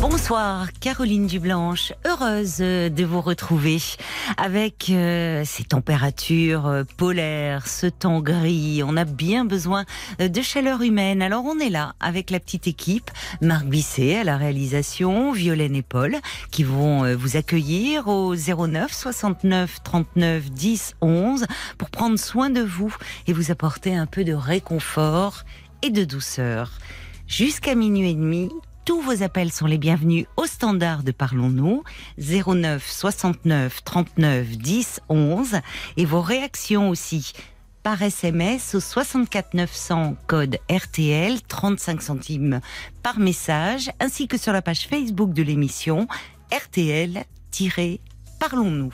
Bonsoir, Caroline Dublanche. Heureuse de vous retrouver avec euh, ces températures euh, polaires, ce temps gris. On a bien besoin euh, de chaleur humaine. Alors on est là avec la petite équipe, Marc Bisset à la réalisation, Violaine et Paul, qui vont vous accueillir au 09 69 39 10 11 pour prendre soin de vous et vous apporter un peu de réconfort et de douceur. Jusqu'à minuit et demi, tous vos appels sont les bienvenus au standard de Parlons-nous 09 69 39 10 11 et vos réactions aussi par SMS au 64 900 code RTL 35 centimes par message ainsi que sur la page Facebook de l'émission RTL-Parlons-nous.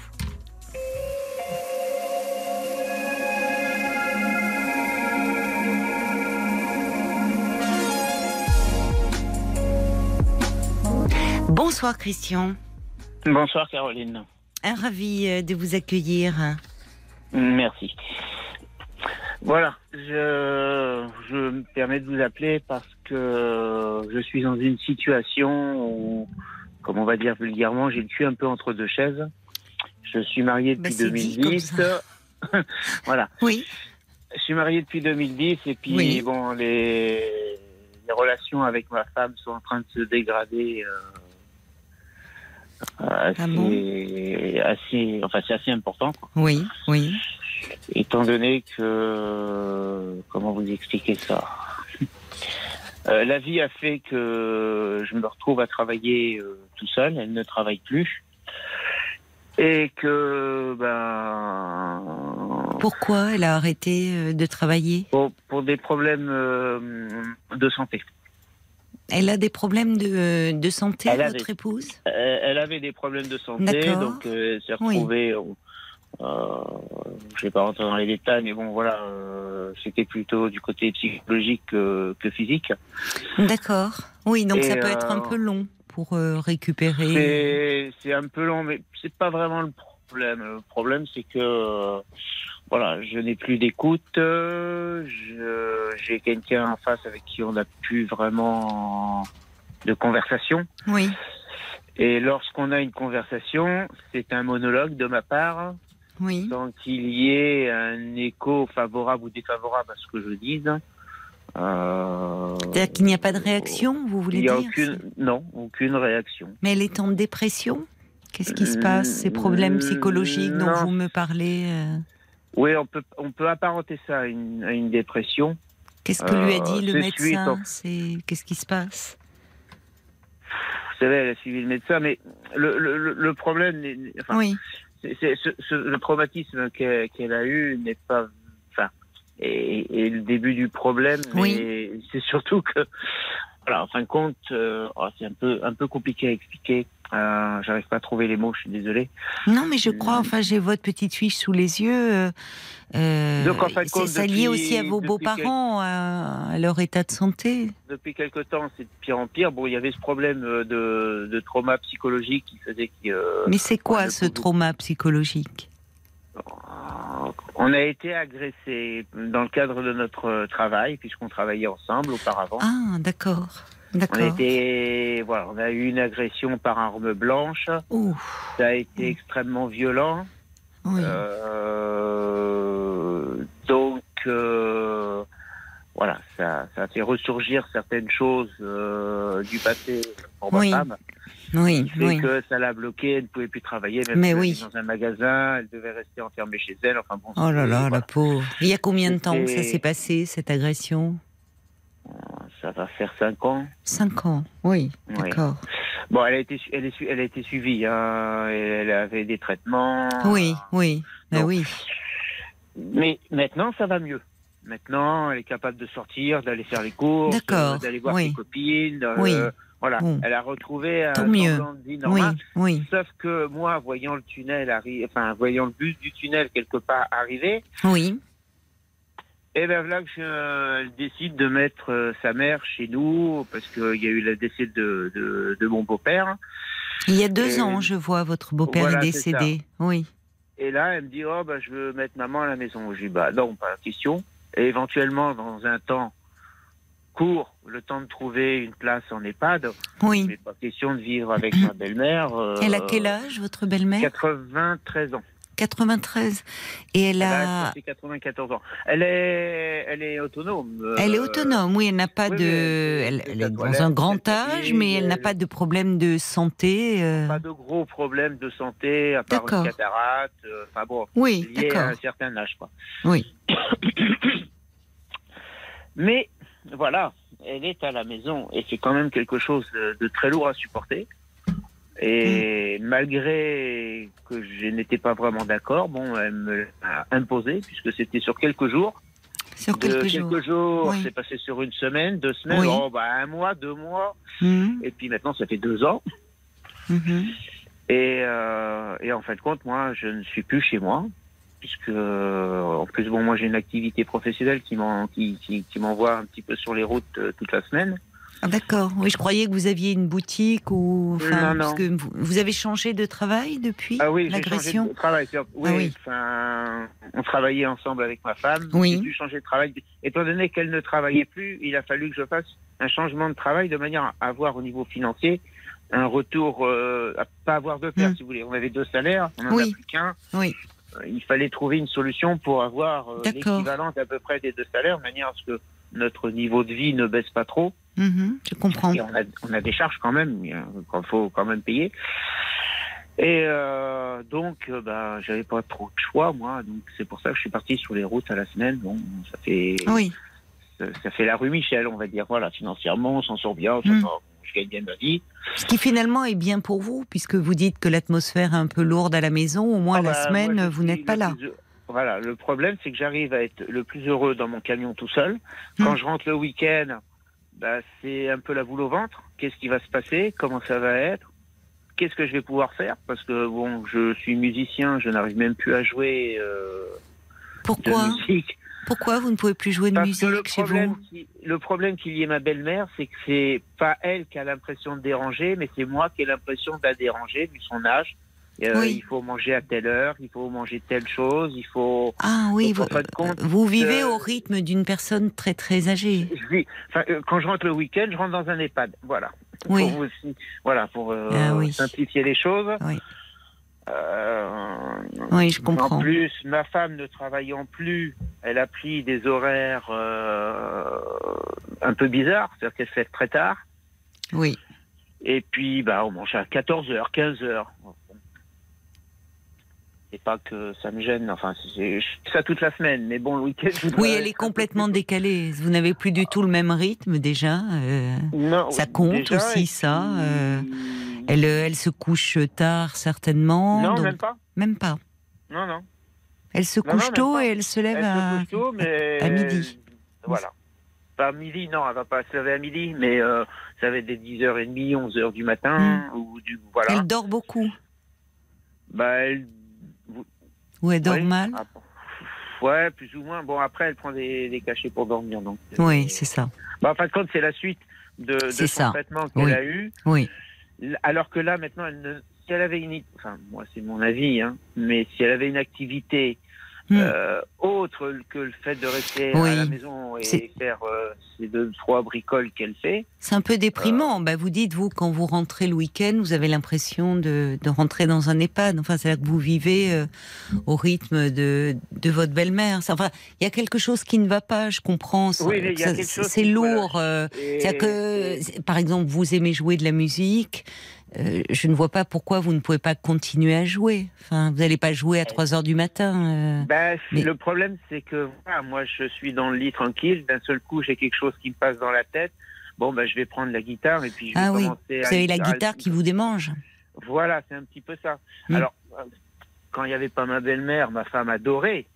Bonsoir Christian, Bonsoir Caroline. ravi euh, de vous accueillir. Merci. Voilà, je, je me permets de vous appeler parce que je suis dans une situation où, comme on va dire vulgairement, j'ai le cul un peu entre deux chaises. Je suis marié Bah, depuis c'est dit comme 2010. ça. voilà, Oui, je suis marié depuis 2010 et puis Oui. bon, les, les relations avec ma femme sont en train de se dégrader. euh, assez, Ah bon assez, enfin c'est assez important. quoi. oui, oui. Étant donné que. Comment vous expliquer ça? Euh, La vie a fait que je me retrouve à travailler euh, tout seul, elle ne travaille plus. Et que, ben. Pourquoi elle a arrêté euh, de travailler? Pour, pour des problèmes euh, de santé. Elle a des problèmes de, de santé, Elle votre avait- épouse? Euh, elle avait des problèmes de santé, donc euh, elle s'est retrouvée. euh, euh, je vais pas rentrer dans les détails, mais bon, voilà, euh, c'était plutôt du côté psychologique que, que physique. D'accord. Oui, donc Et, ça peut être un euh, peu long pour euh, récupérer. C'est un peu long, mais c'est pas vraiment le problème. Le problème, c'est que euh, voilà, je n'ai plus d'écoute. J'ai quelqu'un en face avec qui on n'a plus vraiment de conversation. Oui, Et lorsqu'on a une conversation, c'est un monologue de ma part, oui. sans qu'il y ait un écho favorable ou défavorable à ce que je dise. Euh, C'est-à-dire qu'il n'y a pas de réaction, vous voulez Il n'y a dire aucune, non, aucune réaction. Mais elle est en dépression? Qu'est-ce qui se passe? Ces problèmes psychologiques dont vous me parlez euh, Oui, on peut, on peut apparenter ça à une, à une dépression. Qu'est-ce que lui a Euh, dit le c'est suite médecin Qu'est-ce qui se passe Vous savez, elle a suivi le médecin, mais le, le, le- le problème, enfin, Oui, ce- ce- le traumatisme qu'elle, a eu n'est pas, enfin, et, et le début du problème, Oui. c'est surtout que, voilà, en fin de compte, euh, oh, c'est un peu, un peu compliqué à expliquer. Euh, j'arrive pas à trouver les mots, je suis désolé. Non, mais je crois, enfin, j'ai votre petite fiche sous les yeux. euh, euh, Donc, en c'est- compte, ça lié aussi à vos beaux-parents, à, à leur état de santé. Depuis quelque temps, c'est de pire en pire. Bon, il y avait ce problème euh, de, de trauma psychologique qui faisait que. euh, Mais c'est quoi ce trauma psychologique? On a été agressés dans le cadre de notre travail, puisqu'on travaillait ensemble auparavant. Ah, d'accord. On été, voilà, on a eu une agression par arme blanche. Ça a été extrêmement violent. oui. Euh, donc, euh, voilà, ça, ça a fait ressurgir certaines choses euh, du passé pour ma Oui, femme. oui, qui fait oui. que ça l'a bloquée, elle ne pouvait plus travailler, même Mais oui. était dans un magasin, elle devait rester enfermée chez elle. Enfin bon. Oh là là, voilà. la pauvre. Il y a combien de temps que ça s'est passé, cette agression? Ça va faire cinq ans. Cinq ans, oui, Oui. d'accord. Bon, elle a été, elle est su- elle a été suivie. Hein, elle avait des traitements. Oui, oui, ben Donc, oui. Mais maintenant, ça va mieux. Maintenant, elle est capable de sortir, d'aller faire les courses, euh, d'aller voir oui. ses copines. euh, Oui. Voilà, Bon. elle a retrouvé un semblant de vie Oui, normale. oui, Sauf que moi, voyant le tunnel arriver, enfin, voyant le but du tunnel quelque part arriver, oui. Et ben là que je- elle décide de mettre euh, sa mère chez nous parce qu'il y a eu le décès de, de, de mon beau-père. Il y a deux Et- ans, je vois, votre beau-père Voilà, est décédé. Oui. Et là, elle me dit, oh, bah, je veux mettre maman à la maison. Je dis, bah, non, pas la question. Et éventuellement, dans un temps court, le temps de trouver une place en EHPAD, Oui. mais pas question de vivre avec ma belle-mère. euh, Elle a quel âge, votre belle-mère? 93 ans. 93. Et elle Elle a. a 94 ans. Elle est, elle est autonome. Elle est euh, autonome, oui, elle n'a pas oui, de. Elle, est dans un grand âge, mais elle n'a elle- pas de problème de santé. euh. Pas de gros problèmes de santé, à part une cataracte. euh, Enfin bon, Oui, lié à un certain âge, quoi. Oui. Mais voilà, elle est à la maison et c'est quand même quelque chose de, de très lourd à supporter. Et malgré que je n'étais pas vraiment d'accord, bon, elle me l'a imposé puisque c'était sur quelques jours. Sur De quelques jours. quelques jours, Oui. c'est passé sur une semaine, deux semaines, Oui. oh, bah, un mois, deux mois, Mhm, et puis maintenant ça fait deux ans. mhm. Et, euh, et en fin de compte, moi, je ne suis plus chez moi, puisque euh, en plus, bon, moi, j'ai une activité professionnelle qui m'en- qui, qui, qui m'envoie un petit peu sur les routes euh, toute la semaine. Ah, D'accord. Oui, je croyais que vous aviez une boutique ou. Enfin, Non, non. parce que vous, vous avez changé de travail depuis Ah oui, l'agression de travail. C'est- Oui, Ah oui. enfin, on travaillait ensemble avec ma femme. Oui. J'ai dû changer de travail. Étant donné qu'elle ne travaillait plus, il a fallu que je fasse un changement de travail de manière à avoir au niveau financier un retour, euh, à pas avoir de perte, Mm. si vous voulez. On avait deux salaires, on Oui. a plus qu'un. Oui. Euh, Il fallait trouver une solution pour avoir euh, l'équivalent à peu près des deux salaires, de manière à ce que notre niveau de vie ne baisse pas trop. Mhm, Je comprends. Et on a, on a des charges quand même, il faut quand même payer. Et euh, donc, euh, bah, j'avais pas trop de choix, moi. Donc, c'est pour ça que je suis parti sur les routes à la semaine. Bon, ça fait, Oui. ça, ça fait la rue Michel, on va dire. Voilà, financièrement, on s'en sort bien. Mm. va, je gagne bien ma vie. Ce qui finalement est bien pour vous, puisque vous dites que l'atmosphère est un peu lourde à la maison. Au moins Ah la bah, semaine, moi, vous n'êtes pas là. plus- Voilà, le problème, c'est que j'arrive à être le plus heureux dans mon camion tout seul. Quand Mm. je rentre le week-end, bah, c'est un peu la boule au ventre. Qu'est-ce qui va se passer? Comment ça va être? Qu'est-ce que je vais pouvoir faire? Parce que bon, je suis musicien, je n'arrive même plus à jouer euh, de Pourquoi? musique. Pourquoi vous ne pouvez plus jouer de Parce musique que le problème, vous? qui, le problème qu'il y ait ma belle-mère, c'est que c'est pas elle qui a l'impression de déranger, mais c'est moi qui ai l'impression de la déranger vu son âge. Euh, Oui. Il faut manger à telle heure, il faut manger telle chose, il faut. Ah oui, Donc, en vous, compte, vous vivez euh, au rythme d'une personne très très âgée. Vis- enfin, euh, quand je rentre le week-end, je rentre dans un EHPAD. Voilà. Oui. Pour, vous voilà, pour Ah oui. simplifier les choses. Oui. Oui, je En comprends. plus, ma femme ne travaillant plus, elle a pris des horaires un peu bizarres, c'est-à-dire qu'elle se lève très tard. Oui. Et puis, bah, on mange à 14h, 15h. C'est pas que ça me gêne, enfin, je fais ça toute la semaine, mais bon, le week-end. Oui, elle est complètement décalée. Vous n'avez plus du tout le même rythme déjà. euh, Non, Ça compte déjà, aussi, et ça, euh, elle, euh, elle se couche tard certainement. Non, donc- même pas. Même pas. Non, non. Elle se Non, couche tôt et elle se lève Elle à. se couche tôt, mais... à midi. Voilà. Pas à midi, non, elle va pas se lever à midi, mais euh, ça va être des 10h30, 11h du matin, ou du... Voilà. Elle dort beaucoup. Bah, elle... Ou elle dort oui. mal. Ah, Ouais, plus ou moins. Bon, après, elle prend des, des cachets pour dormir, donc... euh, Oui, c'est ça. Bah, en fin de compte, c'est la suite de, de son ça. traitement qu'elle Oui. a eu. Oui. Alors que là, maintenant, elle ne... si elle avait une... Enfin, moi, c'est mon avis, hein, mais si elle avait une activité Hmm. euh, autre que le fait de rester Oui. à la maison et faire euh, ces deux, trois bricoles qu'elle fait. C'est un peu Euh. déprimant. Bah, vous dites, vous, quand vous rentrez le week-end, vous avez l'impression de, de rentrer dans un EHPAD. Enfin, c'est là que vous vivez euh, au rythme de, de votre belle-mère. Enfin, il y a quelque chose qui ne va pas, je comprends. Oui, C'est lourd. euh, Et- C'est-à-dire que, par exemple, vous aimez jouer de la musique. Euh, je ne vois pas pourquoi vous ne pouvez pas continuer à jouer. Enfin, vous n'allez pas jouer à 3 heures du matin. euh. Ben, Mais- Le problème, c'est que voilà, moi, je suis dans le lit tranquille. D'un seul coup, j'ai quelque chose qui me passe dans la tête. Bon, ben, je vais prendre la guitare et puis je vais Ah oui, Vous à... avez la à- guitare qui vous démange. Voilà, c'est un petit peu ça. Hmm. Alors, euh, quand il n'y avait pas ma belle-mère, ma femme adorait.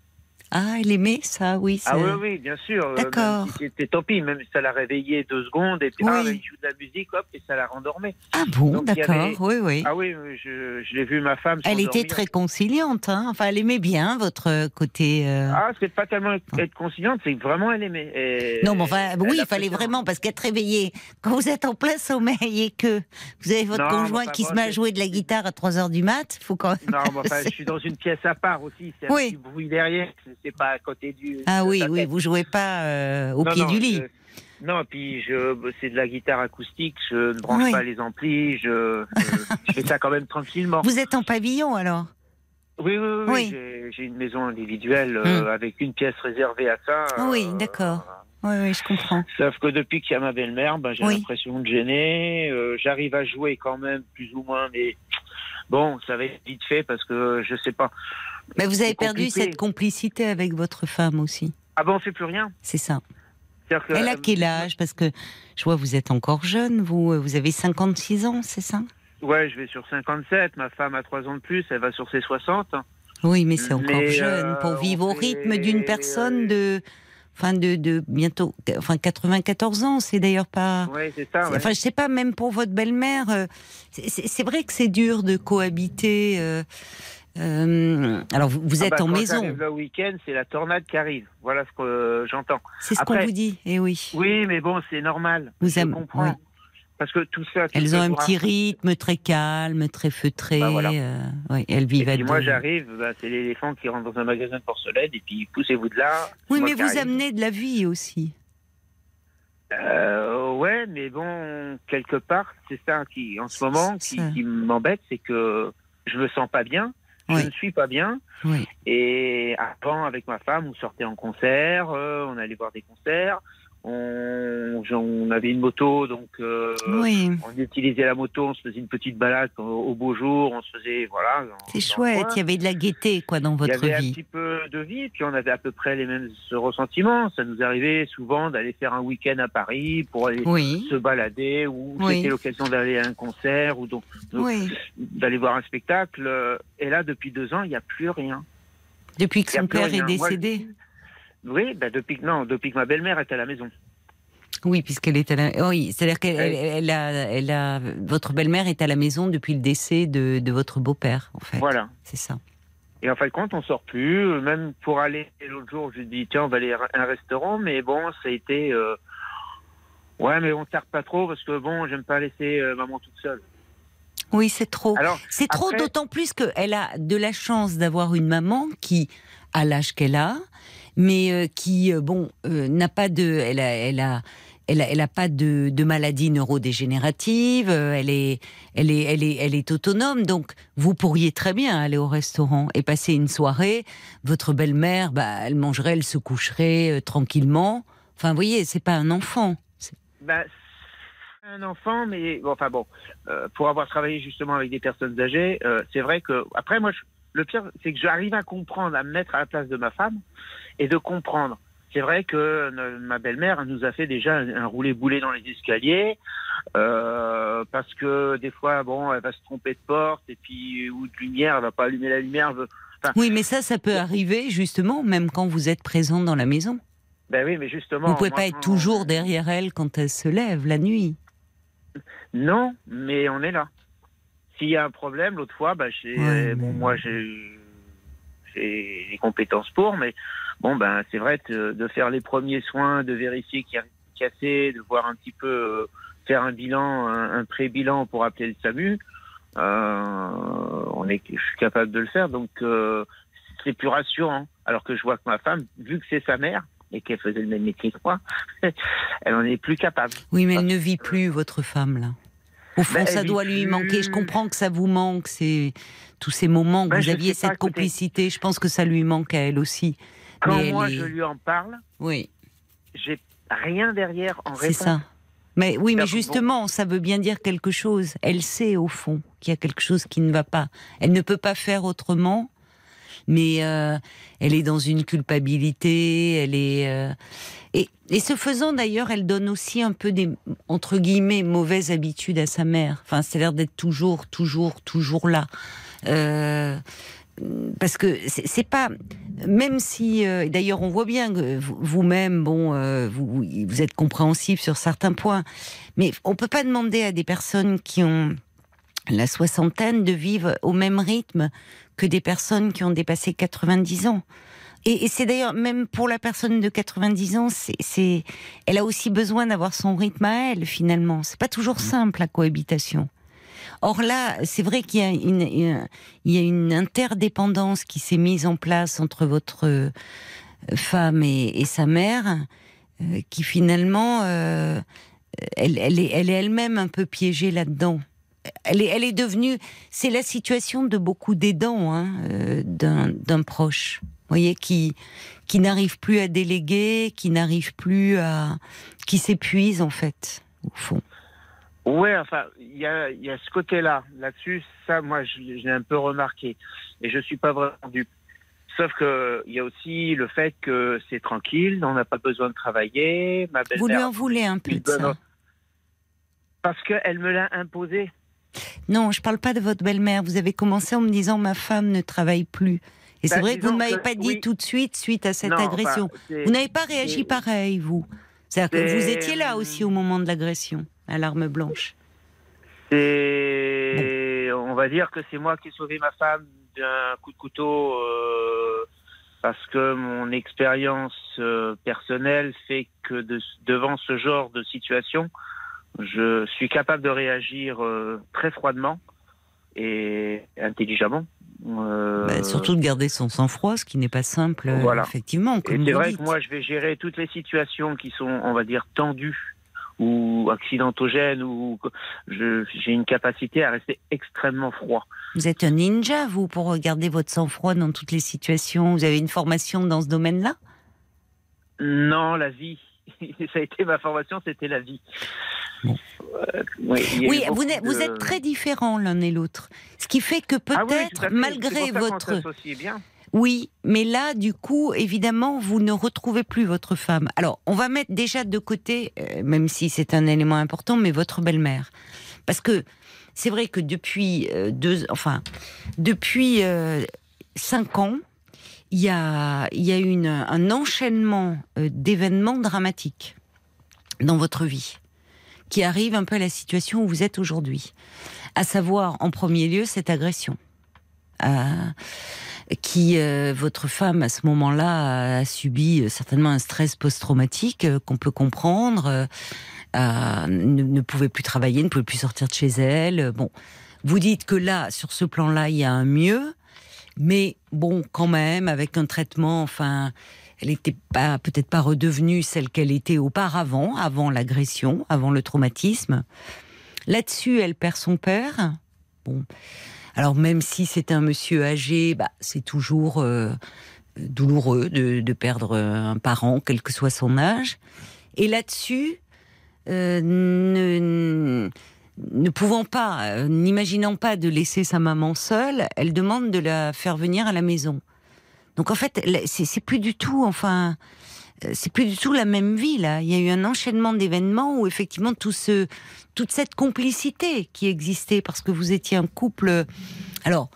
Ah, elle aimait ça, oui. Ah c'est- oui, oui, bien sûr. euh, D'accord. si C'était tant pis, même si ça la réveillait deux secondes, et puis Oui. ah, il joue de la musique, hop, et ça la rendormait. Ah bon, d'accord, avait- oui, oui. Ah oui, je, je l'ai vu ma femme. Elle était très conciliante, hein. enfin, elle aimait bien votre côté. euh, Ah, c'est pas tellement être conciliante, c'est vraiment elle aimait. Et- Non, mais enfin, oui, il fallait vraiment, parce qu'être réveillé, quand vous êtes en plein sommeil et que vous avez votre Non, conjoint enfin, qui se met à jouer de la guitare à 3 heures du mat, faut quand même. Non, mais enfin, je suis dans une pièce à part aussi. C'est un Oui. petit bruit derrière. C'est- pas à côté du. Ah oui, oui, vous jouez pas euh, au Non, pied non, du lit. je- Non, puis je, c'est de la guitare acoustique. Je ne branche Oui. pas les amplis. Je, fais ça quand même tranquillement. Vous êtes en pavillon alors? Oui, oui, oui. J'ai, j'ai une maison individuelle euh, Hmm. avec une pièce réservée à ça. Ah oui, euh, d'accord. Oui, oui, je comprends. Sauf que depuis qu'il y a ma belle-mère, ben, j'ai Oui. l'impression de gêner. Euh, J'arrive à jouer quand même, plus ou moins, mais bon, ça va être vite fait parce que je sais pas. Mais vous avez perdu compliqué. cette complicité avec votre femme aussi. Ah ben, on fait plus rien? C'est ça. Que, Elle a euh, quel âge? Parce que je vois vous êtes encore jeune, vous, euh, vous avez 56 ans, c'est ça? Ouais, je vais sur 57. Ma femme a 3 ans de plus, elle va sur ses 60. Oui, mais c'est encore Mais, jeune euh, pour vivre au rythme d'une personne de, enfin de, de bientôt, enfin 94 ans. C'est d'ailleurs pas. Ouais, c'est ça. ouais. Enfin, je sais pas, même pour votre belle-mère, euh, c'est- vrai que c'est dur de cohabiter. euh, euh, alors, vous, vous Ah êtes bah, en quand maison, le week-end, c'est la tornade qui arrive. Voilà ce que euh, j'entends. c'est ce qu'on vous dit. Eh oui. Oui, mais bon, c'est normal. Vous aimez- comprends. oui. Parce que tout ça. tout Elles ont un petit rythme très calme, très feutré. Bah, voilà. euh, elles Et vivent à puis moi, deux. j'arrive, bah, c'est l'éléphant qui rentre dans un magasin de porcelaine, et puis poussez-vous de là. Oui, moi mais vous arrive. amenez de la vie aussi. Euh, ouais, mais bon, quelque part, c'est ça qui, en ce moment, qui, qui m'embête, c'est que je me sens pas bien. Je ne suis pas bien. Oui. Et avant, avec ma femme, on sortait en concert, euh, on allait voir des concerts. On, on avait une moto, donc euh, oui. on utilisait la moto, on se faisait une petite balade au, au beau jour, on se faisait, voilà. C'est chouette. Il y avait de la gaieté, quoi, dans Il y votre avait un vie. petit peu de vie, puis on avait à peu près les mêmes ressentiments. Ça nous arrivait souvent d'aller faire un week-end à Paris pour aller Oui. se balader, ou Oui. c'était l'occasion d'aller à un concert, ou donc, d'aller voir un spectacle. Et là, depuis deux ans, il n'y a plus rien. Depuis que son père est Moi, décédé. Oui, bah depuis que non, depuis que ma belle-mère est à la maison. Oui, puisqu'elle est à la. Oui, c'est-à-dire qu'elle Oui. elle- a, elle a. Votre belle-mère est à la maison depuis le décès de, de votre beau-père, en fait. Voilà. C'est ça. Et en fin de compte, on sort plus. Même pour aller l'autre jour, je lui dis tiens, on va aller à un restaurant, mais bon, ça a été. euh, Ouais, mais on tarde pas trop parce que bon, j'aime pas laisser euh, maman toute seule. Oui, c'est trop. Alors, C'est trop, d'autant plus qu'elle a de la chance d'avoir une maman qui a l'âge qu'elle a, mais euh, qui, euh, bon, euh, n'a pas de. Elle a. Elle a elle a, elle a pas de, maladie neurodégénérative, elle est, elle, est, elle, est, elle est autonome, donc vous pourriez très bien aller au restaurant et passer une soirée. Votre belle-mère, bah, elle mangerait, elle se coucherait tranquillement. Enfin, vous voyez, c'est pas un enfant. Bah, un enfant, mais bon, enfin bon, pour avoir travaillé justement avec des personnes âgées, c'est vrai que après moi, le pire, c'est que j'arrive à comprendre, à me mettre à la place de ma femme et de comprendre. C'est vrai que euh, ma belle-mère nous a fait déjà un, roulé-boulé dans les escaliers euh, parce que des fois, bon, elle va se tromper de porte et puis ou de lumière, elle va pas allumer la lumière. Oui, mais ça, ça peut arriver justement, même quand vous êtes présent dans la maison. Ben oui, mais justement. Vous pouvez moi, pas être toujours derrière elle quand elle se lève la nuit. Non, mais on est là. S'il y a un problème, l'autre fois, j'ai, Ouais, bon, mais- moi, j'ai, j'ai les compétences pour, mais bon, ben, c'est vrai de, de faire les premiers soins, de vérifier qu'il y a rien cassé, de voir un petit peu, euh, faire un bilan, un, un pré-bilan pour appeler le SAMU. Euh, on est, je suis capable de le faire, donc euh, c'est plus rassurant. Alors que je vois que ma femme, vu que c'est sa mère et qu'elle faisait le même métier que moi, elle en est plus capable. Oui, mais elle ne vit plus, votre femme, là. Au fond, Bah, ça doit lui plus. manquer. Je comprends que ça vous manque, c'est tous ces moments que Bah, vous aviez cette complicité. Je pense que ça lui manque à elle aussi. Quand Mais moi est- je lui en parle, Oui, j'ai rien derrière en c'est réponse. ça. Mais oui, mais justement, ça veut bien dire quelque chose. Elle sait au fond qu'il y a quelque chose qui ne va pas. Elle ne peut pas faire autrement, mais euh, elle est dans une culpabilité. Elle est euh, et, et ce faisant d'ailleurs, elle donne aussi un peu des entre guillemets mauvaises habitudes à sa mère. Enfin, c'est l'air d'être toujours, toujours, toujours là. Euh, parce que c'est pas même si euh, d'ailleurs on voit bien que vous- vous-même bon euh, vous, vous êtes compréhensif sur certains points mais on peut pas demander à des personnes qui ont la soixantaine de vivre au même rythme que des personnes qui ont dépassé 90 ans. Et, et c'est d'ailleurs même pour la personne de 90 ans c'est c'est elle a aussi besoin d'avoir son rythme à elle finalement. C'est pas toujours simple la cohabitation Or là, c'est vrai qu'il y a une, interdépendance qui s'est mise en place entre votre euh, femme et, sa mère, euh, qui finalement, euh, elle, est, elle est elle-même un peu piégée là-dedans. Elle est, elle est devenue, c'est la situation de beaucoup d'aidants hein, d'un proche, voyez, qui qui n'arrive plus à déléguer, qui n'arrive plus à, qui s'épuise en fait, au fond. Ouais, enfin, il y a, il y a ce côté-là. Là-dessus, ça, moi, je, l'ai- je l'ai un peu remarqué. Et je suis pas vraiment dupe. Sauf que il y a aussi le fait que c'est tranquille, on n'a pas besoin de travailler. Ma Vous lui en voulez un peu de ça bonne- parce qu'elle me l'a imposé. Non, je parle pas de votre belle-mère. Vous avez commencé en me disant ma femme ne travaille plus. Et c'est Bah, vrai que vous ne m'avez pas dit oui. tout de suite suite à cette Non, agression. vous n'avez pas réagi pareil, vous. C'est-à-dire que vous étiez là aussi au moment de l'agression, à l'arme blanche. C'est, on va dire que c'est moi qui ai sauvé ma femme d'un coup de couteau euh, parce que mon expérience euh, personnelle fait que de- devant ce genre de situation, je suis capable de réagir euh, très froidement et intelligemment. Bah, surtout de garder son sang-froid, ce qui n'est pas simple, Voilà. effectivement. C'est vrai dites. que moi, je vais gérer toutes les situations qui sont, on va dire, tendues ou accidentogènes, ou j'ai une capacité à rester extrêmement froid. Vous êtes un ninja, vous, pour garder votre sang-froid dans toutes les situations. Vous avez une formation dans ce domaine-là? Non, la vie. Ça a été ma formation, c'était la vie. Bon. Euh, oui, vous, êtes très différents l'un et l'autre. Ce qui fait que Ah oui, peut-être, malgré votre... bien. Oui, mais là, du coup, évidemment, vous ne retrouvez plus votre femme. Alors, on va mettre déjà de côté, euh, même si c'est un élément important, mais votre belle-mère. Parce que c'est vrai que depuis euh, deux, enfin, depuis euh, cinq ans, il y a, y a une, un enchaînement d'événements dramatiques dans votre vie qui arrive un peu à la situation où vous êtes aujourd'hui. À savoir, en premier lieu, cette agression. Qui euh, votre femme à ce moment-là a subi euh, certainement un stress post-traumatique euh, qu'on peut comprendre, ne, ne pouvait plus travailler, ne pouvait plus sortir de chez elle. Bon, vous dites que là, sur ce plan-là, il y a un mieux, mais bon, quand même, avec un traitement, enfin, elle n'était pas peut-être pas redevenue celle qu'elle était auparavant, avant l'agression, avant le traumatisme. Là-dessus, elle perd son père. Bon, alors même si c'est un monsieur âgé, bah, c'est toujours euh, douloureux de, perdre un parent, quel que soit son âge. Et là-dessus, euh, ne, pouvant pas, euh, n'imaginant pas de laisser sa maman seule, elle demande de la faire venir à la maison. Donc en fait, c'est plus du tout, enfin, c'est plus du tout la même vie là. Il y a eu un enchaînement d'événements où effectivement tout ce, toute cette complicité qui existait parce que vous étiez un couple, alors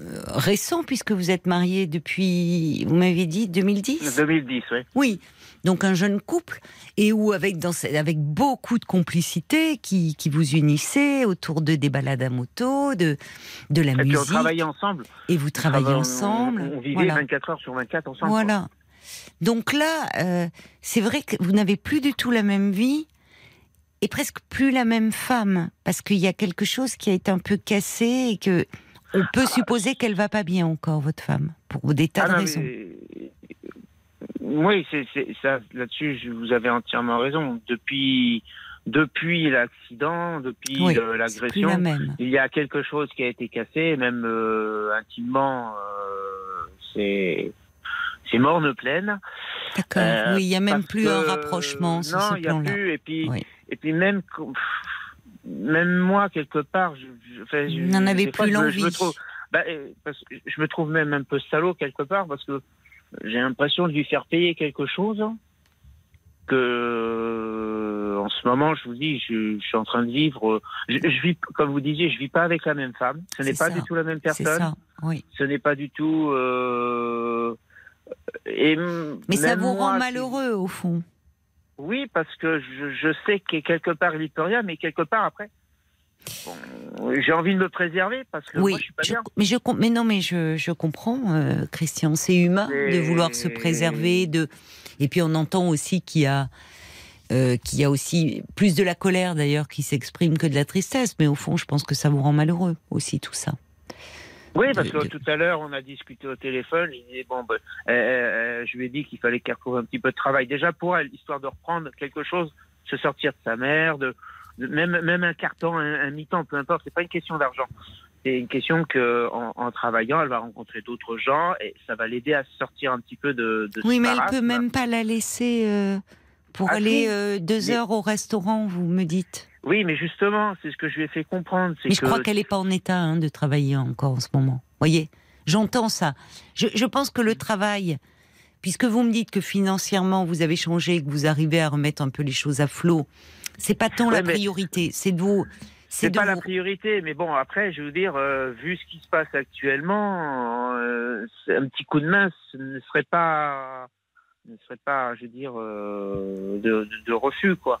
euh, récent puisque vous êtes mariés depuis, vous m'avez dit 2010. 2010, oui. Oui, donc un jeune couple, et où avec, dans, avec beaucoup de complicité qui, qui vous unissait autour de des balades à moto, de, de la Et puis on musique, travaillait ensemble. et vous travaillez On- ensemble. On, on vivait voilà. 24 heures sur 24 ensemble. quoi. Donc là, euh, c'est vrai que vous n'avez plus du tout la même vie et presque plus la même femme, parce qu'il y a quelque chose qui a été un peu cassé et que on peut supposer qu'elle va pas bien encore, votre femme, pour des tas Ah de non, raisons. mais- Oui, c'est ça. Là-dessus, vous avez entièrement raison. Depuis, depuis l'accident, depuis Oui, euh, l'agression, il y a quelque chose qui a été cassé, même euh, intimement. euh, c'est c'est morne pleine. D'accord. Euh, oui, il y a même plus un rapprochement sur non, il y a plus. Et puis, Oui. et puis même, même moi quelque part, je, enfin, n'en fois, plus je je l'envie. trouve- bah, euh, je me trouve même un peu salaud quelque part parce que j'ai l'impression de lui faire payer quelque chose. que en ce moment, je vous dis, je, je suis en train de vivre. Je, je vis, comme vous disiez, je vis pas avec la même femme. Ce n'est pas ça. du tout la même personne. ça, oui. Ce n'est pas du tout. euh, et Mais ça vous rend malheureux, au fond. Oui, parce que je, je sais que quelque part rien, mais quelque part après, bon, j'ai envie de me préserver parce que oui, moi je suis pas je- bien. mais, je, mais non, mais je, je comprends, euh, Christian. C'est humain de vouloir se préserver. De... Et puis on entend aussi qu'il y a. euh, qu'il y a aussi plus de la colère d'ailleurs qui s'exprime que de la tristesse, mais au fond, je pense que ça vous rend malheureux aussi tout ça. Oui, parce que tout à l'heure on a discuté au téléphone. Il disait bon, ben, euh, euh, je lui ai dit qu'il fallait qu'elle retrouve un petit peu de travail déjà pour elle, histoire de reprendre quelque chose, se sortir de sa mère, de, de- même même un carton, un, un mi-temps, peu importe. C'est pas une question d'argent. C'est une question que en, en travaillant, elle va rencontrer d'autres gens et ça va l'aider à se sortir un petit peu de. de Oui, ce mais elle peut même pas la laisser euh, pour Ah, aller euh, deux Mais- heures au restaurant, vous me dites. Oui, mais justement, c'est ce que je lui ai fait comprendre. Mais je que- crois qu'elle n'est pas en état hein, de travailler encore en ce moment. Voyez, j'entends ça. Je, je pense que le travail, puisque vous me dites que financièrement vous avez changé, que vous arrivez à remettre un peu les choses à flot, c'est pas tant Ouais, la mais- priorité, c'est de vous. C'est pas la vous- priorité, mais bon, après, je veux dire, euh, vu ce qui se passe actuellement, euh, un petit coup de main ce ne serait pas, ne serait pas, je veux dire, euh, de, de- de refus, quoi.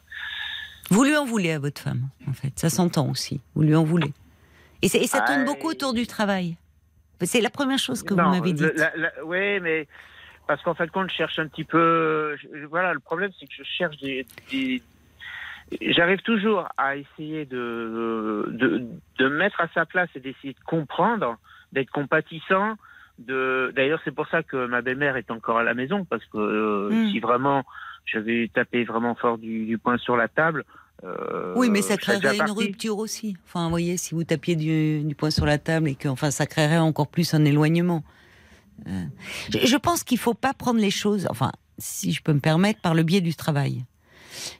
Vous lui en voulez à votre femme, en fait. Ça s'entend aussi. Vous lui en voulez. Et, ça tourne Ah, beaucoup autour du travail. C'est la première chose que Non, vous m'avez dit. Oui, mais parce qu'en fait, quand je cherche un petit peu, je- voilà, le problème, c'est que je cherche des. des- J'arrive toujours à essayer de, de, de me mettre à sa place et d'essayer de comprendre, d'être compatissant. De... D'ailleurs, c'est pour ça que ma belle-mère est encore à la maison, parce que euh, Mm. si vraiment j'avais tapé vraiment fort du, du poing sur la table. euh, Oui, mais ça créerait une rupture aussi. Enfin, vous voyez, si vous tapiez du, du poing sur la table et que, enfin, ça créerait encore plus un éloignement. Euh, je, je pense qu'il faut pas prendre les choses, enfin, si je peux me permettre, par le biais du travail.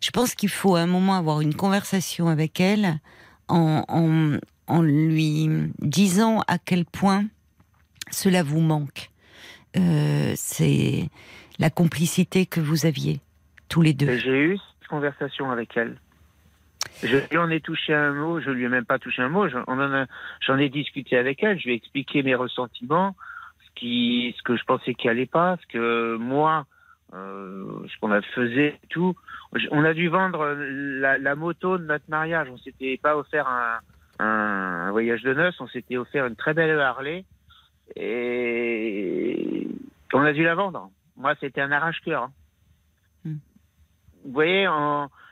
Je pense qu'il faut à un moment avoir une conversation avec elle en, en, en lui disant à quel point cela vous manque. Euh, C'est la complicité que vous aviez tous les deux. J'ai eu cette conversation avec elle. Je lui en ai touché un mot, je lui ai même pas touché un mot, j'en ai discuté avec elle, je lui ai expliqué mes ressentiments, ce, que je pensais qui allait pas, ce que moi, euh, ce qu'on a faisait tout. On a dû vendre la, la moto de notre mariage, on s'était pas offert un, un, un voyage de noces, on s'était offert une très belle Harley et on a dû la vendre. Moi, c'était un arrache-cœur. hein. Hmm. Vous voyez,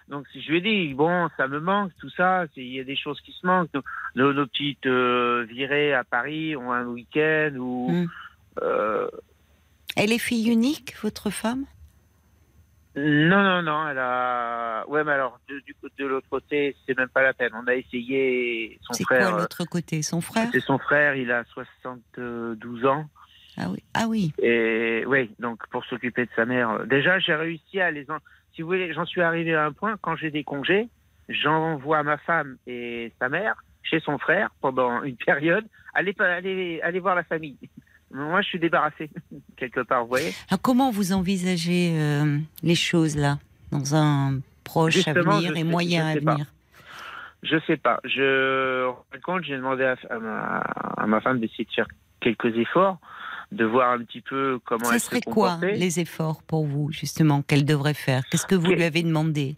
donc je lui ai dit, bon, ça me manque, tout ça, il y a des choses qui se manquent. Nos, nos- nos petites euh, virées à Paris ont un week-end ou... Hmm. euh, Elle est fille unique, votre femme? Non, non, non, elle a... Ouais, mais alors, de, du, de l'autre côté, c'est même pas la peine. On a essayé, son C'est quoi frère... euh, l'autre côté? Son frère? c'est son frère, il a 72 ans. Ah oui. Ah oui. Et oui, donc pour s'occuper de sa mère. euh, Déjà, j'ai réussi à les. en- Si vous voulez, j'en suis arrivé à un point quand j'ai des congés, j'envoie ma femme et sa mère chez son frère pendant une période, aller aller aller voir la famille. Moi, je suis débarrassé quelque part, vous voyez. Alors, comment vous envisagez euh, les choses là, dans un proche Justement, avenir et sais- moyen sais pas. avenir? Je sais pas. Je en compte, j'ai demandé à, à ma, à ma femme d'essayer de faire quelques efforts, de voir un petit peu comment Ça elle serait se quoi les efforts pour vous, justement, qu'elle devrait faire? Qu'est-ce que vous lui avez demandé?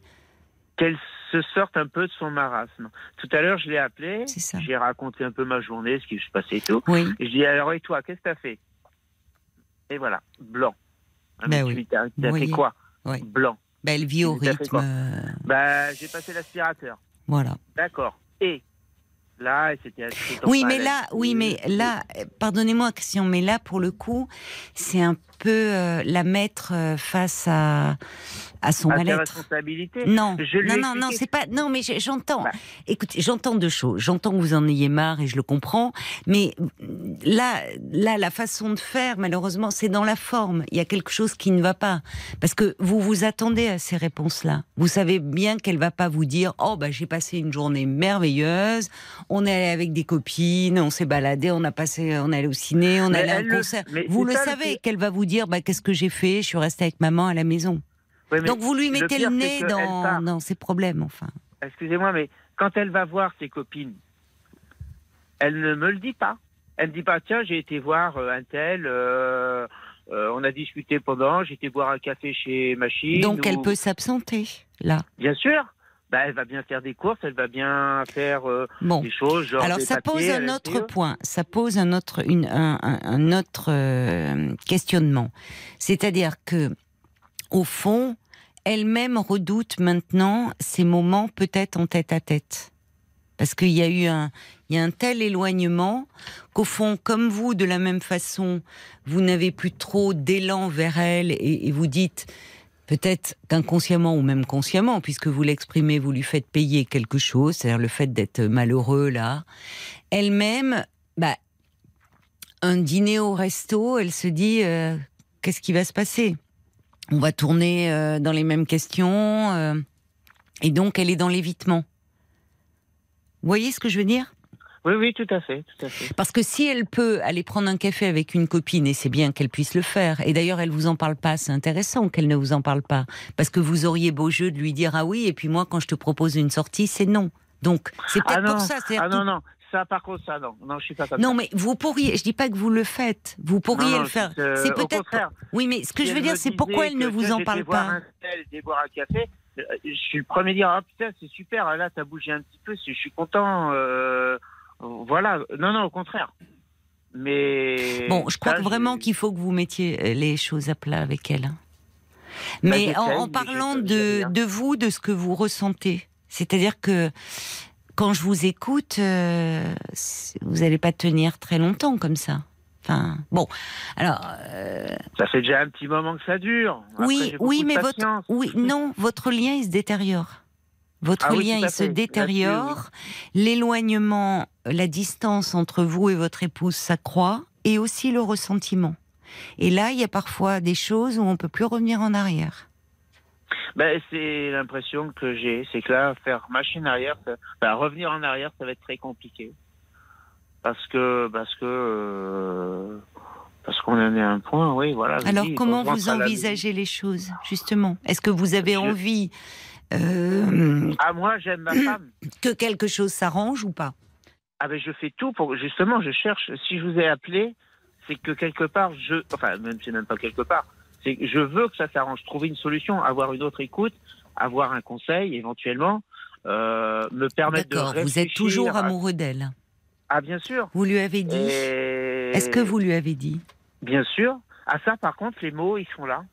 qu'elle se sorte un peu de son marasme. Tout à l'heure, je l'ai ça. j'ai raconté un peu ma journée, ce qui se passait et tout. Oui. Et je dis alors et toi, qu'est-ce que t'as fait? Et voilà, blanc. Ah, Ben mais oui. tu t'as fait quoi? Oui. Blanc. Bah, elle vit au rythme. Bah, j'ai passé l'aspirateur. voilà. D'accord. Et là, c'était. Oui, mais là, oui, mais là, pardonnez-moi, Christian, mais là, pour le coup, c'est un peu euh, la mettre euh, face à, à son à mal-être. Non, Je non, non, non, c'est pas. Non, mais je- j'entends. Bah. Écoutez, j'entends deux choses. J'entends que vous en ayez marre et je le comprends. Mais mm, là, là, la façon de faire, malheureusement, c'est dans la forme. Il y a quelque chose qui ne va pas parce que vous vous attendez à ces réponses-là. Vous savez bien qu'elle va pas vous dire oh bah j'ai passé une journée merveilleuse. On est allé avec des copines, on s'est baladé, on a passé, on est allé au ciné, on est allé à un elle le- concert. Vous le ça, savez qu'elle va vous dire bah qu'est-ce que j'ai fait? Je suis restée avec maman à la maison. Donc vous lui le mettez pire, le nez dans, ses problèmes, enfin. Excusez-moi, mais quand elle va voir ses copines, elle ne me le dit pas. Elle me dit pas, tiens, j'ai été voir euh, un tel, euh, euh, on a discuté pendant, j'ai été boire un café chez Machine. Donc elle peut s'absenter, là. Bien sûr. Bah, elle va bien faire des courses, elle va bien faire euh, Bon. des choses, genre Alors des ça papiers pose un la autre point, ça pose un autre, une- un, un- un autre euh, questionnement. C'est-à-dire que, au fond, elle-même redoute maintenant ces moments peut-être en tête à tête. Parce qu'il y a eu un, il y a un tel éloignement qu'au fond, comme vous, de la même façon, vous n'avez plus trop d'élan vers elle et, et vous dites, peut-être qu'inconsciemment ou même consciemment, puisque vous l'exprimez, vous lui faites payer quelque chose, c'est-à-dire le fait d'être malheureux là. Elle-même, bah, un dîner au resto, elle se dit, euh, qu'est-ce qui va se passer? On va tourner euh, dans les mêmes questions, euh, et donc elle est dans l'évitement. Vous voyez ce que je veux dire? Oui, oui, tout à fait, tout à fait. Parce que si elle peut aller prendre un café avec une copine, et c'est bien qu'elle puisse le faire, et d'ailleurs elle vous en parle pas, c'est intéressant qu'elle ne vous en parle pas, parce que vous auriez beau jeu de lui dire ah oui, et puis moi quand je te propose une sortie, c'est non. Donc c'est Ah peut-être non, pour ça. ah non, non, ça par contre, ça non, non, je suis pas comme Non, ça. mais vous pourriez, je dis pas que vous le faites, vous pourriez Non, non, le faire. euh, c'est au peut-être. Oui, mais ce que Si je veux dire, c'est pourquoi elle ne vous en parle pas. un tel, boire un café. euh, Je suis le premier à dire ah putain c'est super là t'as bougé un petit peu je suis content euh, voilà non non au contraire mais Bon, je crois ça, que vraiment qu'il faut que vous mettiez euh, les choses à plat avec elle. hein. Mais en, en Bah, mais parlant j'ai- de, vous, de ce que vous ressentez, c'est-à-dire que quand je vous écoute, euh, vous n'allez pas tenir très longtemps comme ça. Enfin, bon, alors, euh, ça fait déjà un petit moment que ça dure Après, oui, oui, mais votre, oui, non, votre lien il se détériore. Votre Ah lien il se détériore. L'éloignement, la distance entre vous et votre épouse s'accroît, et aussi le ressentiment. Et là, il y a parfois des choses où on peut plus revenir en arrière. Ben, c'est l'impression que j'ai, c'est que là, faire machine arrière, ça- ben, revenir en arrière, ça va être très compliqué. Parce que, parce que, euh, parce qu'on en est à un point, oui, voilà. Alors, dis, comment vous envisagez les choses, justement? Est-ce que vous avez Je- envie euh, Ah, moi, j'aime ma femme. que quelque chose s'arrange ou pas? Ah, ben, je fais tout pour, justement, je cherche, si je vous ai appelé, c'est que quelque part, je, enfin, même, c'est même pas quelque part, c'est que je veux que ça s'arrange, trouver une solution, avoir une autre écoute, avoir un conseil, éventuellement, euh, me permettre de D'accord, vous êtes toujours à- amoureux d'elle. Ah, bien sûr. Vous lui avez dit? Et- Est-ce que vous lui avez dit? Bien sûr. À ça, par contre, les mots, ils sont là.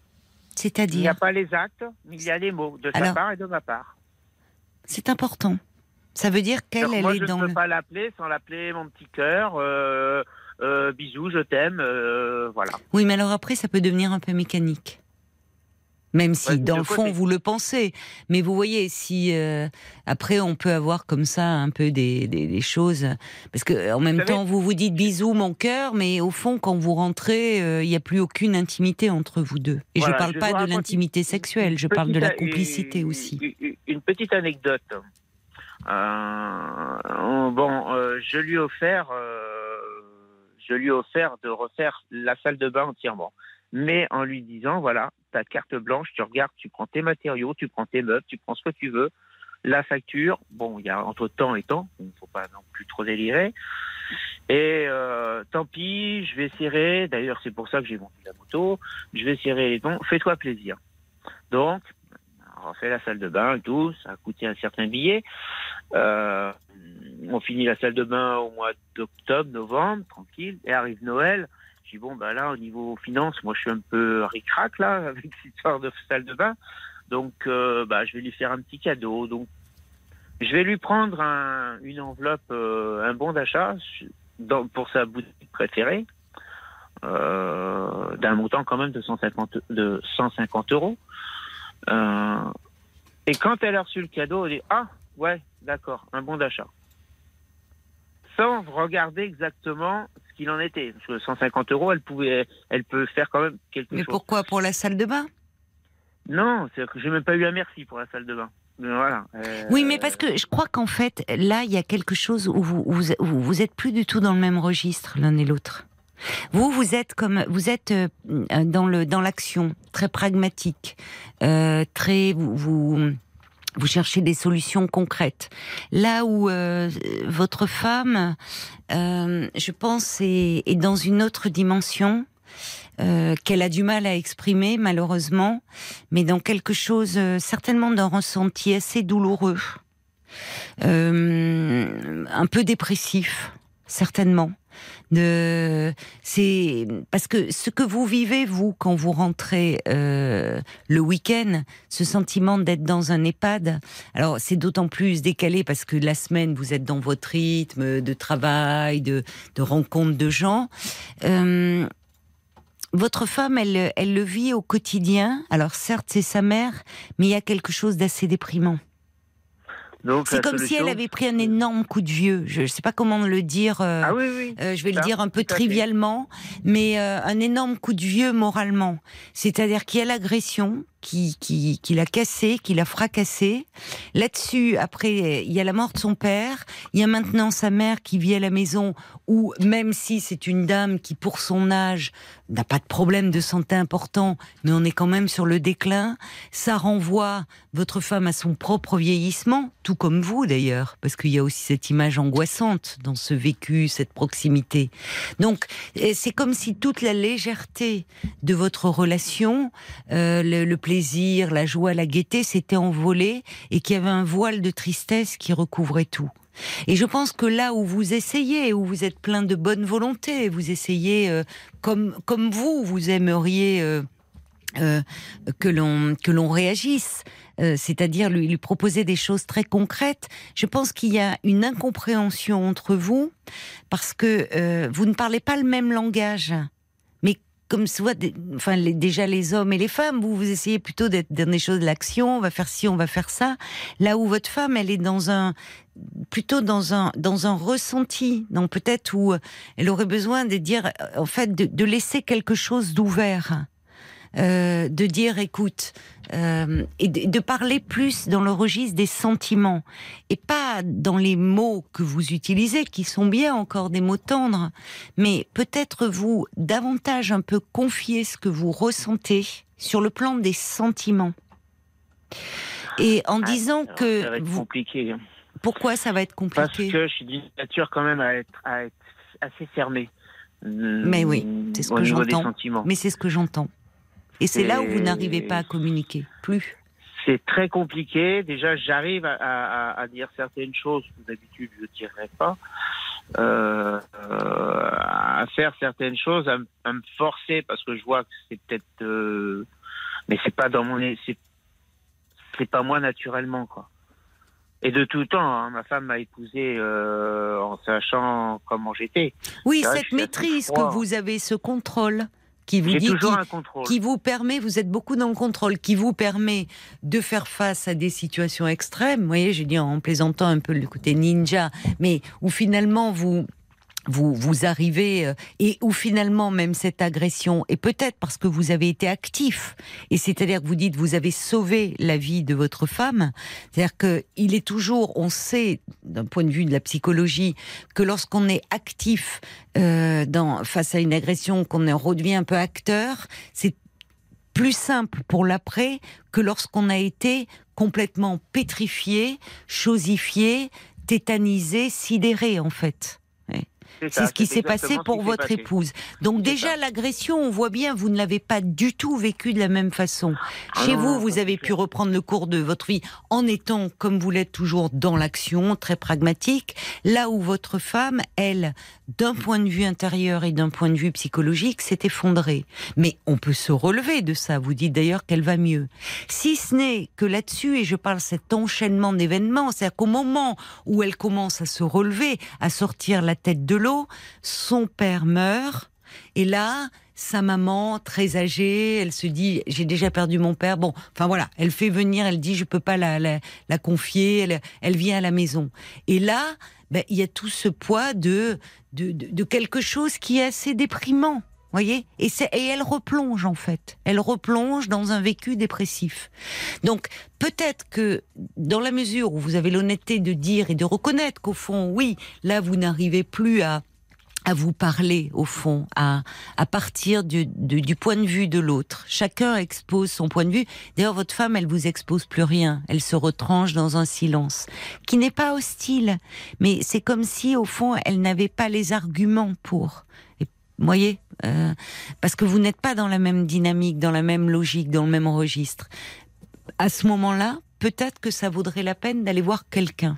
Il n'y C'est-à-dire a pas les actes, mais il y a les mots, de sa part et de ma part. C'est important. Ça veut dire qu'elle, elle moi, est je dans ne peux le... pas l'appeler sans l'appeler mon petit cœur. Euh, euh, bisous, je t'aime. euh, voilà. Oui, mais alors après, ça peut devenir un peu mécanique. Même si, Ouais, dans le fond, vous le pensez. Mais vous voyez, si euh, après, on peut avoir comme ça un peu des, des, des choses. Parce que en même temps, vous vous dites bisous, mon cœur, mais au fond, quand vous rentrez, euh, il n'y a plus aucune intimité entre vous deux. Et je ne parle je pas de l'intimité sexuelle, je parle de la a- complicité une- aussi. Une, une petite anecdote. Euh, bon, euh, je lui ai offert, euh, je lui ai offert de refaire la salle de bain entièrement, mais en lui disant voilà, ta carte blanche, tu regardes, tu prends tes matériaux, tu prends tes meubles, tu prends ce que tu veux. La facture, bon, il y a entre temps et temps, il ne faut pas non plus trop délirer. Et euh, tant pis, je vais serrer. D'ailleurs, c'est pour ça que j'ai vendu la moto. Je vais serrer les dons. Fais-toi plaisir. Donc, on refait la salle de bain et tout. Ça a coûté un certain billet. Euh, on finit la salle de bain au mois d'octobre, novembre, tranquille. Et arrive Noël. Bon, bah là, au niveau finance, moi, je suis un peu ric-rac là avec cette histoire de salle de bain. Donc, euh, bah, je vais lui faire un petit cadeau. Donc, je vais lui prendre un- une enveloppe, euh, un bon d'achat pour sa boutique préférée, euh, d'un montant quand même de 150, de 150 euros. Et quand elle a reçu le cadeau, elle dit Ah, ouais, d'accord, un bon d'achat. Sans regarder exactement qu'il en était. Parce que 150 euros, elle, pouvait, elle peut faire quand même quelque Mais chose. pourquoi? Pour la salle de bain? Non, c'est que j'ai même pas eu un merci pour la salle de bain. Mais voilà. euh, Oui, mais parce que je crois qu'en fait, là, il y a quelque chose où vous, où vous, êtes plus du tout dans le même registre l'un et l'autre. Vous, vous êtes comme vous êtes euh, dans le dans l'action, très pragmatique, euh, très vous, vous vous cherchez des solutions concrètes. Là où euh, votre femme, euh, je pense, est, est, dans une autre dimension. Euh, qu'elle a du mal à exprimer malheureusement, mais dans quelque chose certainement d'un ressenti assez douloureux, un peu dépressif, certainement c'est parce que ce que vous vivez vous quand vous rentrez euh, le week-end, ce sentiment d'être dans un EHPAD. Alors c'est d'autant plus décalé parce que la semaine vous êtes dans votre rythme de travail, de, de rencontre de gens. Euh, votre femme, elle, elle le vit au quotidien. Alors certes, c'est sa mère, mais il y a quelque chose d'assez déprimant. C'est comme si elle avait pris un énorme coup de vieux. Je ne sais pas comment le dire. Euh, ah oui, oui. Euh, je vais le dire un peu trivialement, mais euh, un énorme coup de vieux moralement. C'est-à-dire qu'il y a l'agression, qui, qui, qui l'a cassé, qui l'a fracassé. Là-dessus, après, il y a la mort de son père. Il y a maintenant sa mère qui vit à la maison où, même si c'est une dame qui, pour son âge, n'a pas de problème de santé important, mais on est quand même sur le déclin, ça renvoie votre femme à son propre vieillissement, tout comme vous d'ailleurs, parce qu'il y a aussi cette image angoissante dans ce vécu, cette proximité. Donc, c'est comme si toute la légèreté de votre relation, euh, le, le la joie, la gaieté s'était envolé et qu'il y avait un voile de tristesse qui recouvrait tout. Et je pense que là où vous essayez, où vous êtes plein de bonne volonté, vous essayez euh, comme vous, vous aimeriez euh, euh, que l'on réagisse, c'est-à-dire lui proposer des choses très concrètes. Je pense qu'il y a une incompréhension entre vous parce que vous ne parlez pas le même langage comme soit enfin déjà les hommes et les femmes, vous vous essayez plutôt d'être dans des choses de l'action, on va faire ci, on va faire ça. Là où votre femme, elle est dans un plutôt dans un dans un ressenti, donc peut-être où elle aurait besoin de dire en fait de laisser quelque chose d'ouvert. Euh, de dire écoute euh, et de, parler plus dans le registre des sentiments et pas dans les mots que vous utilisez qui sont bien encore des mots tendres mais peut-être vous davantage un peu confier ce que vous ressentez sur le plan des sentiments et en ah, disant que ça va être vous... compliqué pourquoi ça va être compliqué? Parce que je suis d'une nature quand même à être, à être assez fermée mais oui, c'est ce que j'entends. Mais c'est ce que j'entends. Et c'est là où vous n'arrivez pas à communiquer, plus. C'est très compliqué. Déjà, j'arrive à, dire certaines choses que d'habitude je ne dirais pas. Euh, à faire certaines choses, à, me forcer parce que je vois que c'est peut-être, euh, mais c'est pas dans mon, c'est, c'est pas moi naturellement quoi. Et de tout temps, hein, ma femme m'a épousé euh, en sachant comment j'étais. Oui, cette maîtrise que vous avez, ce contrôle qui vous dit, qui, vous permet, vous êtes beaucoup dans le contrôle, qui vous permet de faire face à des situations extrêmes. Vous voyez, j'ai dit en plaisantant un peu le côté ninja, mais où finalement vous vous, vous arrivez euh, et où finalement même cette agression et peut-être parce que vous avez été actif et c'est-à-dire que vous dites vous avez sauvé la vie de votre femme c'est-à-dire que il est toujours on sait d'un point de vue de la psychologie que lorsqu'on est actif euh, dans face à une agression qu'on redevient un peu acteur c'est plus simple pour l'après que lorsqu'on a été complètement pétrifié, chosifié, tétanisé, sidéré en fait. C'est ce qui s'est passé pour votre épouse. Donc déjà l'agression, on voit bien, vous ne l'avez pas du tout vécu de la même façon. Ah Chez vous, vous avez pu reprendre le cours de votre vie en étant, comme vous l'êtes toujours, dans l'action, très pragmatique. Là où votre femme, elle, d'un point de vue intérieur et d'un point de vue psychologique, s'est effondrée. Mais on peut se relever de ça. Vous dites d'ailleurs qu'elle va mieux. Si ce n'est que là-dessus, et je parle cet enchaînement d'événements, c'est-à-dire qu'au moment où elle commence à se relever, à sortir la tête de l'eau, son père meurt. Et là, sa maman, très âgée, elle se dit j'ai déjà perdu mon père. Bon, enfin voilà, elle fait venir, elle dit je peux pas la, la, confier, elle, elle, vient à la maison. Et là, ben, il y a tout ce poids de, de, de, quelque chose qui est assez déprimant. Voyez? Et, et elle replonge en fait. Elle replonge dans un vécu dépressif. Donc peut-être que dans la mesure où vous avez l'honnêteté de dire et de reconnaître qu'au fond, oui, là vous n'arrivez plus à à vous parler au fond, à, à partir du, du, point de vue de l'autre. Chacun expose son point de vue. D'ailleurs, votre femme, elle vous expose plus rien. Elle se retranche dans un silence qui n'est pas hostile, mais c'est comme si au fond, elle n'avait pas les arguments pour. Vous voyez, euh, parce que vous n'êtes pas dans la même dynamique, dans la même logique, dans le même registre. À ce moment-là, peut-être que ça vaudrait la peine d'aller voir quelqu'un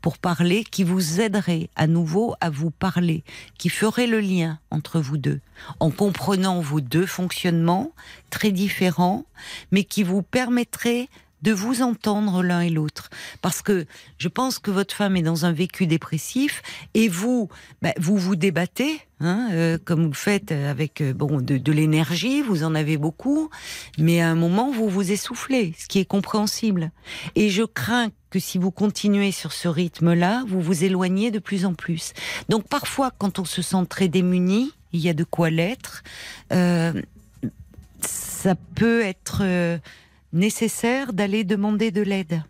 pour parler, qui vous aiderait à nouveau à vous parler, qui ferait le lien entre vous deux, en comprenant vos deux fonctionnements très différents, mais qui vous permettrait de vous entendre l'un et l'autre. Parce que je pense que votre femme est dans un vécu dépressif et vous, bah, vous vous débattez, hein, euh, comme vous le faites avec euh, bon de, de l'énergie, vous en avez beaucoup, mais à un moment vous vous essoufflez, ce qui est compréhensible. Et je crains que si vous continuez sur ce rythme-là, vous vous éloignez de plus en plus. Donc parfois, quand on se sent très démuni, il y a de quoi l'être. Euh, ça peut être euh, nécessaire d'aller demander de l'aide.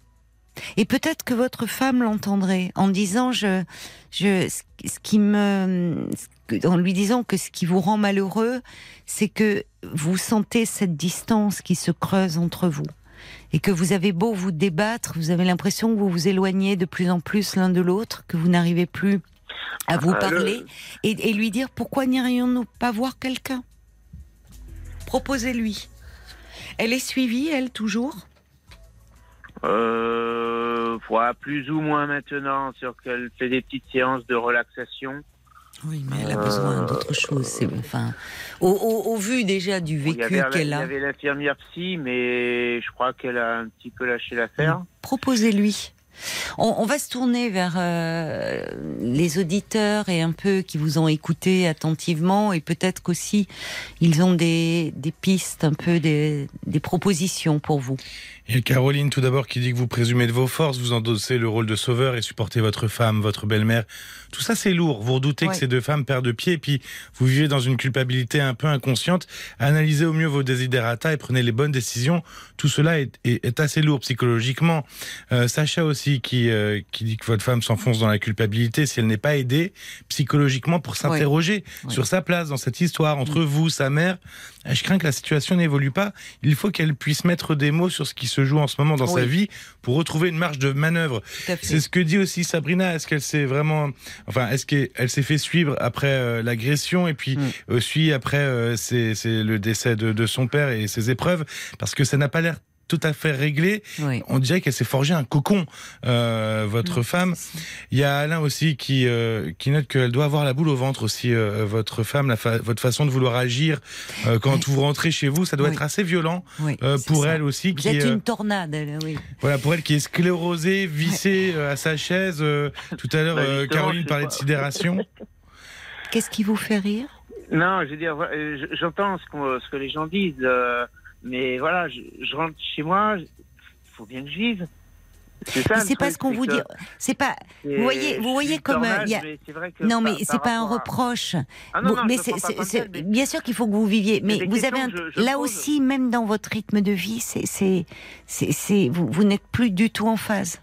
Et peut-être que votre femme l'entendrait en disant je, je, ce qui me, en lui disant que ce qui vous rend malheureux, c'est que vous sentez cette distance qui se creuse entre vous et que vous avez beau vous débattre, vous avez l'impression que vous vous éloignez de plus en plus l'un de l'autre, que vous n'arrivez plus à vous Ah, parler, le- et, et lui dire pourquoi n'irions-nous pas voir quelqu'un? Proposez-lui. Elle est suivie, elle, toujours Euh, voilà, plus ou moins maintenant, sur qu'elle fait des petites séances de relaxation. Oui, mais elle a Euh, besoin d'autre chose. C'est, enfin, au, au- au vu déjà du Il vécu avait, il qu'elle y a, avait l'infirmière psy, mais je crois qu'elle a un petit peu lâché l'affaire. proposez-lui. On, on va se tourner vers euh, les auditeurs et un peu qui vous ont écouté attentivement et peut-être qu'aussi ils ont des, des pistes, un peu des, des propositions pour vous. Il y a Caroline tout d'abord qui dit que vous présumez de vos forces, vous endossez le rôle de sauveur et supportez votre femme, votre belle-mère. Tout ça c'est lourd. Vous redoutez Ouais. que ces deux femmes perdent de pied et puis vous vivez dans une culpabilité un peu inconsciente. Analysez au mieux vos desiderata et prenez les bonnes décisions. Tout cela est, est- est assez lourd psychologiquement. Euh, Sacha aussi qui, euh, qui dit que votre femme s'enfonce dans la culpabilité si elle n'est pas aidée psychologiquement pour s'interroger Ouais. sur sa place dans cette histoire entre vous, sa mère. Euh, Je crains que la situation n'évolue pas. Il faut qu'elle puisse mettre des mots sur ce qui se joue en ce moment dans Oui. sa vie pour retrouver une marge de manœuvre. C'est ce que dit aussi Sabrina. Est-ce qu'elle s'est vraiment, enfin, est-ce qu'elle s'est fait suivre après euh, l'agression et puis Mm. aussi après euh, c'est c'est le décès de, de son père et ses épreuves? Parce que ça n'a pas l'air tout à fait réglé. Oui. On dirait qu'elle s'est forgé un cocon, euh, votre Mm, femme. Il y a Alain aussi qui euh, qui note qu'elle doit avoir la boule au ventre aussi. euh, votre femme, la fa- votre façon de vouloir agir euh, quand Oui. vous rentrez chez vous, ça doit Oui. être assez violent euh, pour ça. elle aussi. Vous qui êtes euh, une tornade, elle, oui. voilà, pour elle qui est sclérosée, vissée euh, à sa chaise. euh, tout à l'heure, Bah, euh, Caroline parlait de sidération. Qu'est-ce qui vous fait rire? Non, je veux dire, j'entends ce, que les gens disent, euh, mais voilà, je, je rentre chez moi, il faut bien que je vive. C'est pas ce qu'on vous dit. C'est pas. Vous voyez- vous voyez comme, euh, il y a- vrai que Non, mais c'est pas un à- reproche. Ah non, mais c'est, mais- bien sûr qu'il faut que vous viviez, mais vous avez un, je- je là pose. aussi, même dans votre rythme de vie, c'est, c'est- vous, vous n'êtes plus du tout en phase.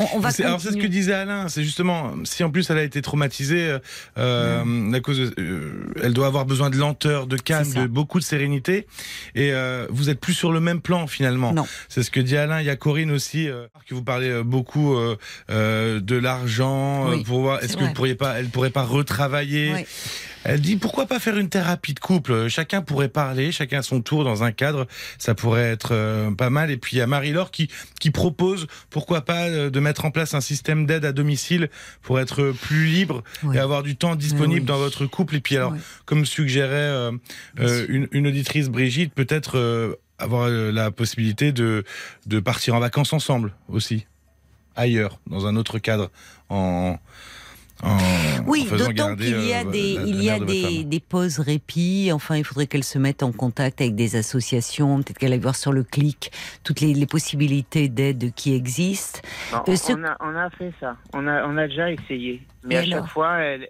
On, on va C'est- alors c'est ce que disait Alain, c'est justement si en plus elle a été traumatisée euh, euh, à cause, de- euh, elle doit avoir besoin de lenteur, de calme, de beaucoup de sérénité, et euh, vous êtes plus sur le même plan finalement. C'est ce que dit Alain. Il y a Corinne aussi que vous parlez euh, beaucoup de l'argent Oui, pour est-ce que vrai. vous pourriez pas, elle pourrait pas retravailler. Oui. Elle dit pourquoi pas faire une thérapie de couple? Chacun pourrait parler, chacun à son tour dans un cadre, ça pourrait être pas mal. Et puis il y a Marie-Laure qui, qui propose pourquoi pas de mettre en place un système d'aide à domicile pour être plus libre Oui. et avoir du temps disponible oui. dans votre couple. Et puis alors, Oui. comme suggérait euh, euh, une, une auditrice Brigitte, peut-être euh, avoir la possibilité de, de partir en vacances ensemble aussi, ailleurs, dans un autre cadre, en, en Oui, en d'autant qu'il y a euh, des, il y a de des, des pauses répit. Enfin, il faudrait qu'elle se mette en contact avec des associations. Peut-être qu'elle aille voir sur le clic toutes les, les possibilités d'aide qui existent. Non, Euh, ce- on, a, on a fait ça. On a, on a déjà essayé. Mais à alors chaque fois, elle,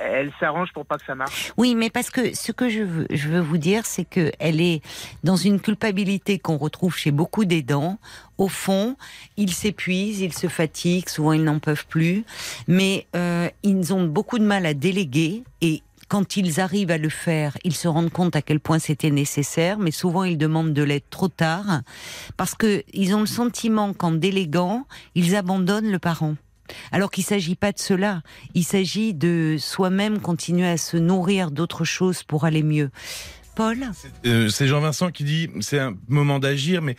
elle s'arrange pour pas que ça marche. Oui, mais parce que ce que je veux, vous dire, c'est que elle est dans une culpabilité qu'on retrouve chez beaucoup d'aidants. Au fond, ils s'épuisent, ils se fatiguent, souvent ils n'en peuvent plus, mais euh, ils ont beaucoup de mal à déléguer et quand ils arrivent à le faire, ils se rendent compte à quel point c'était nécessaire, mais souvent ils demandent de l'aide trop tard parce que ils ont le sentiment qu'en déléguant, ils abandonnent le parent. Alors qu'il s'agit pas de cela, il s'agit de soi-même continuer à se nourrir d'autres choses pour aller mieux. Paul Euh, c'est Jean-Vincent qui dit c'est un moment d'agir, mais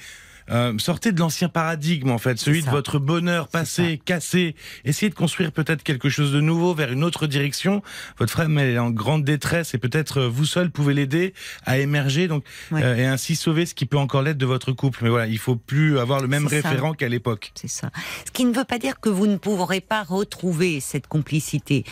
euh, sortez de l'ancien paradigme en fait, celui de votre bonheur passé, cassé. Essayez de construire peut-être quelque chose de nouveau vers une autre direction. Votre femme elle est en grande détresse et peut-être euh, vous seul pouvez l'aider à émerger donc Ouais. euh, et ainsi sauver ce qui peut encore l'être de votre couple. Mais voilà, il faut plus avoir le même référent qu'à l'époque. C'est ça. Ce qui ne veut pas dire que vous ne pourrez pas retrouver cette complicité.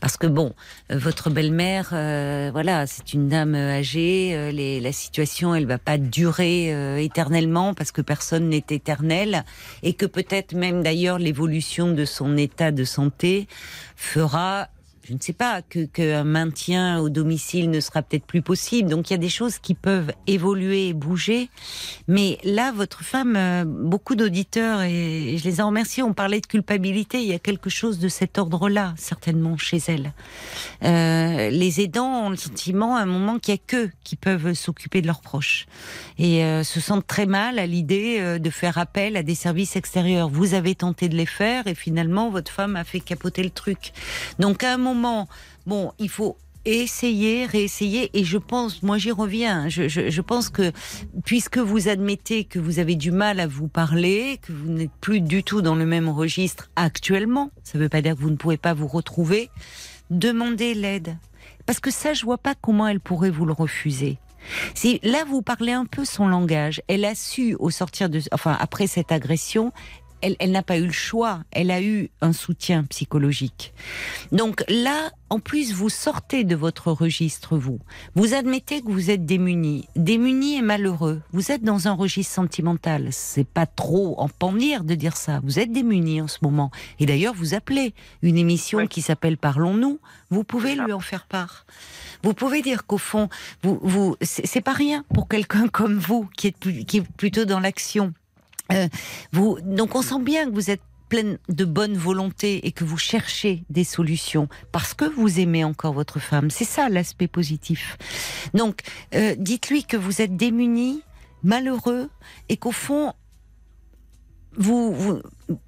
Parce que bon, votre belle-mère, euh, voilà, c'est une dame âgée, les- la situation, elle va pas durer éternellement parce que personne n'est éternel et que peut-être même d'ailleurs l'évolution de son état de santé fera je ne sais pas, que qu'un maintien au domicile ne sera peut-être plus possible. Donc il y a des choses qui peuvent évoluer et bouger. Mais là, votre femme, euh, beaucoup d'auditeurs, et je les en remercie, ont parlé de culpabilité. Il y a quelque chose de cet ordre-là, certainement, chez elle. Euh, les aidants ont le sentiment à un moment qu'il n'y a qu'eux qui peuvent s'occuper de leurs proches. Et euh, se sentent très mal à l'idée de faire appel à des services extérieurs. Vous avez tenté de les faire et finalement, votre femme a fait capoter le truc. Donc à un moment, bon, il faut essayer, réessayer, et je pense, moi j'y reviens, je, je, je pense que puisque vous admettez que vous avez du mal à vous parler, que vous n'êtes plus du tout dans le même registre actuellement, ça ne veut pas dire que vous ne pouvez pas vous retrouver, demandez l'aide. Parce que ça, je vois pas comment elle pourrait vous le refuser. Si là vous parlez un peu son langage, elle a su au sortir de, enfin après cette agression, elle, elle n'a pas eu le choix, elle a eu un soutien psychologique. Donc là, en plus, vous sortez de votre registre, vous. Vous admettez que vous êtes démuni, démuni et malheureux. Vous êtes dans un registre sentimental. C'est pas trop en pendir de dire ça. Vous êtes démuni en ce moment. Et d'ailleurs, vous appelez une émission Oui. qui s'appelle Parlons-nous. Vous pouvez lui en faire part. Vous pouvez dire qu'au fond, vous, vous, c'est pas rien pour quelqu'un comme vous qui est, plus- qui est plutôt dans l'action. Euh, vous, donc on sent bien que vous êtes pleine de bonne volonté et que vous cherchez des solutions parce que vous aimez encore votre femme. C'est ça l'aspect positif. Donc euh, dites-lui que vous êtes démuni, malheureux et qu'au fond vous vous,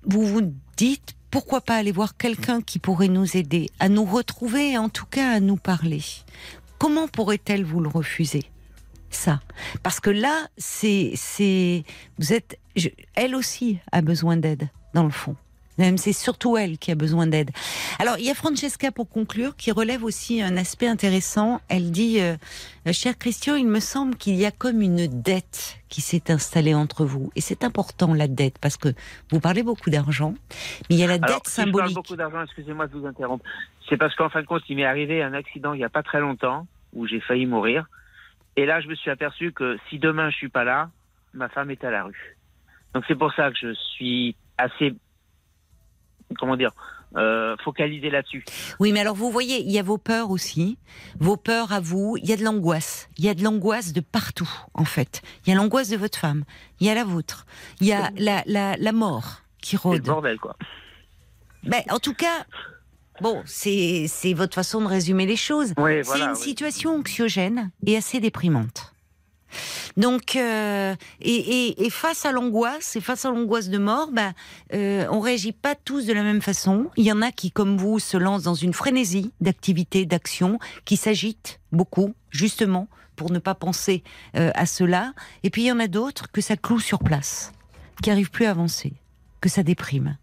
vous vous dites pourquoi pas aller voir quelqu'un qui pourrait nous aider à nous retrouver et en tout cas à nous parler. Comment pourrait-elle vous le refuser? Ça. Parce que là c'est c'est vous êtes je- elle aussi a besoin d'aide dans le fond. Même c'est surtout elle qui a besoin d'aide. Alors il y a Francesca pour conclure qui relève aussi un aspect intéressant. Elle dit euh, cher Christian il me semble qu'il y a comme une dette qui s'est installée entre vous. Et c'est important la dette parce que vous parlez beaucoup d'argent mais il y a la Alors, dette si je parle symbolique. beaucoup d'argent, excusez-moi de vous interrompre. C'est parce qu'en fin de compte, il m'est arrivé un accident il n'y a pas très longtemps où j'ai failli mourir. Et là, je me suis aperçu que si demain je suis pas là, ma femme est à la rue. Donc c'est pour ça que je suis assez, comment dire, euh, focalisé là-dessus. Oui, mais alors vous voyez, il y a vos peurs aussi, vos peurs à vous, il y a de l'angoisse, il y a de l'angoisse de partout en fait. Il y a l'angoisse de votre femme, il y a la vôtre, il y a la, la, la mort qui C'est le rôde. bordel, quoi. Ben, en tout cas, bon, c'est c'est votre façon de résumer les choses. Oui, C'est voilà. une oui. situation anxiogène et assez déprimante. Donc, euh, et, et- et face à l'angoisse, et face à l'angoisse de mort, ben, euh, on réagit pas tous de la même façon. Il y en a qui, comme vous, se lancent dans une frénésie d'activité, d'action, qui s'agitent beaucoup, justement, pour ne pas penser euh, à cela. Et puis il y en a d'autres que ça cloue sur place, qui arrivent plus à avancer, que ça déprime.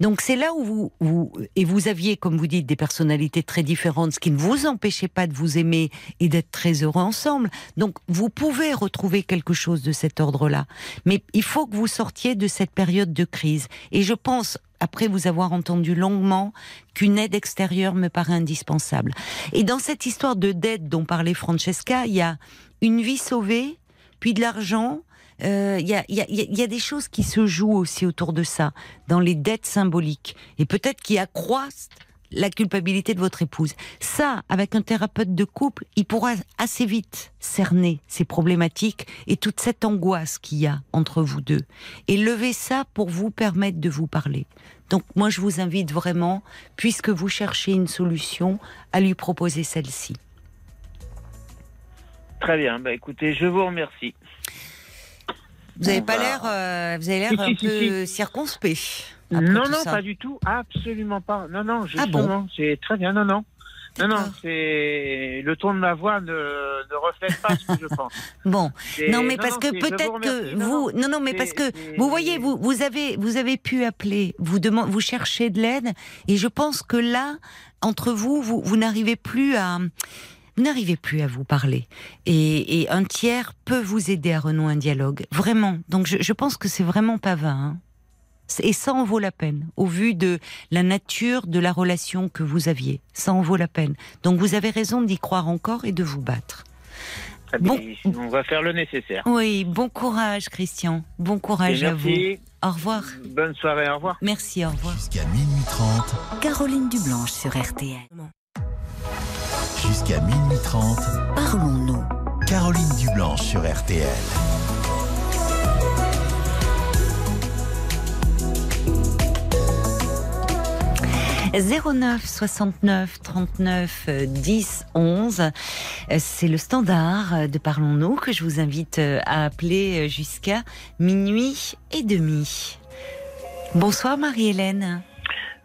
Donc c'est là où vous, et vous aviez, comme vous dites, des personnalités très différentes, ce qui ne vous empêchait pas de vous aimer et d'être très heureux ensemble. Donc vous pouvez retrouver quelque chose de cet ordre-là, mais il faut que vous sortiez de cette période de crise. Et je pense, après vous avoir entendu longuement, qu'une aide extérieure me paraît indispensable. Et dans cette histoire de dette dont parlait Francesca, il y a une vie sauvée, puis de l'argent. Euh, Il il y a des choses qui se jouent aussi autour de ça, dans les dettes symboliques, et peut-être qui accroissent la culpabilité de votre épouse. Ça, avec un thérapeute de couple, il pourra assez vite cerner ces problématiques et toute cette angoisse qu'il y a entre vous deux. Et lever ça pour vous permettre de vous parler. Donc moi, je vous invite vraiment, puisque vous cherchez une solution, à lui proposer celle-ci. Très bien. Bah, écoutez, je vous remercie. Vous n'avez pas va- l'air, euh, vous avez l'air Si, un si, si, peu circonspect. non, non, ça. pas du tout. Absolument pas. Non, non, Ah bon c'est très bien. Non, non. Non, non, c'est le ton de ma voix ne, ne reflète pas ce que je pense. Bon, non mais parce que peut-être que vous, non, non mais parce que vous voyez, vous vous avez vous avez pu appeler, vous demandez, vous cherchez de l'aide et je pense que là entre vous, vous vous n'arrivez plus à vous n'arrivez plus à vous parler et, et un tiers peut vous aider à renouer un dialogue vraiment. Donc je, je pense que c'est vraiment pas vain. hein. Et ça en vaut la peine, au vu de la nature de la relation que vous aviez. Ça en vaut la peine. Donc vous avez raison d'y croire encore et de vous battre. Très Bon. bien. On va faire le nécessaire. Oui, bon courage, Christian. Bon courage à vous. merci. Au revoir. Bonne soirée. Au revoir. Merci, au revoir. Jusqu'à minuit 30. Caroline Dublanche sur RTL. Jusqu'à minuit 30. Parlons-nous. Caroline Dublanche sur RTL. 09 69 39 euh, 10 11. Euh, C'est le standard euh, de Parlons-nous que je vous invite euh, à appeler euh, jusqu'à minuit et demi. Bonsoir Marie-Hélène.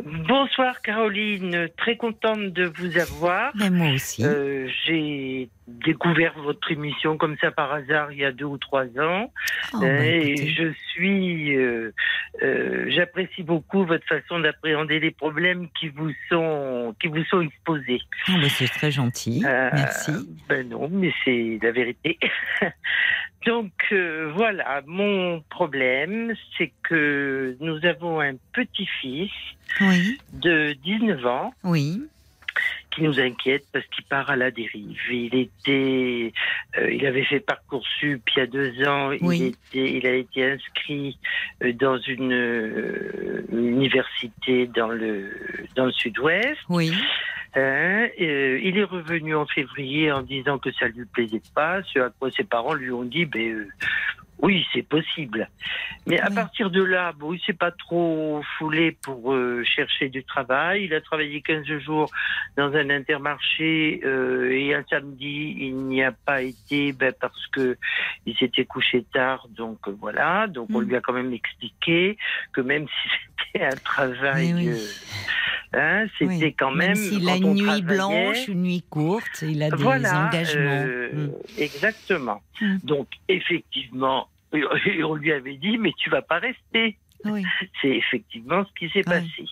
Bonsoir Caroline, très contente de vous avoir. Mais moi aussi. Euh, J'ai découvert votre émission comme ça par hasard il y a deux ou trois ans Oh, bah, et je suis, euh, euh, j'apprécie beaucoup votre façon d'appréhender les problèmes qui vous sont qui vous sont exposés. Oh, bah, c'est très gentil. Merci. Ben non, mais c'est la vérité. Donc euh, voilà, mon problème, c'est que nous avons un petit-fils Oui, de 19 ans oui. Qui nous inquiète parce qu'il part à la dérive. Il était, euh, il avait fait parcoursup il y a deux ans. Oui. Il était, il a été inscrit euh, dans une euh, université dans le dans le Sud-Ouest. Oui. Hein, euh, il est revenu en février en disant que ça lui plaisait pas. Ce à quoi ses parents lui ont dit, ben oui, c'est possible. Mais à partir de là, bon, il s'est pas trop foulé pour euh, chercher du travail. Il a travaillé 15 jours dans un intermarché euh, et un samedi, il n'y a pas été ben, parce que il s'était couché tard. Donc euh, voilà. Donc on Mm. lui a quand même expliqué que même si c'était un travail, oui. euh, hein, c'était Oui. quand même. s'il a quand une on nuit travaillait- blanche, une nuit courte, il a des voilà, engagements. euh, Mm. Exactement. Mm. Donc, effectivement, et on lui avait dit, mais tu vas pas rester. Oui. C'est effectivement ce qui s'est passé.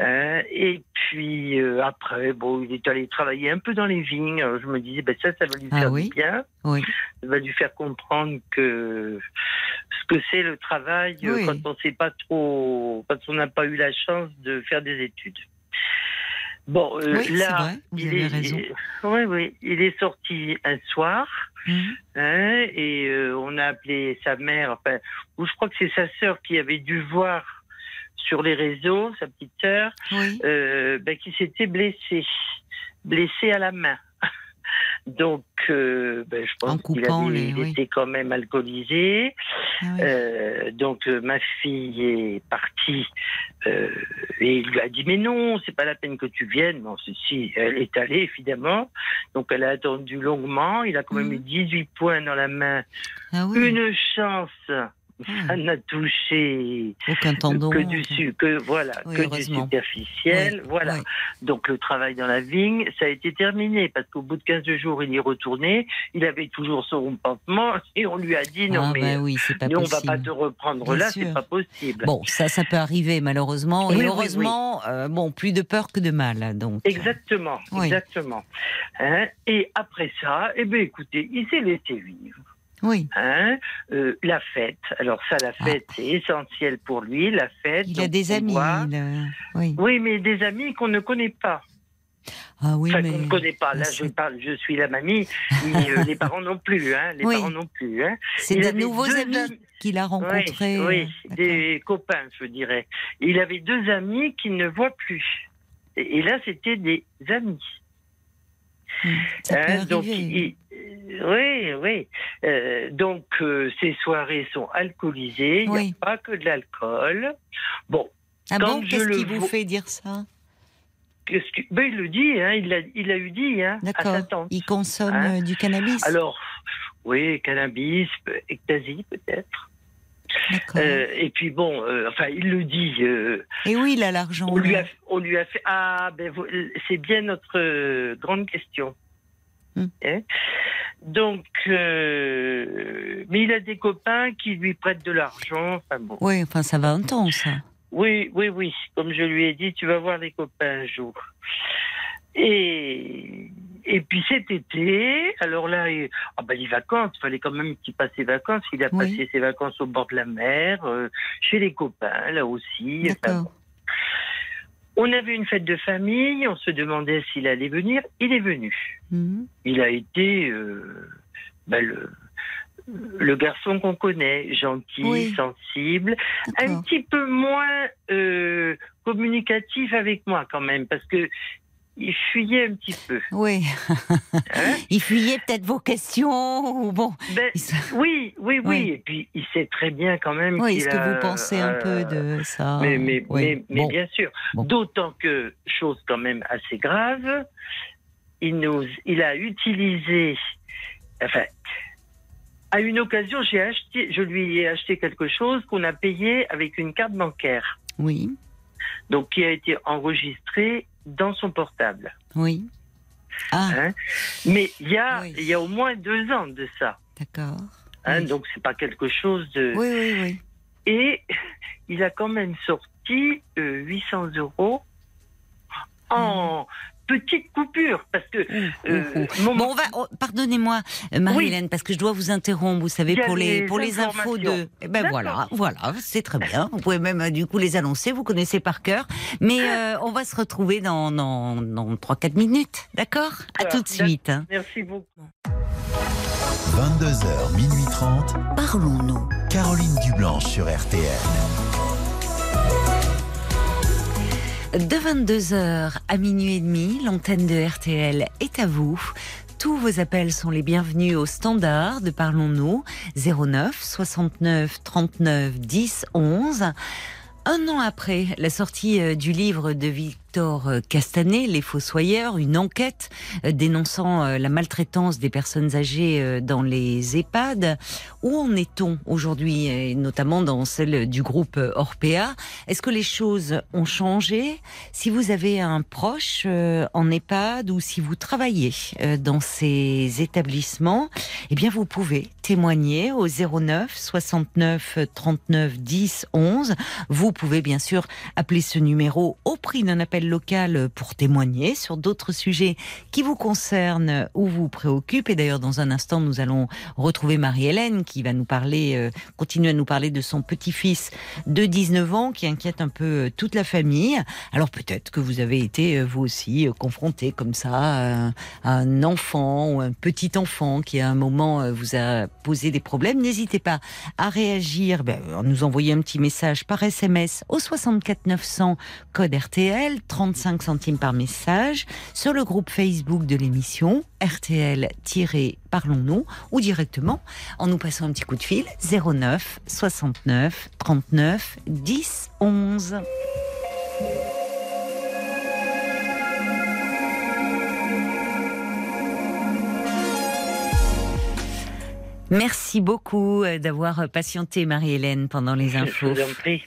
Euh, et puis euh, après, bon, il est allé travailler un peu dans les vignes. Alors, je me disais, ben ça, ça va lui Ah faire oui du bien. Oui. Ça va lui faire comprendre que ce que c'est le travail quand on sait pas trop, quand on n'a pas eu la chance de faire des études. Bon, euh, Oui, là, vrai, vous il avez est, raison. oui, oui, il est sorti un soir. Mhm. Hein, et euh, on a appelé sa mère, enfin, ou je crois que c'est sa sœur qui avait dû voir sur les réseaux, sa petite sœur, Oui. euh, ben, qui s'était blessée, blessée à la main. Donc, euh, ben, je En pense qu'il avait- les- oui. quand même alcoolisé. Ah oui. Euh, donc, euh, ma fille est partie euh, et il lui a dit mais non, c'est pas la peine que tu viennes. Bon, si, elle est allée évidemment. Donc, elle a attendu longuement. Il a quand même Mhm. eu 18 points dans la main. Ah oui. Une chance. Ah. Ça n'a touché Aucun tendon. que du su, que voilà, Oui, que du superficiel, Oui, voilà. oui. Donc le travail dans la vigne, ça a été terminé parce qu'au bout de 15 jours, il y est retourné. Il avait toujours son pansement et on lui a dit non ah mais bah oui, c'est pas nous, on va pas te reprendre Bien là, c'est pas possible. Bon, ça, ça peut arriver malheureusement. Et heureusement, euh, bon, plus de peur que de mal. Donc. Exactement, Oui. exactement. Hein et après ça, eh ben écoutez, il s'est laissé vivre. Oui. Hein Euh, la fête, alors ça, la fête, c'est essentiel pour lui, la fête. Ah. Il a des amis. Oui. Oui, mais des amis qu'on ne connaît pas. Ah oui, enfin, mais. qu'on ne connaît pas. Là, je parle, je suis la mamie, mais euh, les parents non plus, hein. Les Oui. parents non plus, hein. C'est des nouveaux amis amis. qu'il a rencontrés. Oui, des copains, je dirais. Il avait deux amis qu'il ne voit plus. Et là, c'était des amis. Ça peut Hein, donc, il- euh, oui, oui. Euh, donc, euh, ces soirées sont alcoolisées. Il n'y a pas que de l'alcool. Bon, Ah quand bon Qu'est-ce qui vous fait dire ça? Que- ben, il le dit, hein, il, a, il a eu dit hein, D'accord. Il consomme Hein euh, du cannabis? Alors, oui, cannabis, ecstasy peut-être. Euh, et puis bon, euh, enfin, il le dit. euh, Et oui, il a l'argent. on, lui a, on lui a fait. Ah, ben c'est bien notre grande question. Hmm. Hein Donc, mais il a des copains qui lui prêtent de l'argent. Enfin bon. Oui, enfin, ça va un temps, ça. Oui, oui, oui. Comme je lui ai dit, tu vas voir les copains un jour. Et, et puis cet été, alors là, il- ah ben les vacances, il fallait quand même qu'il passe ses vacances. Il a Oui. passé ses vacances au bord de la mer, euh, chez les copains, là aussi. Enfin. On avait une fête de famille, on se demandait s'il allait venir. Il est venu. Mhm. Il a été euh, ben, le, le garçon qu'on connaît, gentil, Oui. sensible, un petit peu moins euh, communicatif avec moi quand même, parce que il fuyait un petit peu. Oui. hein. Il fuyait peut-être vos questions ou bon. Ben, se- oui, oui, oui, Oui. Et puis il sait très bien quand même. Oui, qu'il est-ce que vous pensez un peu euh, de ça Mais, mais, Oui. mais, bien sûr. Bon. D'autant que, chose quand même assez grave, il, nous, il a utilisé. Enfin, à une occasion, j'ai acheté, je lui ai acheté quelque chose qu'on a payé avec une carte bancaire, Oui, donc qui a été enregistrée dans son portable. oui. Ah, Hein? Mais il y, a, Oui. y a au moins deux ans de ça. d'accord. Hein, Oui. Donc, c'est pas quelque chose de. Oui, oui, oui. Et il a quand même sorti euh, 800 euros en petite coupure. Parce que. Euh, mon- Bon, on va, oh, pardonnez-moi, Marie-Hélène, parce que je dois vous interrompre, vous savez, pour les, les pour les infos de. Eh ben voilà, voilà, c'est très bien. Vous pouvez même, euh, du coup, les annoncer, vous connaissez par cœur. Mais euh, on va se retrouver dans, dans, dans 3-4 minutes, d'accord? À tout de suite. hein. Merci beaucoup. 22h, minuit 30. Parlons-nous. Caroline Dublanche sur RTL. De 22h à minuit et demi, l'antenne de RTL est à vous. Tous vos appels sont les bienvenus au standard de Parlons-nous 09 69 39 10 11. Un an après la sortie euh, du livre de Victor euh, Castanet, Les Fossoyeurs, une enquête euh, dénonçant euh, la maltraitance des personnes âgées dans les EHPAD, où en est-on aujourd'hui, notamment dans celle du groupe Orpea? Est-ce que les choses ont changé? Si vous avez un proche en EHPAD ou si vous travaillez dans ces établissements, eh bien vous pouvez témoigner au 09 69 39 10 11. Vous pouvez bien sûr appeler ce numéro au prix d'un appel local pour témoigner sur d'autres sujets qui vous concernent ou vous préoccupent. Et d'ailleurs, dans un instant, nous allons retrouver Marie-Hélène qui va nous parler, euh, continuer à nous parler de son petit-fils de 19 ans qui inquiète un peu euh, toute la famille. Alors peut-être que vous avez été euh, vous aussi euh, confronté comme ça à, un enfant ou un petit enfant qui à un moment vous a posé des problèmes. N'hésitez pas à réagir, ben, nous envoyer un petit message par SMS au 64 900 code RTL, 35 centimes par message, sur le groupe Facebook de l'émission RTL-Parlons-nous ou directement en nous passant un petit coup de fil 09 69 39 10 11. Merci beaucoup euh, d'avoir patienté Marie-Hélène pendant les Je infos. vous en prie.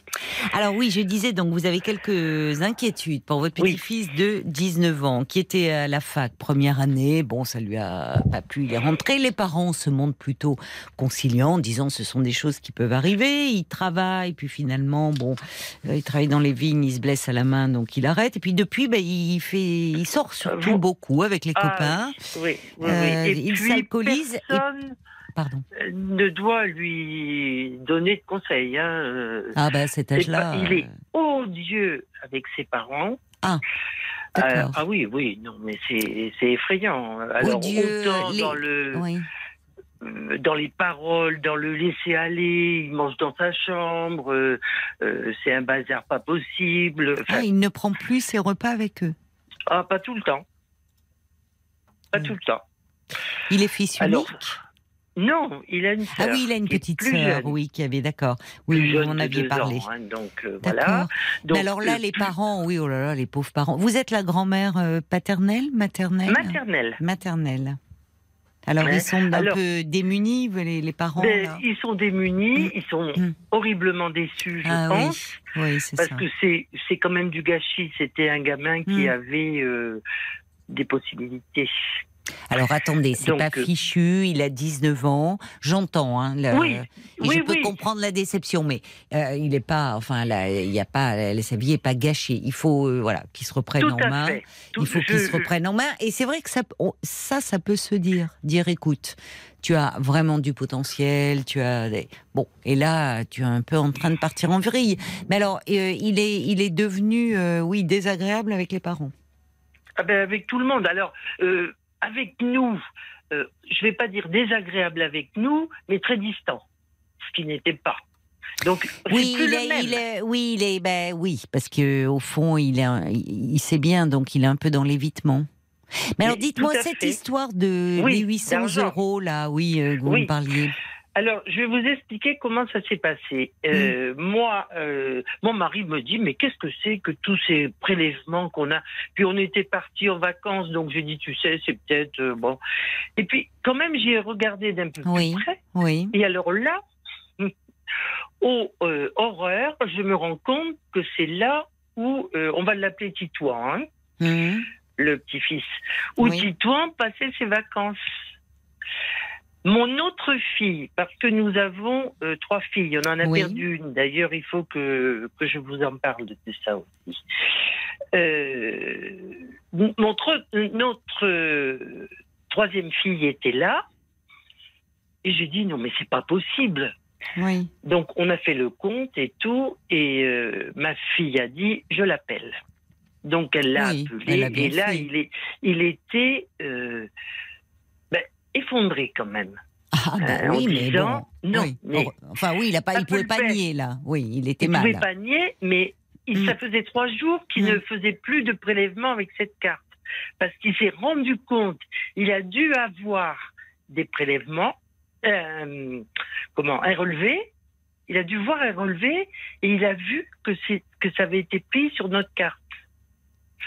Alors oui, je disais donc vous avez quelques inquiétudes pour votre Oui. petit-fils de 19 ans qui était à la fac première année. Bon, ça lui a pas plu, il est rentré. Les parents se montrent plutôt conciliants, en disant ce sont des choses qui peuvent arriver. Il travaille, puis finalement, bon, euh, il travaille dans les vignes, il se blesse à la main, donc il arrête. Et puis depuis, ben, il fait, il sort surtout beaucoup avec les Ah, copains. Oui, oui, Euh, oui. Et il puis, s'alcoolise et- Pardon. ne doit lui donner de conseils. Hein. Ah ben à cet âge-là. il est euh, odieux avec ses parents. Ah, Euh, ah oui, oui, non, mais c'est effrayant. Alors, Odieux, autant les- dans le. Oui. euh, dans les paroles, dans le laisser aller, il mange dans sa chambre, euh, euh, c'est un bazar pas possible. Enfin, Ah, il ne prend plus ses repas avec eux. ah, pas tout le temps. Pas Mm. tout le temps. Il est fils unique. Alors, Non, il a une ah sœur. oui, il a une petite sœur, oui, qui avait, d'accord. Oui, vous en aviez parlé. ans, hein, donc euh, voilà. Donc, alors là, euh, les parents, oui, oh là là, les pauvres parents. Vous êtes la grand-mère euh, paternelle, maternelle? Maternelle. Maternelle. Alors, Ouais. ils sont un peu démunis, les, les parents là? ils sont démunis, Mm. ils sont Mm. horriblement déçus, je Ah pense. oui, oui, Parce ça. que c'est c'est quand même du gâchis. C'était un gamin qui Mm. avait des possibilités. Alors attendez, c'est Donc, pas euh, fichu, il a 19 ans, j'entends, hein, le- Oui, et oui, je peux oui. comprendre la déception, mais euh, il est pas, enfin, là, il y a pas, la- sa vie est pas gâchée. Il faut, euh, voilà, qu'il se reprenne Tout en main. Tout- il faut qu'il je- se reprenne en main. Et c'est vrai que ça, on- ça, ça peut se dire. Dire, écoute, tu as vraiment du potentiel, tu as des... bon, et là, tu es un peu en train de partir en vrille. Mais alors, euh, il est, il est devenu, oui, désagréable avec les parents? Ah ben, avec tout le monde. Alors, euh, avec nous, euh, je vais pas dire désagréable avec nous, mais très distant, ce qui n'était pas. Donc, Oui, plus il le est, même. il est- oui, il est, ben oui, parce que au fond, il est, il sait bien, donc il est un peu dans l'évitement. Mais alors, dites-moi cette fait. histoire de Oui, les 800 d'argent. euros là, oui, euh, que vous Oui. me parliez. Alors, je vais vous expliquer comment ça s'est passé. Euh, Mm. Moi, euh, mon mari me dit, mais qu'est-ce que c'est que tous ces prélèvements qu'on a Puis on était partis en vacances, donc j'ai dit, tu sais, c'est peut-être euh, bon. Et puis, quand même, j'y ai regardé d'un peu Oui. plus près. Oui. Et alors là, oh horreur, je me rends compte que c'est là où on va l'appeler Titouan, hein, Hum. le petit-fils, où Oui. Titouan passait ses vacances. Mon autre fille, parce que nous avons euh, trois filles, on en a Oui. perdu une. D'ailleurs, il faut que, que je vous en parle de ça aussi. Euh, notre notre euh, troisième fille était là, et j'ai dit non mais c'est pas possible. Oui. Donc on a fait le compte et tout, et ma fille a dit je l'appelle. Donc elle l'a Oui, appelé, et là fait. il est, il était effondré quand même. Ah bah Euh, en oui, mais disant, bon. non, oui. mais- enfin oui, il a pas, il pouvait pas nier là. Oui, il était Il mal. pouvait pas nier, mais il, Mm. ça faisait trois jours qu'il Mm. ne faisait plus de prélèvement avec cette carte. Parce qu'il s'est rendu compte, il a dû avoir des prélèvements, euh, comment, un relevé. Il a dû voir un relevé et il a vu que, c'est, que ça avait été pris sur notre carte.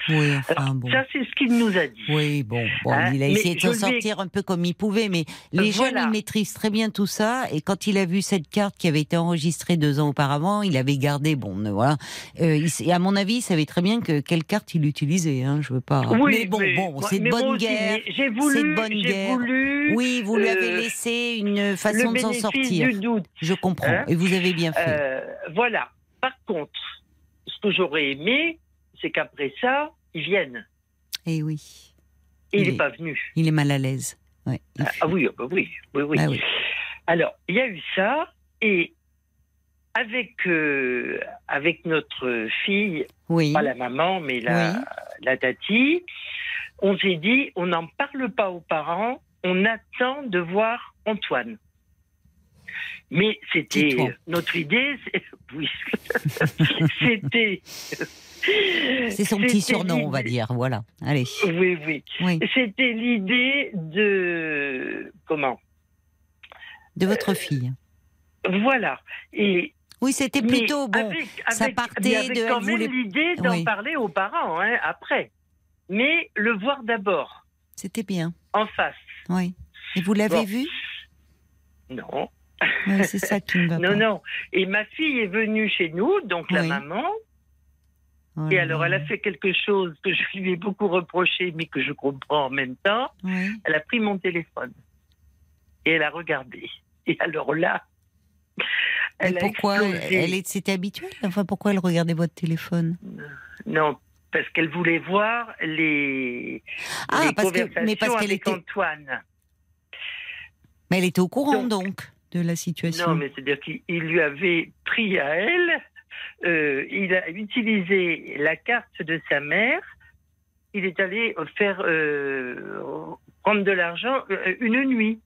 Oui, Alors, enfin bon. Ça, c'est ce qu'il nous a dit. Oui, bon, bon Hein, il a essayé de s'en sortir un peu comme il pouvait, mais les jeunes, ils maîtrisent très bien tout ça. Et quand il a vu cette carte qui avait été enregistrée deux ans auparavant, il avait gardé, bon, voilà. Euh, et à mon avis, il savait très bien que quelle carte il utilisait. Hein, je veux pas. Oui, mais bon, mais- bon, c'est de bonne guerre. J'ai voulu, bonne guerre. voulu Oui, vous lui avez euh, laissé une façon de s'en sortir. du doute. Je comprends. Hein et vous avez bien fait. Euh, voilà. Par contre, ce que j'aurais aimé, c'est qu'après ça, ils viennent. Eh oui, Et il n'est est- pas venu. il est mal à l'aise. Ouais, Ah, oui, bah oui, oui, oui. Ah oui. Alors, il y a eu ça, et avec, euh, avec notre fille, oui. pas la maman, mais la, la tati, on s'est dit, on n'en parle pas aux parents, on attend de voir Antoine. Mais c'était notre idée, oui, c'était. C'est son petit surnom, on va dire. Voilà. Allez. Oui, oui. Oui. C'était l'idée de comment? De votre fille. Voilà. Et Oui, c'était plutôt bon. Avec, ça avec- partait avec de- quand même voulait- l'idée d'en Oui. parler aux parents hein, après, mais le voir d'abord C'était bien. en face. Oui. Et vous l'avez Bon. vu? Non, Oui, c'est ça qui ne va non, pas. non. Et ma fille est venue chez nous, donc la maman, Oh et alors elle a fait quelque chose que je lui ai beaucoup reproché, mais que je comprends en même temps. Oui. Elle a pris mon téléphone et elle a regardé. Et alors là, Mais elle pourquoi elle est, c'était habituel Enfin, pourquoi elle regardait votre téléphone? Non, parce qu'elle voulait voir les, Ah, les parce que- conversations mais parce qu'elle avec était- Antoine. Mais elle était au courant Donc- donc, de la situation. Non, mais c'est-à-dire qu'il il lui avait pris à elle, euh, il a utilisé la carte de sa mère, il est allé faire euh, prendre de l'argent euh, une nuit.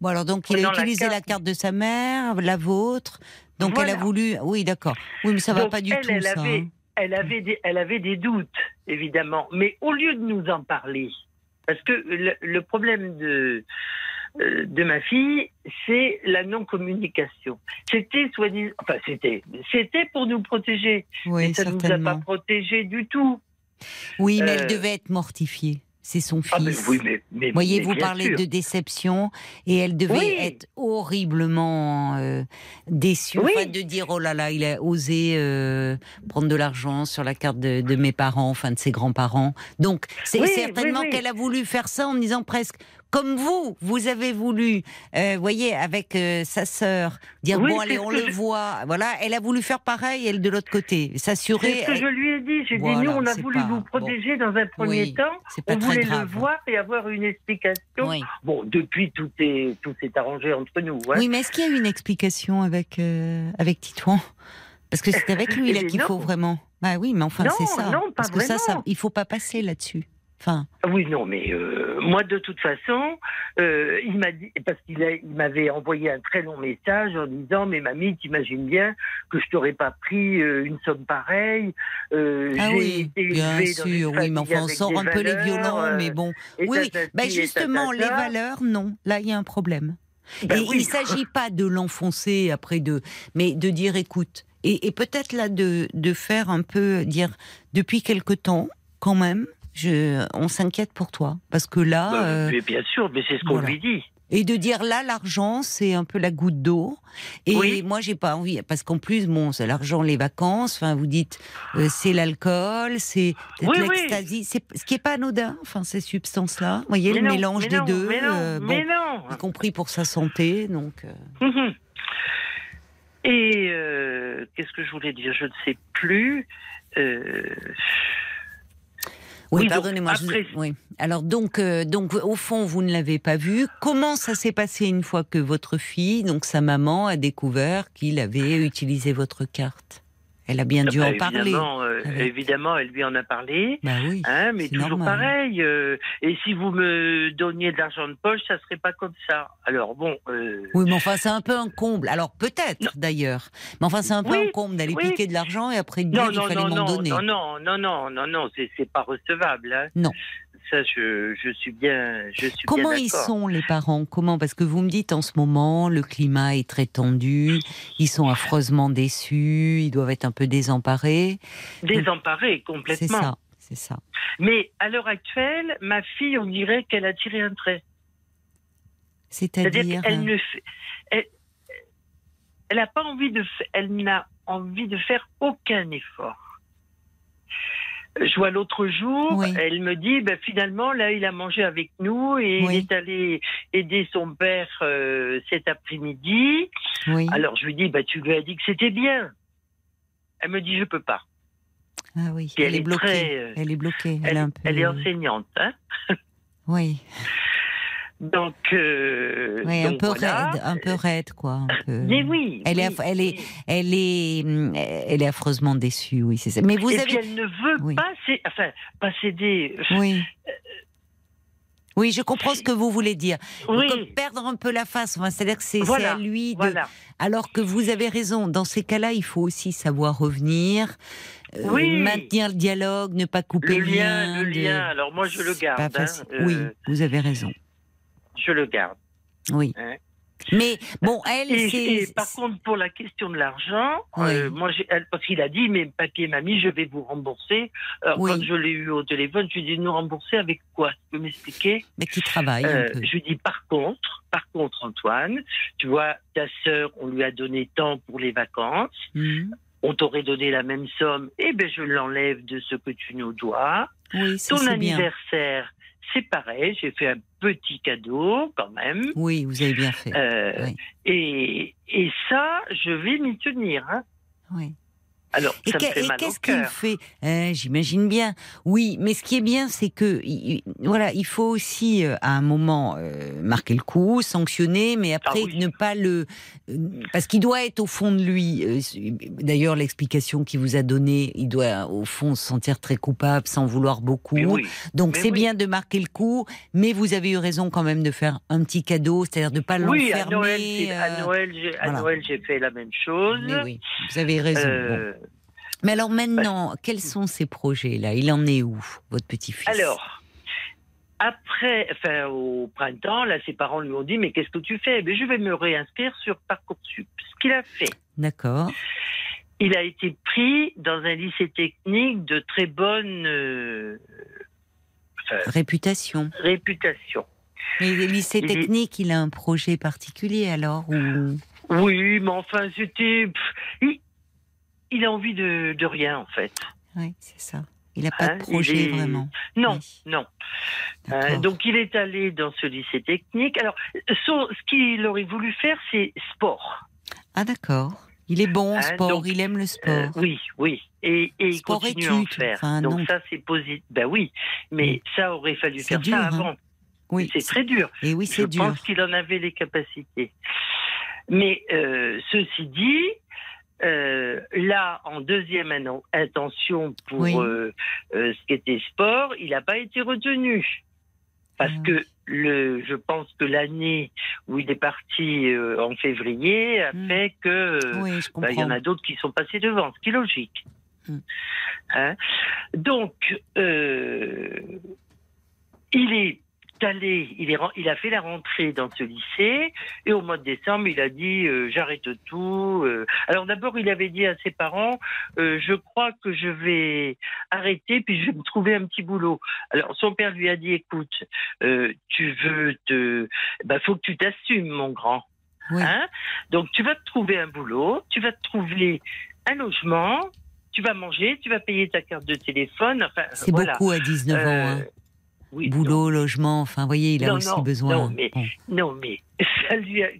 Bon, alors donc il a la utilisé la carte. de sa mère, la vôtre. Donc elle a voulu. Oui, d'accord. Oui, mais ça va Donc, pas du elle, tout, elle ça. avait, hein. elle, avait des, elle avait des doutes, évidemment. Mais au lieu de nous en parler, parce que le, le problème de, euh, de ma fille, c'est la non-communication. C'était, soi-disant, enfin, c'était, c'était pour nous protéger. Oui, mais ça ne nous a pas protégés du tout. Oui, mais Euh, elle devait être mortifiée. C'est son fils. Ah, mais oui, mais, mais Voyez, mais vous bien parlez sûr. de déception et elle devait Oui. être horriblement euh, déçue. Oui. Enfin, de dire oh là là, il a osé euh, prendre de l'argent sur la carte de, de mes parents, enfin de ses grands-parents. Donc, c'est certainement qu'elle a voulu faire ça en disant presque comme vous, vous avez voulu, euh, voyez, avec euh, sa sœur, dire bon c'est allez, on le je- voit. Voilà, elle a voulu faire pareil, elle de l'autre côté, C'est s'assurer. ce que je lui ai dit. J'ai Voilà, dit, nous, on a c'est voulu pas- vous protéger dans un premier temps. C'est pas très voulait grave. le voir et avoir une explication. Oui. Bon, depuis, tout est tout s'est arrangé entre nous. hein. Oui, mais est-ce qu'il y a eu une explication avec, euh, avec Titouan? Parce que c'est avec lui là qu'il faut vraiment. Bah oui, mais enfin c'est ça. non, pas Parce que ça, ça, il faut pas passer là-dessus. Enfin, Ah Oui, non, mais euh, moi, de toute façon, euh, il m'a dit, parce qu'il il m'avait envoyé un très long message en disant, mais mamie, t'imagines bien que je t'aurais pas pris euh, une somme pareille. ah oui, bien sûr, oui, mais enfin on sort un peu les violents, mais bon. Oui, bah et justement, les valeurs, non. Là, il y a un problème. Ben et oui. il s'agit pas de l'enfoncer après de, mais de dire, écoute, et, et peut-être là de, de faire un peu dire, depuis quelque temps, quand même, je, on s'inquiète pour toi, parce que là. Bah, euh, mais bien sûr, mais c'est ce qu'on voilà. lui dit. Et de dire là, l'argent, c'est un peu la goutte d'eau. Et Oui. moi, j'ai pas envie, parce qu'en plus, bon, c'est l'argent, les vacances. Enfin, vous dites, euh, c'est l'alcool, c'est Oui, oui. l'ecstasy, c'est ce qui est pas anodin. Enfin, ces substances-là, vous voyez, Mais le non, mélange des non, deux, Mais non, euh, mais non. y compris pour sa santé. Donc, euh, Mhm. Et qu'est-ce que je voulais dire? Je ne sais plus. Oui, pardonnez-moi. vous- oui. Alors donc, euh, donc, au fond, vous ne l'avez pas vu. Comment ça s'est passé une fois que votre fille, donc sa maman, a découvert qu'il avait utilisé votre carte? Elle a bien dû bah, en parler. évidemment, euh, avec- évidemment, elle lui en a parlé. Bah oui. Hein, mais toujours normal. pareil. euh, et si vous me donniez de l'argent de poche, ça serait pas comme ça. Alors bon. euh, Oui, mais enfin, c'est un peu un comble. Alors peut-être d'ailleurs. Mais enfin, c'est un peu Oui, un comble d'aller oui. piquer de l'argent et après dire non, il non, fallait non, m'en non, donner. non, non, non, non, non, non, c'est c'est pas recevable. Hein. Non. Ça, je, je suis bien, je suis Comment bien ils sont les parents? Comment? Parce que vous me dites en ce moment, le climat est très tendu, ils sont affreusement déçus, ils doivent être un peu désemparés. Désemparés C'est complètement. ça, c'est ça. Mais à l'heure actuelle, ma fille, on dirait qu'elle a tiré un trait. C'est-à-dire euh, ne fait, elle, elle n'a pas envie de, elle n'a envie de faire aucun effort. Je vois l'autre jour, Oui. elle me dit, ben, finalement, là, il a mangé avec nous et Oui. il est allé aider son père euh, cet après-midi. oui. Alors je lui dis, ben, tu lui as dit que c'était bien. Elle me dit, je peux pas. ah oui, puis elle, elle est est bloquée. très, euh, Elle est bloquée. Elle, Elle, est un peu. elle est enseignante, hein. Oui, Donc, euh, oui un peu voilà. raide, un peu raide quoi. un peu. Mais oui. Elle est, oui, elle est, elle est, hum, elle est affreusement déçue, oui, c'est ça. Mais vous et avez, puis elle ne veut pas, cé- enfin, pas céder. oui, oui, je comprends ce que vous voulez dire. Oui, Comme perdre un peu la face, enfin, c'est-à-dire que c'est c'est Voilà, à lui de. voilà. Alors que vous avez raison, dans ces cas-là, il faut aussi savoir revenir, euh, Oui. maintenir le dialogue, ne pas couper Le lien, le de- lien. Alors moi, je le pas garde. hein, euh, Oui, vous avez raison. Je le garde. Oui. Hein. Mais bon, elle, Et, par contre, pour la question de l'argent, Oui. euh, moi, elle- parce qu'il a dit, mais papier, mamie, je vais vous rembourser. Alors, Oui. quand je l'ai eu au téléphone, je lui ai dit, nous rembourser avec quoi? Tu peux m'expliquer? Mais qui travaille Euh. Je lui dis, par contre, par contre, Antoine, tu vois, ta sœur, on lui a donné tant pour les vacances. Mhm. On t'aurait donné la même somme, eh ben je l'enlève de ce que tu nous dois. Oui, ça Ton bien. C'est pareil, j'ai fait un petit cadeau quand même. Oui, vous avez bien fait. Euh, Oui. et, et ça, je vais m'y tenir. hein. Oui. Alors, Et ça me qu'est- fait et mal au qu'est-ce qu'il fait? Euh, J'imagine bien. Oui, mais ce qui est bien, c'est que il- il- voilà, il faut aussi euh, à un moment euh, marquer le coup, sanctionner, mais après Ah oui. ne pas le euh, parce qu'il doit être au fond de lui. D'ailleurs, l'explication qu'il vous a donnée, il doit au fond se sentir très coupable, sans vouloir beaucoup. Oui. Donc c'est oui. bien de marquer le coup, mais vous avez eu raison quand même de faire un petit cadeau, c'est-à-dire de pas Oui, à l'enfermer. Noël, c'est- à Noël, j'ai, à voilà. Noël, j'ai fait la même chose. mais oui, vous avez raison. bon. Mais alors maintenant, quels sont ces projets-là? Il en est où, votre petit-fils? Alors, après, enfin, au printemps, là, ses parents lui ont dit, mais qu'est-ce que tu fais? Mais je vais me réinscrire sur Parcoursup. Ce qu'il a fait, D'accord. il a été pris dans un lycée technique de très bonne euh, enfin, Réputation. réputation. Mais le lycée Il il a un projet particulier alors ou... Oui, mais enfin, c'était. Il, il a envie de, de rien, en fait. Oui, c'est ça. Il n'a pas Hein, de il projet est- vraiment. Non, Oui. non. Euh, donc, il est allé dans ce lycée technique. Alors, son- ce qu'il aurait voulu faire, c'est sport. Ah d'accord. Il est bon au Hein, sport, donc, il aime le sport. Euh, oui, oui. Et, et il Sport continue à en faire. enfin, donc, non. ça, c'est positif. Ben oui, mais ça aurait fallu faire dur, ça hein. avant. oui, C'est très dur. Et oui, Je c'est dur. pense qu'il en avait les capacités. Mais euh, ceci dit, euh, là, en deuxième intention pour Oui. euh, euh, ce qui était sport, il n'a pas été retenu. Parce Ah. que le, je pense que l'année où il est parti euh, en février a Hmm. fait que Oui, bah, il y en a d'autres qui sont passés devant, ce qui est logique. Hmm. Hein? Donc, euh, il est allé, il, est, il a fait la rentrée dans ce lycée, et au mois de décembre, il a dit euh, j'arrête tout. euh. Alors d'abord, il avait dit à ses parents euh, je crois que je vais arrêter, puis je vais me trouver un petit boulot. Alors son père lui a dit écoute, tu veux te, bah faut que tu t'assumes, mon grand. Oui. Hein? Donc tu vas te trouver un boulot, tu vas te trouver un logement, tu vas manger, tu vas payer ta carte de téléphone. Enfin, C'est voilà. beaucoup à 19 ans. Hein. Oui, Boulot, logement, enfin, vous voyez, il a Non, aussi non, besoin. non, mais- Bon. Non, mais ça lui a-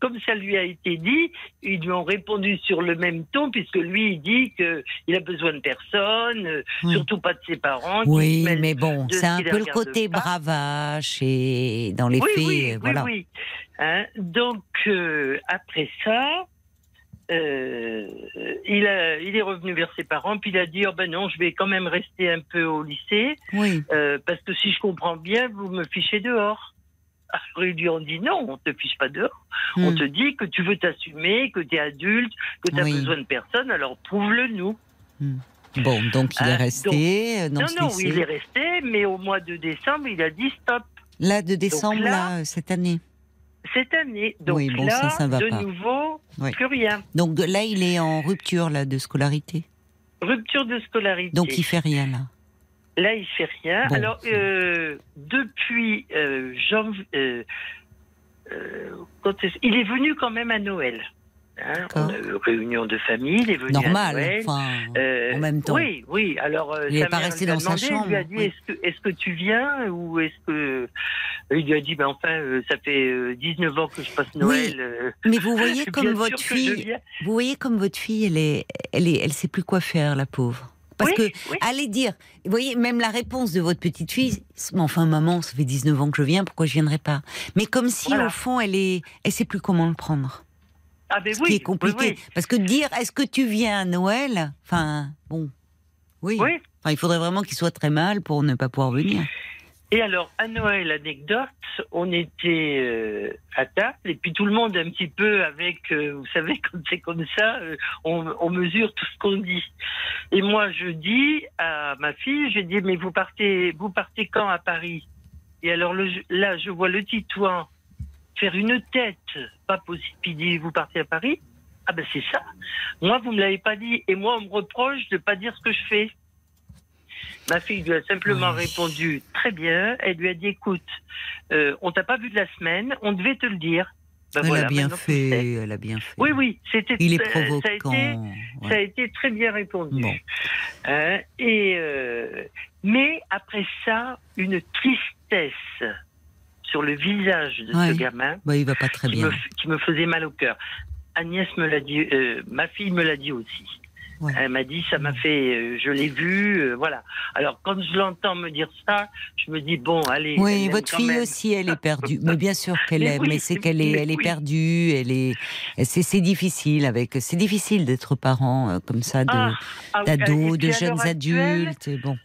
comme ça lui a été dit, ils lui ont répondu sur le même ton, puisque lui, il dit qu'il a besoin de personne, euh, Oui. surtout pas de ses parents. Oui, mais bon, c'est ce un peu le côté pas. bravache et dans les oui, faits, oui, voilà. oui. Hein, donc, euh, après ça, euh, il, a, il est revenu vers ses parents, puis il a dit, oh ben non, je vais quand même rester un peu au lycée, Oui, euh, parce que si je comprends bien, vous me fichez dehors. Alors ils lui ont dit non, on te fiche pas dehors. On Hmm. te dit que tu veux t'assumer, que tu es adulte, que tu as Oui. besoin de personne, alors prouve-le nous. Bon, donc il est Hein, resté euh, dans non, ce non, lycée. il est resté, mais au mois de décembre, il a dit stop. Là, de décembre, là- là, cette année. Cette année. Donc Oui, bon, là, ça, ça va de pas. nouveau, Oui. plus rien. Donc là, il est en rupture là de scolarité. Rupture de scolarité. Donc il fait rien là. Là, il fait rien. Bon. Alors, euh, depuis euh, janvier, euh, il est venu quand même à Noël. Hein, on a eu réunion de famille, il est venu à Normal. Noël. Enfin, Euh, en même temps. Oui, oui. Alors, euh, Il est sa pas resté dans sa demandé, Elle lui a chambre, dit oui. est-ce que, tu viens ou est-ce que. Il lui a dit ben enfin, euh, ça fait euh, 19 ans que je passe Noël. euh, Mais vous voyez comme votre fille, vous voyez comme votre fille, elle est, elle est, elle sait plus quoi faire, la pauvre. Parce Oui, que oui. allez dire, vous voyez, même la réponse de votre petite fille, enfin maman, ça fait 19 ans que je viens, pourquoi je viendrais pas? Mais comme si Voilà. au fond, elle est, elle sait plus comment le prendre. Ah ben Ce oui, qui est compliqué, oui, parce que dire, est-ce que tu viens à Noël Enfin, bon, oui. Enfin, il faudrait vraiment qu'il soit très mal pour ne pas pouvoir venir. Et alors, à Noël, anecdote, on était euh, à table, et puis tout le monde un petit peu avec, euh, vous savez, quand c'est comme ça, euh, on, on mesure tout ce qu'on dit. Et moi, je dis à ma fille, je dis, mais vous partez, vous partez quand à Paris? Et alors le, là, je vois le Titouan faire une tête, pas possible. Puis dit, vous partez à Paris? Ah ben c'est ça. Moi, vous me l'avez pas dit, et moi, on me reproche de pas dire ce que je fais. Ma fille lui a simplement Oui. répondu très bien. Elle lui a dit écoute, euh, on t'a pas vu de la semaine, on devait te le dire. Ben elle voilà, a bien fait, elle a bien fait. Oui, oui, c'était. Il est Ça a, provoquant. été, ouais. ça a été très bien répondu. Bon. Hein, et euh, mais après ça, une tristesse sur le visage de Ouais. ce gamin Bah, il va pas très qui bien. me, qui me faisait mal au cœur. Agnès me l'a dit, euh, ma fille me l'a dit aussi. Ouais. Elle m'a dit, ça m'a fait, euh, je l'ai vu, euh, voilà. Alors quand je l'entends me dire ça, je me dis bon, allez. Oui, votre fille même. aussi, elle est perdue. Mais bien sûr qu'elle aime, oui, mais c'est qu'elle est, elle est oui. perdue. Elle est, c'est, difficile avec, c'est difficile d'être parent comme ça de, Ah, ah, oui, d'ados, de jeunes actuelle- adultes. Bon,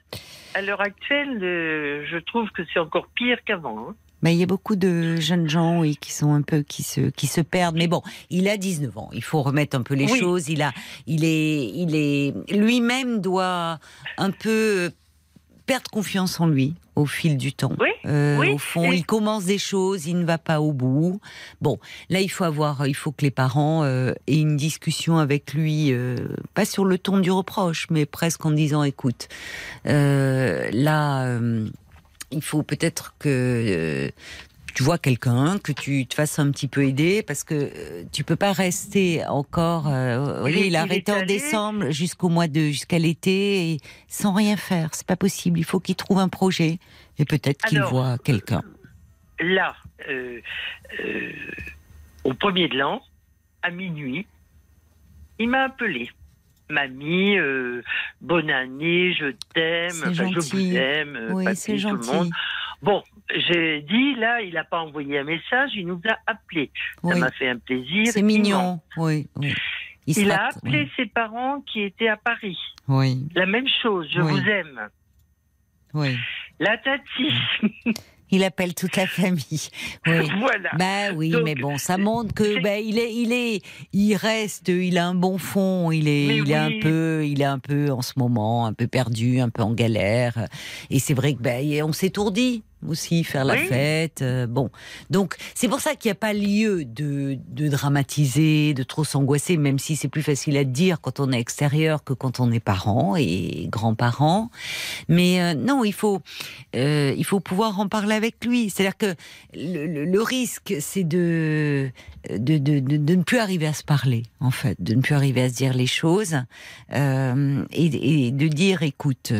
À l'heure actuelle, je trouve que c'est encore pire qu'avant. hein. Mais il y a beaucoup de jeunes gens, oui, qui sont un peu, qui se, qui se perdent. Mais bon, il a 19 ans. Il faut remettre un peu les Oui. choses. Il a, il est, il est, lui-même doit un peu perdre confiance en lui au fil du temps. Oui, Euh, oui, Au fond, il commence des choses, il ne va pas au bout. Bon, là, il faut avoir, il faut que les parents euh, aient une discussion avec lui, euh, pas sur le ton du reproche, mais presque en disant, écoute, là, il faut peut-être que euh, tu vois quelqu'un, que tu te fasses un petit peu aider, parce que euh, tu peux pas rester encore. euh, vous voyez, est- il a il est arrêté en décembre jusqu'au mois de jusqu'à l'été sans rien faire. C'est pas possible. Il faut qu'il trouve un projet et peut-être qu'il voit quelqu'un. Là, euh, euh, au premier de l'an, à minuit, il m'a appelé. Mamie, euh, bonne année, je t'aime, enfin, je vous aime, Oui, papy, tout le monde. Bon, j'ai dit, là, il n'a pas envoyé un message, il nous a appelé. Ça m'a fait un plaisir. c'est mignon. Oui, oui. Il, a appelé ses parents qui étaient à Paris. Oui, La même chose, je vous aime. oui. La tati, Il appelle toute la famille. Oui. voilà. Bah oui, Donc, mais bon, ça montre que bah, il est, il est, il reste, il a un bon fond, il est, Mais il est un peu, il est un peu en ce moment, un peu perdu, un peu en galère. Et c'est vrai que bah, on s'étourdit aussi faire la Oui. fête. euh, bon, donc c'est pour ça qu'il n'y a pas lieu de, de dramatiser, de trop s'angoisser, même si c'est plus facile à dire quand on est extérieur que quand on est parent et grands-parents. Mais euh, non, il faut, euh, il faut pouvoir en parler avec lui. C'est-à-dire que le, le- le risque, c'est de de, de, ne plus arriver à se parler, en fait, de ne plus arriver à se dire les choses et, et de dire, écoute.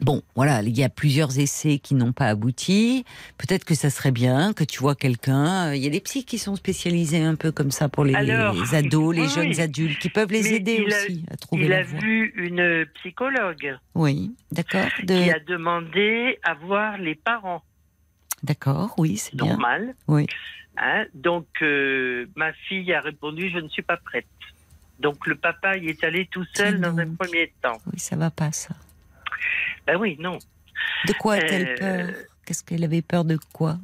Bon, voilà, il y a plusieurs essais qui n'ont pas abouti. Peut-être que ça serait bien que tu vois quelqu'un. Il y a des psys qui sont spécialisés un peu comme ça pour les, Alors, les ados, les oui, jeunes adultes, qui peuvent les aider il a- aussi à trouver Il la a voie. vu une psychologue Oui, d'accord. qui De... a demandé à voir les parents. D'accord, oui, c'est bien. Normal. Oui. Hein, donc, euh, ma fille a répondu Je ne suis pas prête. Donc, le papa y est allé tout seul dans un premier temps. Oui, ça va pas, ça. Ben oui, non. De quoi a-t-elle Euh, peur? Qu'est-ce qu'elle avait peur de quoi?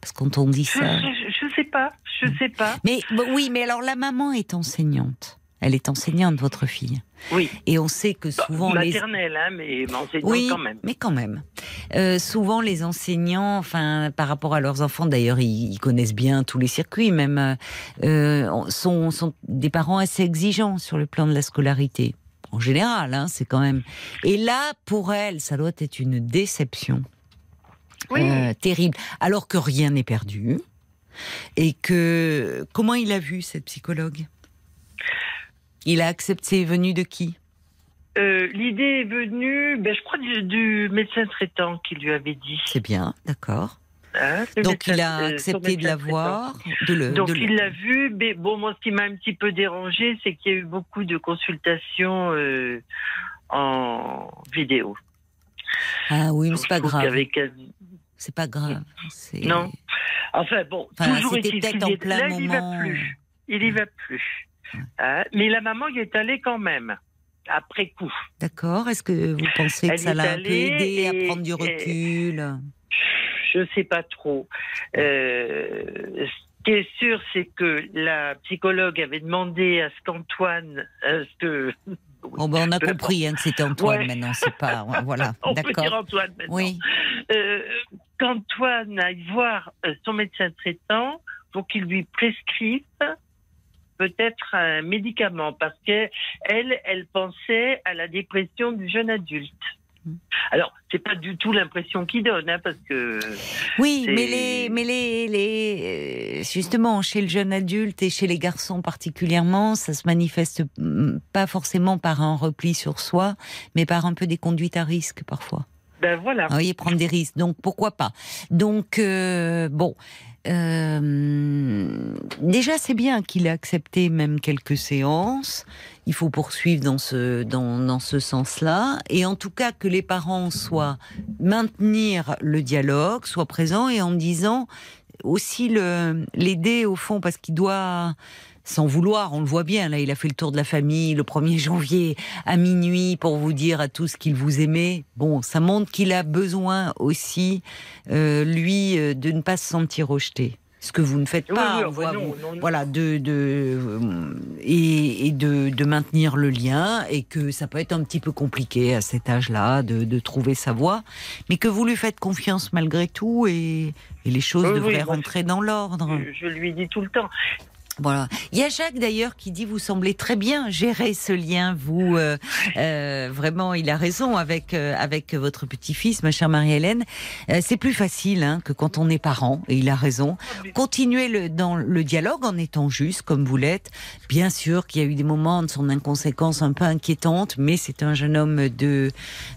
Parce qu'on t'en dit Je, ça. je, je sais pas. Je Mm. sais pas. Mais oui, mais alors la maman est enseignante. Elle est enseignante, votre fille. Oui. Et on sait que Bah, souvent les maternelle, hein, mais enseignante oui, quand même. mais quand même. Euh, souvent, les enseignants, enfin, par rapport à leurs enfants, d'ailleurs, ils, ils connaissent bien tous les circuits, même, euh, sont, sont des parents assez exigeants sur le plan de la scolarité. En général, hein, c'est quand même. Et là, pour elle, ça doit être une déception Oui. euh, terrible, alors que rien n'est perdu. Et que comment il a vu cette psychologue? Il a accepté, venu de qui? Euh, L'idée est venue, ben, je crois, du, du médecin traitant qui lui avait dit. C'est bien, d'accord. Hein, Donc il a euh, accepté de la voir, de le. Donc de il l'a vu, mais bon, moi ce qui m'a un petit peu dérangé, c'est qu'il y a eu beaucoup de consultations euh, en vidéo. Ah oui, mais c'est pas grave. C'est pas grave. Non. Enfin bon, Enfin, toujours peut-être y en plein là, il y va plus. Il y va plus. Hein, mais la maman y est allée quand même, après coup. D'accord. Est-ce que vous pensez que ça l'a un peu aidé à prendre du et- Je sais pas trop. Euh, ce qui est sûr, c'est que la psychologue avait demandé à ce qu'Antoine, à ce que Bon, ben, on a compris hein, que c'était Antoine Ouais. maintenant, c'est pas. Voilà, on peut dire d'accord. Antoine maintenant. Oui, Euh, qu'Antoine aille voir euh, son médecin traitant pour qu'il lui prescrive peut-être un médicament parce que elle, elle pensait à la dépression du jeune adulte. Mm. Alors, c'est pas du tout l'impression qu'il donne, hein, parce que oui, mais les, mais les, les, euh, justement, chez le jeune adulte et chez les garçons particulièrement, ça se manifeste mm, pas forcément par un repli sur soi, mais par un peu des conduites à risque parfois. ben voilà. Ah oui, prendre des risques. Donc pourquoi pas? Donc euh, bon, euh, déjà, c'est bien qu'il ait accepté même quelques séances. Il faut poursuivre dans ce, dans, dans ce sens-là. Et en tout cas, que les parents soient maintenir le dialogue, soient présents et en disant aussi l'aider au fond parce qu'il doit sans vouloir, on le voit bien, là, il a fait le tour de la famille le 1er janvier à minuit pour vous dire à tous qu'il vous aimait. Bon, ça montre qu'il a besoin aussi, euh, lui, euh, de ne pas se sentir rejeté. Ce que vous ne faites Oui, pas, oui, on enfin, voit, non, vous- non, non. voilà, de, de euh, et, et de, de maintenir le lien, et que ça peut être un petit peu compliqué à cet âge-là de, de trouver sa voie, mais que vous lui faites confiance malgré tout, et, et les choses Oui, oui, devraient rentrer dans l'ordre. Je, je lui dis tout le temps. Voilà. Il y a Jacques d'ailleurs qui dit vous semblez très bien gérer ce lien. Vous euh, euh, vraiment, il a raison avec euh, avec votre petit-fils, ma chère Marie-Hélène. Euh, c'est plus facile hein, que quand on est parent. Et il a raison. Continuez le, dans le dialogue en étant juste comme vous l'êtes. Bien sûr qu'il y a eu des moments de son inconséquence un peu inquiétante, mais c'est un jeune homme de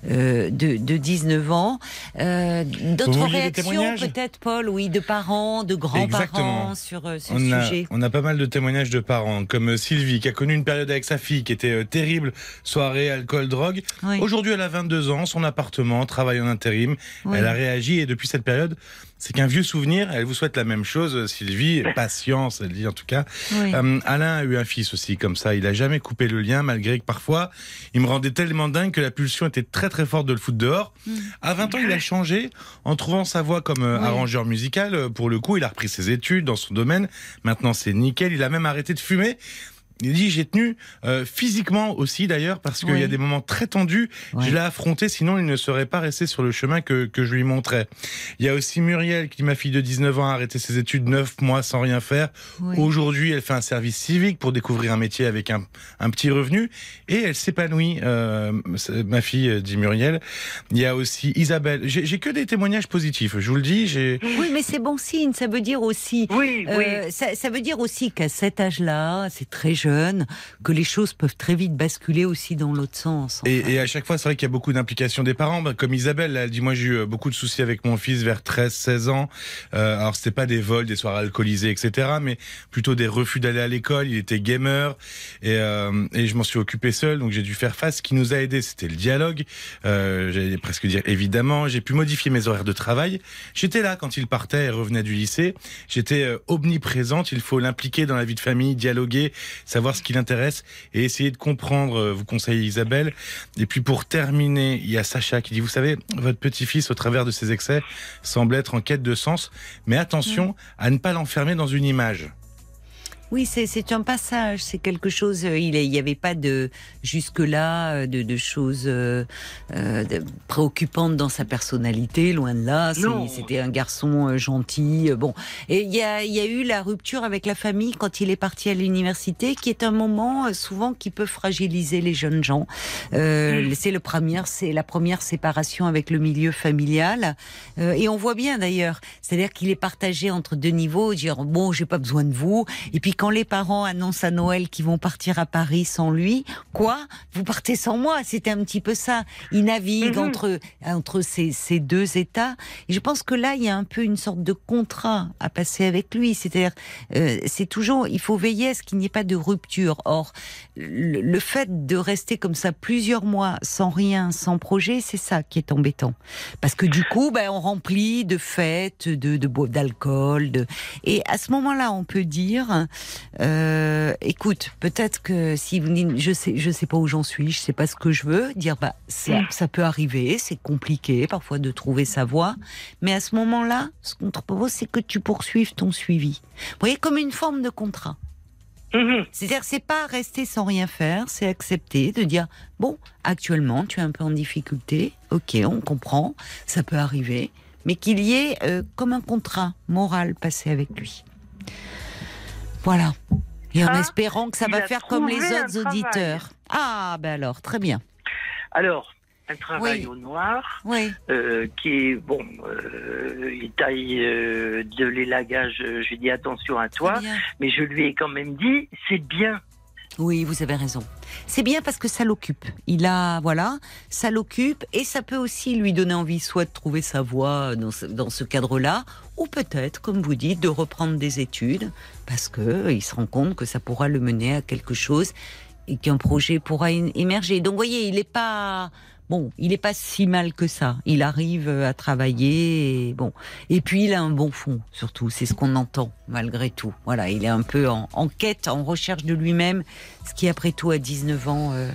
euh, de, de 19 ans. Euh, D'autres réactions peut-être, Paul? Oui, de parents, de grands-parents sur ce On a, sujet. on a pas mal de témoignages de parents, comme euh, Sylvie, qui a connu une période avec sa fille qui était euh, terrible, soirée, alcool, drogue. Oui. Aujourd'hui, elle a 22 ans, son appartement, travaille en intérim. Oui. Elle a réagi et depuis cette période, c'est qu'un vieux souvenir. Elle vous souhaite la même chose, Sylvie. Patience, elle dit en tout cas. Oui. Euh, Alain a eu un fils aussi comme ça. Il a jamais coupé le lien, malgré que parfois, il me rendait tellement dingue que la pulsion était très très forte de le foutre dehors. À 20 ans, il a changé en trouvant sa voie comme euh, Oui. arrangeur musical. Euh, Pour le coup, il a repris ses études dans son domaine. Maintenant, c'est nickel. Il a même arrêté de fumer. Il dit j'ai tenu euh, physiquement aussi d'ailleurs parce qu'il Oui. y a des moments très tendus. Ouais. Je l'ai affronté sinon il ne serait pas resté sur le chemin que, que je lui montrais. Il y a aussi Muriel qui ma fille de 19 ans a arrêté ses études 9 mois sans rien faire. Oui. Aujourd'hui elle fait un service civique pour découvrir un métier avec un, un petit revenu et elle s'épanouit. Euh, ma fille euh, dit Muriel. Il y a aussi Isabelle. J'ai que des témoignages positifs. Je vous le dis. J'ai Oui, mais c'est bon signe. Ça veut dire aussi. Oui, oui. euh, ça, ça veut dire aussi qu'à cet âge-là, c'est très jeune, que les choses peuvent très vite basculer aussi dans l'autre sens. Et, et à chaque fois, c'est vrai qu'il y a beaucoup d'implications des parents. Bah, comme Isabelle, elle dit, moi j'ai eu euh, beaucoup de soucis avec mon fils vers 13, 16 ans. Euh, alors c'était pas des vols, des soirées alcoolisées, etc. Mais plutôt des refus d'aller à l'école. Il était gamer et, euh, et je m'en suis occupé seul, donc j'ai dû faire face. Ce qui nous a aidé, c'était le dialogue. Euh, J'allais presque dire évidemment. J'ai pu modifier mes horaires de travail. J'étais là quand il partait et revenait du lycée. J'étais euh, omniprésente. Il faut l'impliquer dans la vie de famille, dialoguer, savoir ce qui l'intéresse et essayer de comprendre. euh, Vous conseillez Isabelle. Et puis pour terminer, il y a Sacha qui dit, vous savez, votre petit-fils, au travers de ses excès, semble être en quête de sens. Mais attention à ne pas l'enfermer dans une image. Oui, c'est un passage, c'est quelque chose. euh, Il n'y avait pas de jusque-là euh, de, de choses euh, euh, de- préoccupantes dans sa personnalité, loin de là. C'était un garçon euh, gentil. Bon, et il y a, y a eu la rupture avec la famille quand il est parti à l'université, qui est un moment euh, souvent qui peut fragiliser les jeunes gens. Euh, C'est le premier, c'est la première séparation avec le milieu familial, Euh, et on voit bien d'ailleurs. C'est-à-dire qu'il est partagé entre deux niveaux, dire bon, j'ai pas besoin de vous, et puis quand les parents annoncent à Noël qu'ils vont partir à Paris sans lui, quoi? Vous partez sans moi C'était un petit peu ça. Il navigue Mhm. entre entre ces, ces deux états. Et je pense que là, il y a un peu une sorte de contrat à passer avec lui. C'est-à-dire, euh, c'est toujours, il faut veiller à ce qu'il n'y ait pas de rupture. Or, le, le fait de rester comme ça plusieurs mois sans rien, sans projet, c'est ça qui est embêtant. Parce que du coup, ben, on remplit de fêtes, de, de d'alcool, de... et à ce moment-là, on peut dire, euh, écoute, peut-être que si vous dites, je sais, je sais pas où j'en suis, je sais pas ce que je veux, dire, bah, ça, ça peut arriver, c'est compliqué parfois de trouver sa voie, mais à ce moment-là, ce qu'on te propose, c'est que tu poursuives ton suivi. Vous voyez, comme une forme de contrat. Mhm. C'est-à-dire, c'est pas rester sans rien faire, c'est accepter de dire bon, actuellement, tu es un peu en difficulté, ok, on comprend, ça peut arriver, mais qu'il y ait euh, comme un contrat moral passé avec lui. Voilà. Et en Ah, espérant que ça va faire comme les autres auditeurs. Ah, ben alors, très bien. Alors, un travail Oui. au noir, Oui, euh, qui est, bon, euh, il taille euh, de l'élagage, euh, j'ai dit attention à toi, mais je lui ai quand même dit, c'est bien. Oui, vous avez raison. C'est bien parce que ça l'occupe. Il a, voilà, ça l'occupe et ça peut aussi lui donner envie soit de trouver sa voie dans ce, dans ce cadre-là, ou peut-être, comme vous dites, de reprendre des études parce que euh, il se rend compte que ça pourra le mener à quelque chose et qu'un projet pourra émerger. Donc, vous voyez, il n'est pas bon, il n'est pas si mal que ça. Il arrive euh, à travailler, et bon, et puis il a un bon fond, surtout. C'est ce qu'on entend malgré tout. Voilà, il est un peu en, en quête, en recherche de lui-même, ce qui après tout à 19 ans. euh,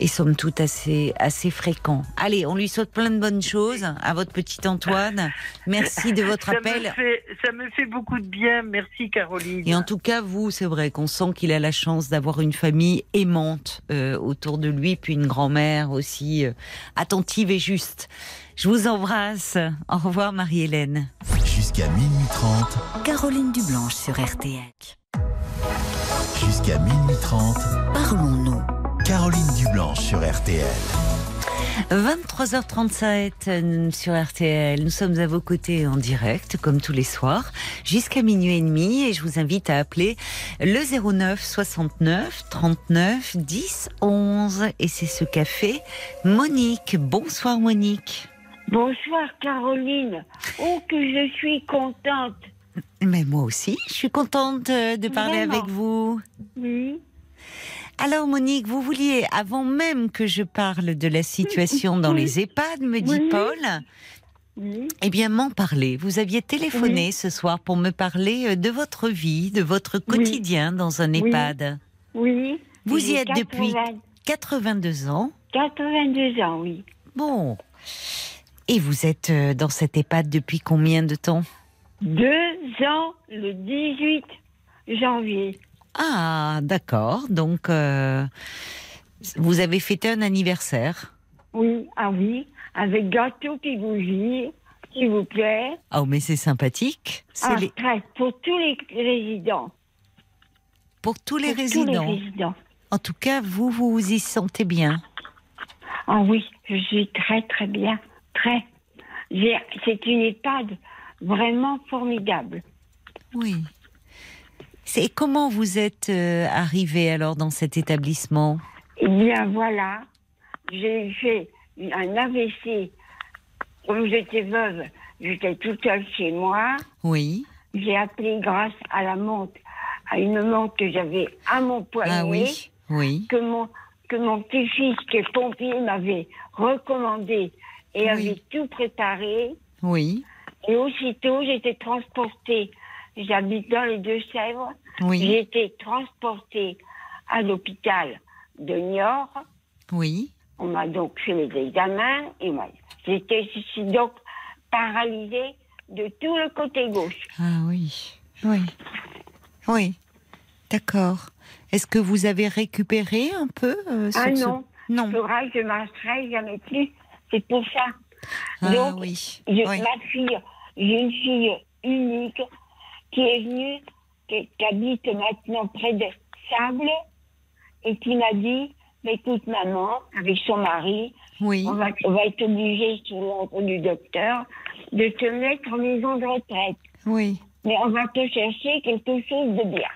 est somme toute assez, assez fréquent. Allez, on lui souhaite plein de bonnes choses à votre petit Antoine. Merci de votre ça appel. Me fait, ça me fait beaucoup de bien. Merci, Caroline. Et en tout cas, vous, c'est vrai qu'on sent qu'il a la chance d'avoir une famille aimante euh, autour de lui, puis une grand-mère aussi euh, attentive et juste. Je vous embrasse. Au revoir, Marie-Hélène. Jusqu'à minuit 30, Caroline Dublanche sur RTL. jusqu'à minuit 30, Parlons-nous. Caroline Dublanche sur RTL. 23h37 euh, sur RTL. Nous sommes à vos côtés en direct, comme tous les soirs, jusqu'à minuit et demi. Et je vous invite à appeler le 09 69 39 10 11. Et c'est ce café Monique. Bonsoir Monique. Bonsoir Caroline. Oh que je suis contente. Mais moi aussi, je suis contente euh, de parler Vraiment avec vous. Oui. Alors Monique, vous vouliez, avant même que je parle de la situation dans les EHPAD, me dit Oui. Paul, Oui. eh bien m'en parler. Vous aviez téléphoné ce soir pour me parler euh, de votre vie, de votre quotidien dans un. EHPAD. Oui. Vous y êtes depuis 80 82 ans. 82 ans, oui. Bon. Et vous êtes euh, dans cet EHPAD depuis combien de temps? Deux ans le 18 janvier. Ah, d'accord. Donc, euh, vous avez fêté un anniversaire. Oui, ah oui. Avec gâteau qui bougie, s'il vous plaît. Oh, mais c'est sympathique. C'est Ah, les- très, pour tous les résidents. pour tous les Pour résidents. Tous les résidents. En tout cas, vous, vous vous y sentez bien. Ah oui, je suis très très bien. Très. C'est une EHPAD vraiment formidable. Oui. C'est comment vous êtes euh, arrivé alors dans cet établissement? Eh bien voilà, j'ai fait un AVC. Comme j'étais veuve, j'étais toute seule chez moi. Oui. J'ai appelé grâce à la montre, à une montre que j'avais à mon poignet, Ah oui. Oui. que mon que mon petit-fils qui est pompier m'avait recommandé et Oui. avait tout préparé. Oui. Et aussitôt, été transportée. J'habite dans les Deux-Sèvres. J'ai été transportée à l'hôpital de Niort. Oui. On m'a donc fait les examens et moi, j'étais je suis donc paralysée de tout le côté gauche. Ah oui. Oui. Oui. D'accord. Est-ce que vous avez récupéré un peu euh, Ah ce- non, Non. il faudra que je marcherai jamais plus. C'est pour ça. Ah donc, oui. Je- Oui. Ma fille, j'ai une fille unique qui est venue, qui, qui habite maintenant près de Sable et qui m'a dit, "Mais écoute maman, avec son mari, Oui. on va, on va être obligé, sous l'ordre du docteur, de te mettre en maison de retraite. Oui. Mais on va te chercher quelque chose de bien.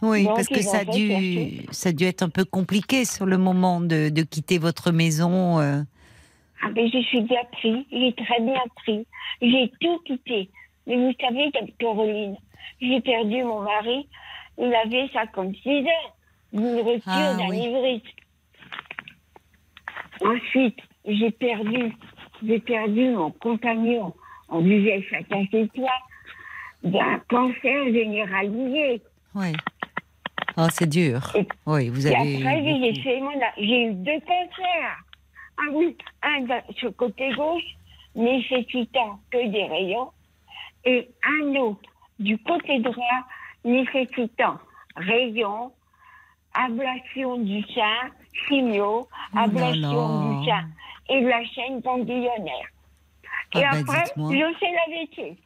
Oui, Donc, parce que ça a, dû, chercher. ça a dû être un peu compliqué sur le moment de, de quitter votre maison. euh. Ah ben je suis bien pris, j'ai très bien pris. J'ai tout quitté. Mais vous savez, Caroline, j'ai perdu mon mari. Il avait 56 ans. Une rupture Ah, d'un oui. Ensuite, j'ai perdu, j'ai perdu mon compagnon. On disait chacun chez toi d'un cancer généralisé. Oui. Oh, c'est dur. Et- Oui, vous Et avez. après, j'ai mon, eu deux cancers. Ah oui, un sur le côté gauche, nécessitant que des rayons, et un autre du côté droit, nécessitant rayons, ablation du sein, chimio, là ablation du sein et de la chaîne ganglionnaire. Ah et bah, après, je fais l'AVC.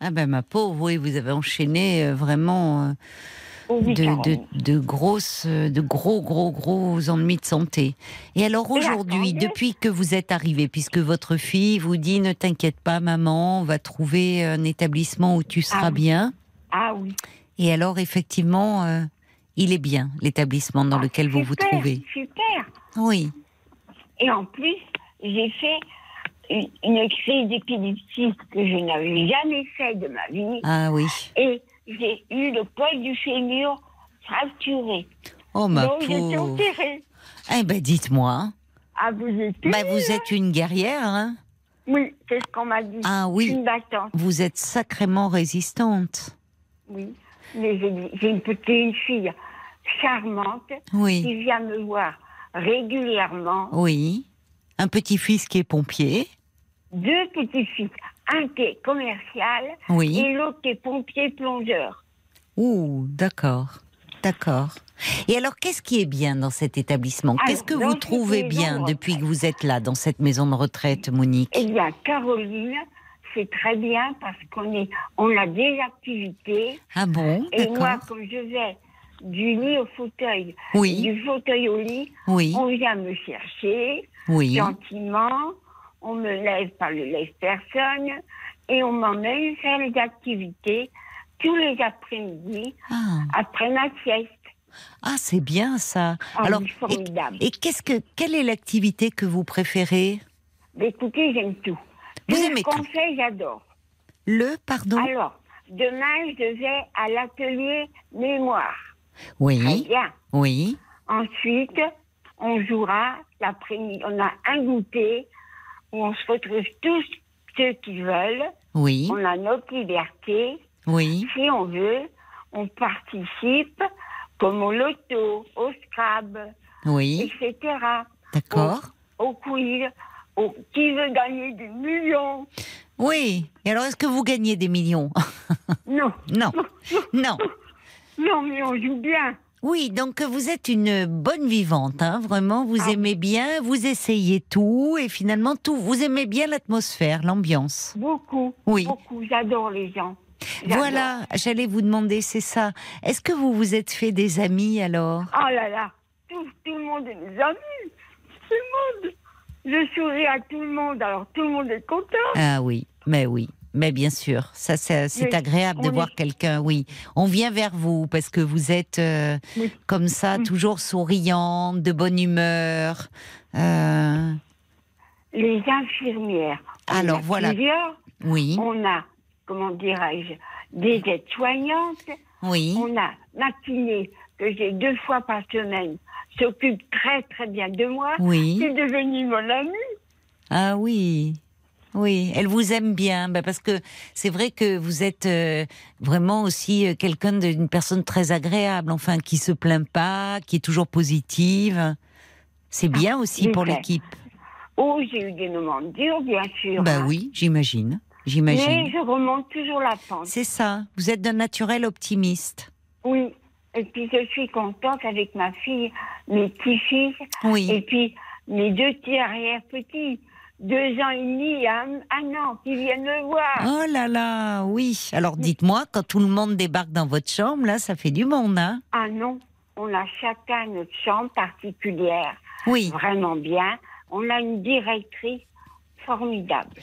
Ah ben ma pauvre, oui, vous avez enchaîné euh, vraiment euh, Oh oui, de, de, grosses, de gros, gros, gros ennuis de santé. Et alors aujourd'hui, depuis que vous êtes arrivée, puisque votre fille vous dit ne t'inquiète pas, maman, on va trouver un établissement où tu seras oui. bien. Ah oui. Et alors effectivement, euh, il est bien l'établissement dans Ah, lequel vous vous trouvez. Super. Oui. Et en plus, j'ai fait une, une crise d'épilepsie que je n'avais jamais fait de ma vie. Ah oui. Et j'ai eu le poil du fémur fracturé. Oh ma Donc j'étais pauvre. opérée. Eh ben dites-moi. Ah, vous êtes Bah, vous êtes une guerrière, hein Oui, c'est ce qu'on m'a dit. Ah oui. Une battante, Vous êtes sacrément résistante. oui. Mais j'ai j'ai une petite une fille charmante Oui. qui vient me voir régulièrement. Oui. Un petit-fils qui est pompier. Deux petites filles. Un qui est commercial Oui. et l'autre qui est pompier plongeur. Ouh, d'accord. D'accord. Et alors, qu'est-ce qui est bien dans cet établissement? Qu'est-ce que vous trouvez bien de depuis que vous êtes là, dans cette maison de retraite, Monique? Eh bien, Caroline, c'est très bien parce qu'on est, on a des activités. Ah bon? Et moi, comme je vais du lit au fauteuil, Oui, du fauteuil au lit, oui, on vient me chercher oui. gentiment, on me lève par le lève-personne et on m'emmène faire les activités tous les après-midi Ah, après ma sieste. ah, c'est bien ça. Ah alors, formidable. et, et qu'est-ce que, quelle est l'activité que vous préférez? Écoutez, j'aime tout. Vous tout aimez ce qu'on tout. fait, j'adore. Le, pardon? Alors, demain, je vais à l'atelier mémoire. Très Oui, bien. oui, Ensuite, on jouera l'après-midi. On a un goûter où on se retrouve tous ceux qui veulent. oui, On a notre liberté. oui. Si on veut, on participe comme au loto, au Scrabble, Oui, etc. d'accord. Au quiz, au qui veut gagner des millions. Oui. Et alors, est-ce que vous gagnez des millions? Non, Non, non. non, mais on joue bien. Oui, donc vous êtes une bonne vivante, hein, vraiment. Vous Ah. aimez bien, vous essayez tout et finalement tout. Vous aimez bien l'atmosphère, l'ambiance. Beaucoup, Oui. beaucoup. J'adore les gens. Voilà, j'allais vous demander, c'est ça. Est-ce que vous vous êtes fait des amis alors? Oh là là, tout, tout le monde est mes amis. Tout le monde. Je souris à tout le monde, alors tout le monde est content. Ah oui, mais oui. Mais bien sûr, ça c'est agréable de voir quelqu'un. Oui, on vient vers vous parce que vous êtes euh, Oui. comme ça, Oui. toujours souriante, de bonne humeur. Euh, Les infirmières. on Alors, voilà. Plusieurs. oui, On a, comment dirais-je, des aides-soignantes. oui, On a ma kiné, que j'ai deux fois par semaine, s'occupe très très bien de moi. oui. C'est devenu mon ami. Ah oui. Oui, elle vous aime bien, bah parce que c'est vrai que vous êtes euh, vraiment aussi euh, quelqu'un d'une personne très agréable, enfin qui se plaint pas, qui est toujours positive. C'est bien aussi c'est pour l'équipe. Oh, j'ai eu des moments durs, bien sûr. Bah hein. oui, j'imagine, Mais j'imagine. je remonte toujours la pente. C'est ça. Vous êtes d'un naturel optimiste. Oui. Et puis je suis contente avec ma fille, mes petits-fils, et puis mes deux petits arrière-petits, deux ans et demi, un, un an, qui viennent me voir. Oh là là, oui. Alors dites-moi, quand tout le monde débarque dans votre chambre, là, ça fait du monde, hein Ah non, on a chacun notre chambre particulière, Oui. vraiment bien. On a une directrice formidable.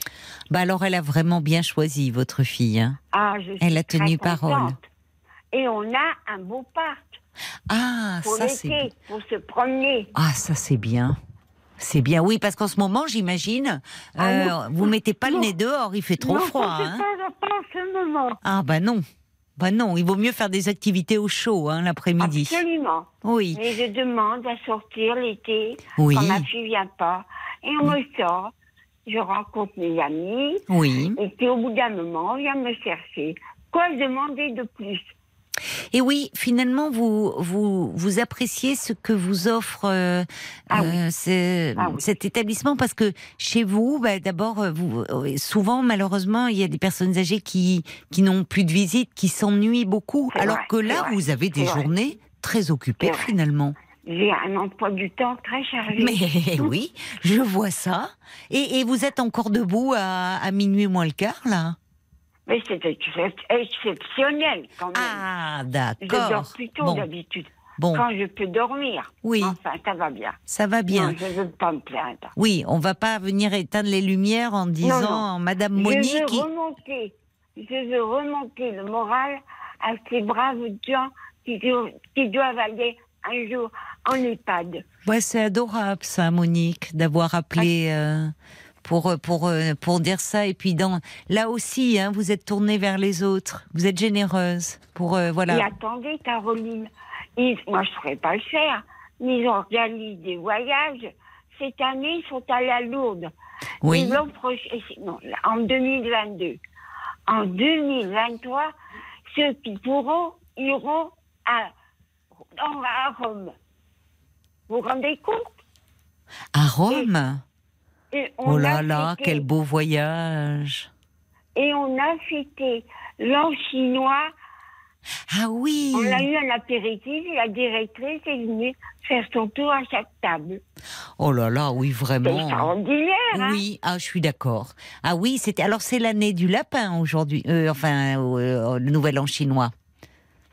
Bah alors, elle a vraiment bien choisi votre fille. Hein Ah, je suis Elle a très tenu contente. parole. Et on a un beau parc ah, pour ça c'est. l'été, pour se promener. Ah, ça c'est bien. C'est bien, oui, parce qu'en ce moment, j'imagine, Ah euh, vous mettez pas le nez dehors, il fait trop non, froid. c'est hein. pas, pas en ce moment. Ah bah non, bah non, il vaut mieux faire des activités au chaud hein, l'après-midi. Absolument. Oui, Mais je demande à sortir l'été oui, quand ma fille vient pas. Et on me sort. Je rencontre mes amis. oui. Et puis au bout d'un moment, on vient me chercher. Quoi demander de plus? Et oui, finalement, vous vous vous appréciez ce que vous offre euh, Ah oui. euh, ce- Ah oui. cet établissement parce que chez vous, bah, d'abord, euh, vous euh, souvent malheureusement, il y a des personnes âgées qui qui n'ont plus de visite, qui s'ennuient beaucoup, C'est alors vrai, que là, vous avez des journées très occupées finalement. J'ai un emploi du temps très chargé. Mais oui, je vois ça. Et, et vous êtes encore debout à, à minuit moins le quart là? Mais c'est ex- exceptionnel quand même. Ah, je dors d'accord. plus tôt Bon, d'habitude. bon, Quand je peux dormir. oui, Enfin, ça va bien. ça va bien. Non, je ne veux pas me plaindre. Oui, on va pas venir éteindre les lumières en disant Madame Je Monique. veux qui- remonter, je veux remonter le moral à ces braves gens qui doivent aller un jour en EHPAD. Ouais, c'est adorable ça, Monique, d'avoir appelé Ah. euh, pour euh, pour euh, pour dire ça. Et puis dans là aussi, hein, vous êtes tournée vers les autres. Vous êtes généreuse pour euh, voilà. Et attendez, Caroline, ils- moi je ne saurais pas le faire, ils organisent des voyages. Cette année, ils sont allés à Lourdes. Oui. Prochain- non, en 2022. En 2023, ceux qui pourront iront à, à Rome. Vous vous rendez compte? À Rome? et on Oh a là là, fêté- quel beau voyage. Et on a fêté l'an chinois. Ah oui. On a eu un apéritif et la directrice est venue faire son tour à chaque table. Oh là là, oui C'est vraiment. extraordinaire, hein Oui, ah, je suis d'accord. Ah oui, c'était. Alors c'est l'année du lapin aujourd'hui. Euh, enfin, euh, le nouvel an chinois.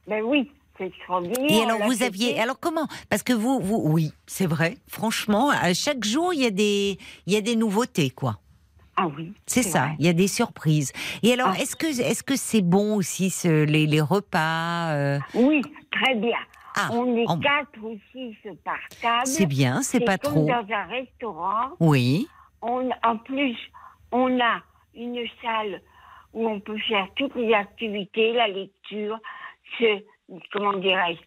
Ben oui, c'est extraordinaire. Et alors vous aviez. Alors comment? Parce que vous, vous, oui, c'est vrai. Franchement, à chaque jour il y a des, il y a des nouveautés, quoi. Ah oui. C'est ça. vrai. Il y a des surprises. Et alors, Ah. est-ce que, est-ce que c'est bon aussi ce- les, les repas euh, Oui, très bien. Ah, on est en- quatre ou six par table. c'est bien, c'est pas comme trop. dans un restaurant. Oui. On, en plus, on a une salle où on peut faire toutes les activités, la lecture, se, comment dirais-je,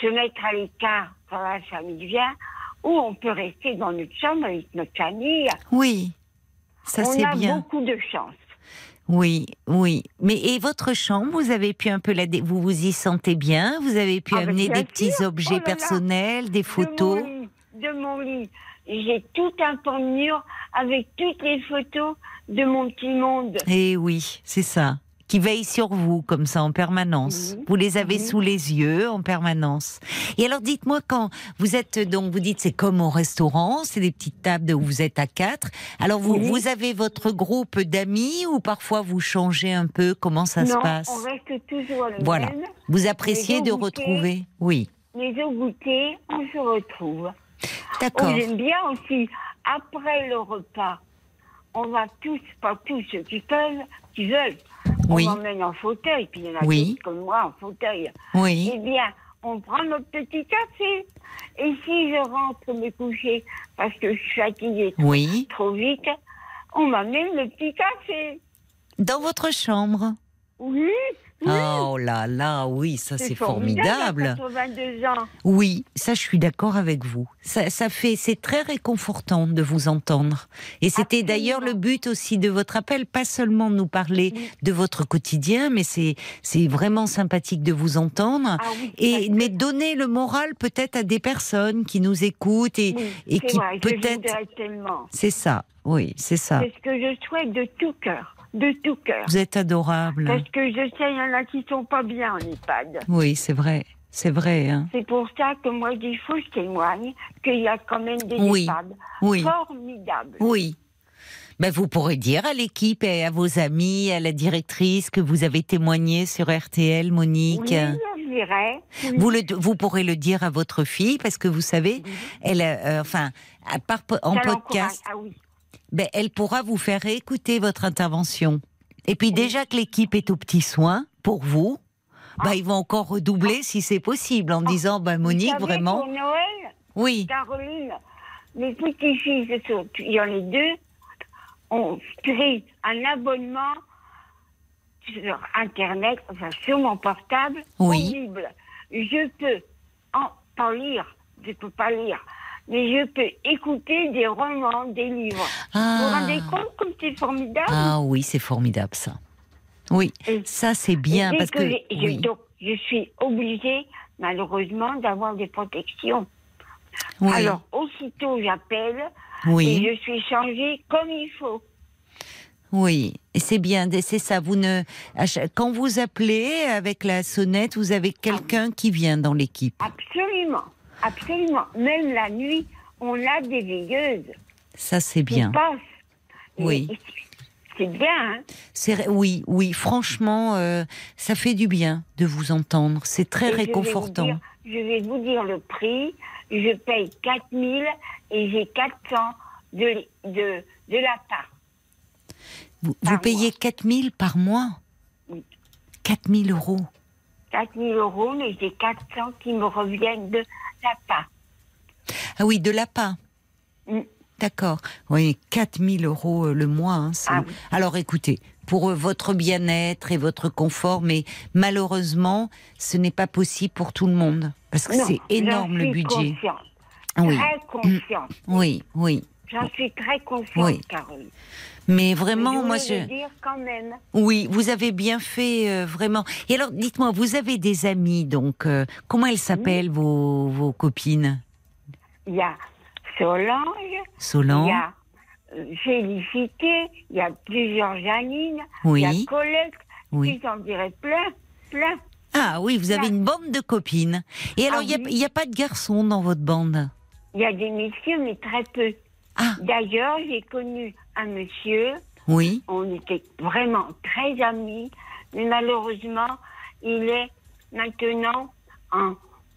se mettre à l'écart quand la famille vient, ou on peut rester dans notre chambre avec notre famille. Oui. Ça on c'est a bien. beaucoup de chance. Oui, oui. Mais et votre chambre, vous avez pu un peu la, dé- vous vous y sentez bien? Vous avez pu Ah, ben, amener des petits objets Oh là là. personnels, des photos? De mon lit, j'ai tout un pan de mur avec toutes les photos de mon petit monde. Eh oui, c'est ça. Qui veille sur vous comme ça en permanence. Vous les avez sous les yeux en permanence. Et alors dites-moi quand vous êtes donc vous dites c'est comme au restaurant, c'est des petites tables où vous êtes à quatre. Alors vous Oui. vous avez votre groupe d'amis ou parfois vous changez un peu? Comment ça se passe? on reste toujours le Voilà. même. Vous appréciez de goûter. retrouver? Oui, Les au goûter, on se retrouve. d'accord. On aime bien aussi, après le repas, on va tous, pas tous ceux qui peuvent, qui veulent, Oui. on m'emmène en fauteuil, puis il y en a Oui. d'autres comme moi en fauteuil. Oui. Eh bien, on prend notre petit café. Et si je rentre me coucher parce que je suis fatiguée Oui. trop vite, on m'amène le petit café. Dans votre chambre oui. Oh là là, oui, ça c'est formidable. à 82 ans. Oui, ça je suis d'accord avec vous. Ça, ça fait, c'est très réconfortant de vous entendre. Et c'était d'ailleurs le but aussi de votre appel, pas seulement nous parler Oui. de votre quotidien, mais c'est, c'est vraiment sympathique de vous entendre. Ah oui, Et mais donner le moral peut-être à des personnes qui nous écoutent et, oui, et qui peut-être, c'est ça. Oui, c'est ça. C'est ce que je souhaite de tout cœur, de tout cœur. Vous êtes adorable. Parce que je sais, il y en a qui sont pas bien en EHPAD. Oui, c'est vrai, c'est vrai. hein. C'est pour ça que moi, je dis, il faut que je témoigne qu'il y a quand même des Oui. EHPAD Oui. formidables. Oui. Ben, vous pourrez dire à l'équipe et à vos amis, à la directrice que vous avez témoigné sur RTL, Monique. Oui, je dirais. Oui. Vous, le, vous pourrez le dire à votre fille parce que vous savez, elle, euh, enfin, à part po- en Ça podcast, Ah oui. Ben, elle pourra vous faire réécouter votre intervention. Et puis déjà que l'équipe est au petit soin pour vous, ben, ils vont encore redoubler si c'est possible en disant, ben. Vous Monique, savez, vraiment, Pour Noël, oui, Caroline, mes sont- il y en a deux, ont pris un abonnement sur Internet, enfin sur mon portable, Oui. Je peux en, pas lire, je peux pas lire, mais je peux écouter des romans, des livres. Vous vous Ah. rendez compte comme c'est formidable ah oui, c'est formidable ça. Oui, Et- ça c'est bien parce que, je, oui. donc, je suis obligée, malheureusement, d'avoir des protections. oui, Alors, aussitôt, j'appelle oui. et je suis changée comme il faut. Oui, c'est bien, c'est ça. Vous ne, quand vous appelez avec la sonnette, vous avez quelqu'un qui vient dans l'équipe. Absolument, absolument. Même la nuit, on a des veilleuses Ça, c'est bien. Oui. C'est bien, hein oui, oui. Franchement, euh, ça fait du bien de vous entendre. C'est très Et je vais vous réconfortant. dire- Je vais vous dire le prix. Je paye 4000 et j'ai 400 de, de, de la part. Vous, par vous payez 4000 par mois? Oui. 4000 euros. 4000 euros, mais j'ai 400 qui me reviennent de la part. Ah oui, de l'APA. Mm. D'accord. Oui, 4000 euros euh, le mois. hein, Ah oui. Alors écoutez, pour euh, votre bien-être et votre confort, mais malheureusement, ce n'est pas possible pour tout le monde. Parce que c'est énorme le budget. consciente, Oui, Très consciente. oui, oui. J'en suis très consciente, Oui. Caroline. Mais vraiment, moi, je... dire quand même. Oui, vous avez bien fait, euh, vraiment. Et alors, dites-moi, vous avez des amis, donc, euh, comment elles s'appellent, vos, vos copines? Il y a Solange, il Solange y a euh, Félicité, il y a plusieurs Janine, il Oui, y a Colette, oui. j'en dirais plein, plein. Ah oui, vous avez une bande de copines. Et alors, Ah il n'y a, il a pas de garçons dans votre bande? Il y a des messieurs, mais très peu. Ah, D'ailleurs, j'ai connu un monsieur, oui. on était vraiment très amis, mais malheureusement, il est maintenant en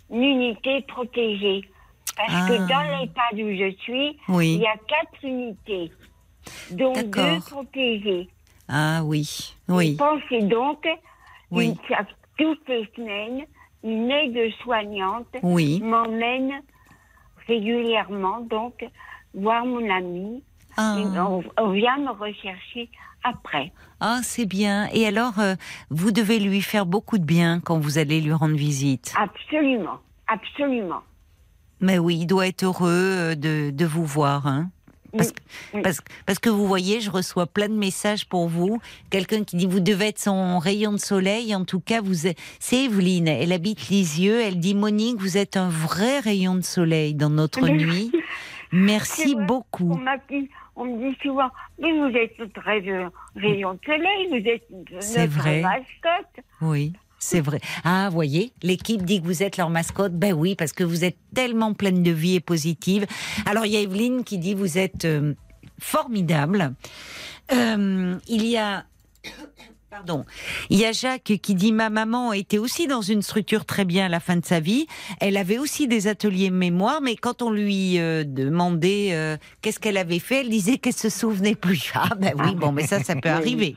unité protégée. Parce Ah. que dans l'EHPAD où je suis, Oui. il y a quatre unités, dont deux protégées. Ah oui, oui, Pensez donc, Oui. une, toutes les semaines, une aide-soignante oui. m'emmène régulièrement donc voir mon ami. Ah, On, on vient me rechercher après. ah c'est bien. Et alors, euh, vous devez lui faire beaucoup de bien quand vous allez lui rendre visite. Absolument, absolument. Mais oui, il doit être heureux euh, de, de vous voir. Hein parce, que- oui. parce, parce que vous voyez, je reçois plein de messages pour vous. Quelqu'un qui dit vous devez être son rayon de soleil. En tout cas, vous êtes- c'est Evelyne. Elle habite Lisieux. Elle dit Monique, vous êtes un vrai rayon de soleil dans notre nuit. Merci beaucoup. On on me dit souvent, mais vous êtes notre rayon rayon de soleil, vous êtes notre vrai. mascotte. Oui, c'est vrai. Ah, voyez, l'équipe dit que vous êtes leur mascotte. Ben oui, parce que vous êtes tellement pleine de vie et positive. Alors, il y a Evelyne qui dit vous êtes euh, formidable. Euh, il y a. Pardon. Il y a Jacques qui dit ma maman était aussi dans une structure très bien à la fin de sa vie. Elle avait aussi des ateliers mémoire, mais quand on lui euh, demandait euh, qu'est-ce qu'elle avait fait, elle disait qu'elle se souvenait plus. Ah ben oui, bon, mais ça, ça peut arriver.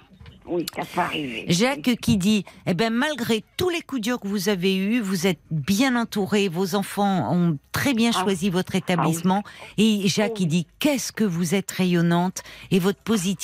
Oui, ça peut arriver. Jacques qui dit, eh ben malgré tous les coups durs que vous avez eus, vous êtes bien entouré, vos enfants ont très bien Ah. choisi votre établissement. Et Jacques qui dit, qu'est-ce que vous êtes rayonnante et votre positivité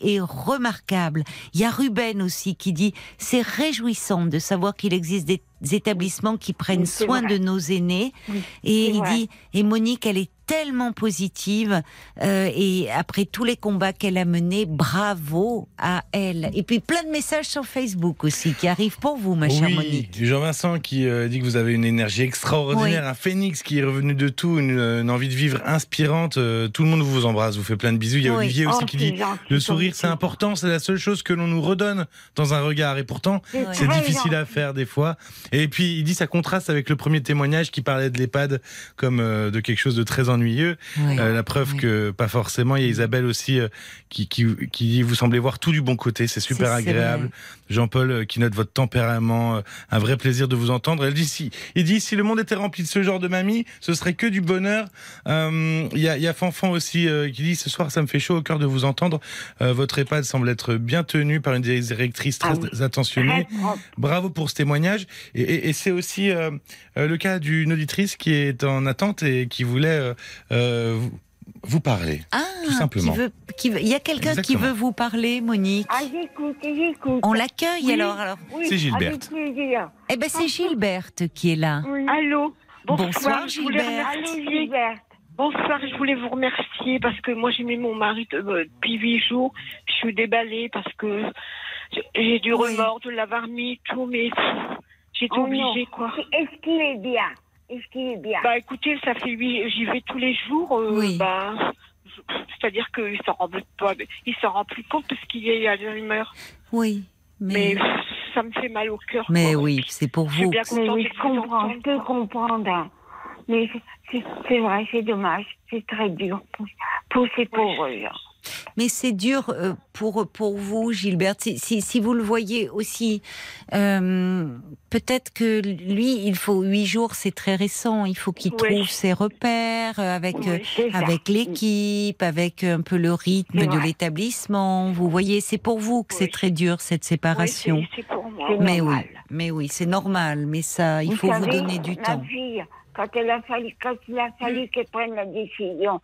est remarquable. Il y a Ruben aussi qui dit, c'est réjouissant de savoir qu'il existe des établissements qui prennent Oui, soin vrai. de nos aînés. Oui, Et il vrai. dit, et Monique, elle est tellement positive euh, et après tous les combats qu'elle a menés, bravo à elle. Et puis plein de messages sur Facebook aussi qui arrivent pour vous, ma chère oui, Monique. Jean-Vincent qui euh, dit que vous avez une énergie extraordinaire, un phénix qui est revenu de tout, une, une envie de vivre inspirante. euh, tout le monde vous embrasse, vous fait plein de bisous. Il y a Oui. Olivier aussi Oh, qui dit gentil, le sourire c'est important, c'est la seule chose que l'on nous redonne dans un regard. Et pourtant, C'est difficile à faire des fois. Et puis il dit ça contraste avec le premier témoignage qui parlait de l'EHPAD comme euh, de quelque chose de très ennuyeux. Oui. Euh, la preuve Oui. que pas forcément. Il y a Isabelle aussi euh, qui, qui, qui dit vous semblez voir tout du bon côté, c'est super agréable. Jean-Paul euh, qui note votre tempérament, euh, un vrai plaisir de vous entendre. Elle dit si, il dit si le monde était rempli de ce genre de mamie, ce serait que du bonheur. Euh, Il y, a, il y a Fanfan aussi euh, qui dit ce soir ça me fait chaud au cœur de vous entendre. Euh, votre EHPAD semble être bien tenu par une directrice très Ah oui. attentionnée. Bravo pour ce témoignage. Et, et- et c'est aussi le cas d'une auditrice qui est en attente et qui voulait vous, parler. Ah, tout simplement. qui veut- qui veut- il y a quelqu'un qui veut vous parler, Monique. Ah, j'écoute, j'écoute. On l'accueille Oui. alors, alors. Oui, C'est Gilberte. Eh ben c'est Gilberte qui est là. Oui. Allô Bonsoir, Bonsoir, je voulais Gilbert. Allô. Gilberte. Bonsoir, je voulais vous remercier parce que moi j'ai mis mon mari euh, depuis huit jours. Je suis déballée parce que j'ai- du Oui. remords de l'avoir mis tout, mais été Oh obligée non. quoi. Est-ce qu'il est bien Est-ce qu'il est bien Bah écoutez, ça fait huit, j'y vais tous les jours. euh, Oui. bah, c'est-à-dire qu'il s'en rend pas, il s'en rend plus compte parce qu'il est Alzheimer. Oui, Mais ça me fait mal au cœur. mais quoi. oui, c'est pour Je suis vous. bien oui, je vous comprends, je peux comprendre. hein. Mais c'est- vrai, c'est dommage. C'est très dur pour, pour ces pauvres gens. Mais c'est dur euh, pour pour vous, Gilberte. Si, si, si vous le voyez aussi, euh, peut-être que lui, il faut huit jours, c'est très récent. Il faut qu'il Oui. trouve ses repères euh, avec Oui. avec l'équipe, avec un peu le rythme de l'établissement. Vous voyez, c'est pour vous que c'est très dur cette séparation. c'est- c'est pour moi. Mais oui, mais oui, c'est normal. Mais ça, il faut vous donner du ma temps. fille, quand, elle a fallu, quand il a fallu qu'elle prenne la décision,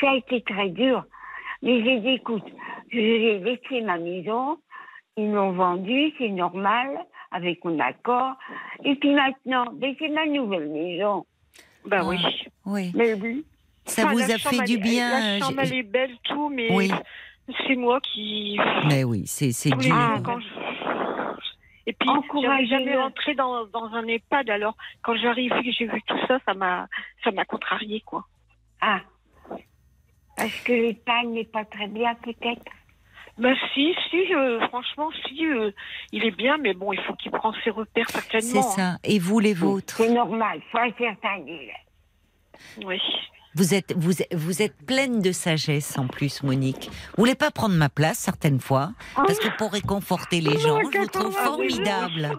ça a été très dur. Mais j'ai dit, écoute, j'ai laissé ma maison, ils l'ont vendue, c'est normal, avec mon accord. Et puis maintenant, ben, c'est ma nouvelle maison. Bah oui. Oui. Mais oui. Ça Enfin, vous a fait du bien. La euh, chambre, elle est belle, tout, mais Oui. c'est moi qui. Mais oui, c'est dur. quand je- Et puis, j'avais jamais rentré dans, dans un EHPAD. Alors, quand j'arrive et que j'ai vu tout ça, ça m'a, ça m'a contrarié, quoi. Ah. Est-ce que l'EHPAD n'est pas très bien, peut-être? Bah si, si, euh, franchement, si, euh, il est bien, mais bon, il faut qu'il prenne ses repères C'est certainement. hein. ça. Et vous, les vôtres? C'est normal, faut un certain. Oui. Vous êtes, vous, êtes- vous êtes pleine de sagesse en plus, Monique. Vous voulez pas prendre ma place certaines fois? Parce que pour réconforter les gens, je vous trouve formidable.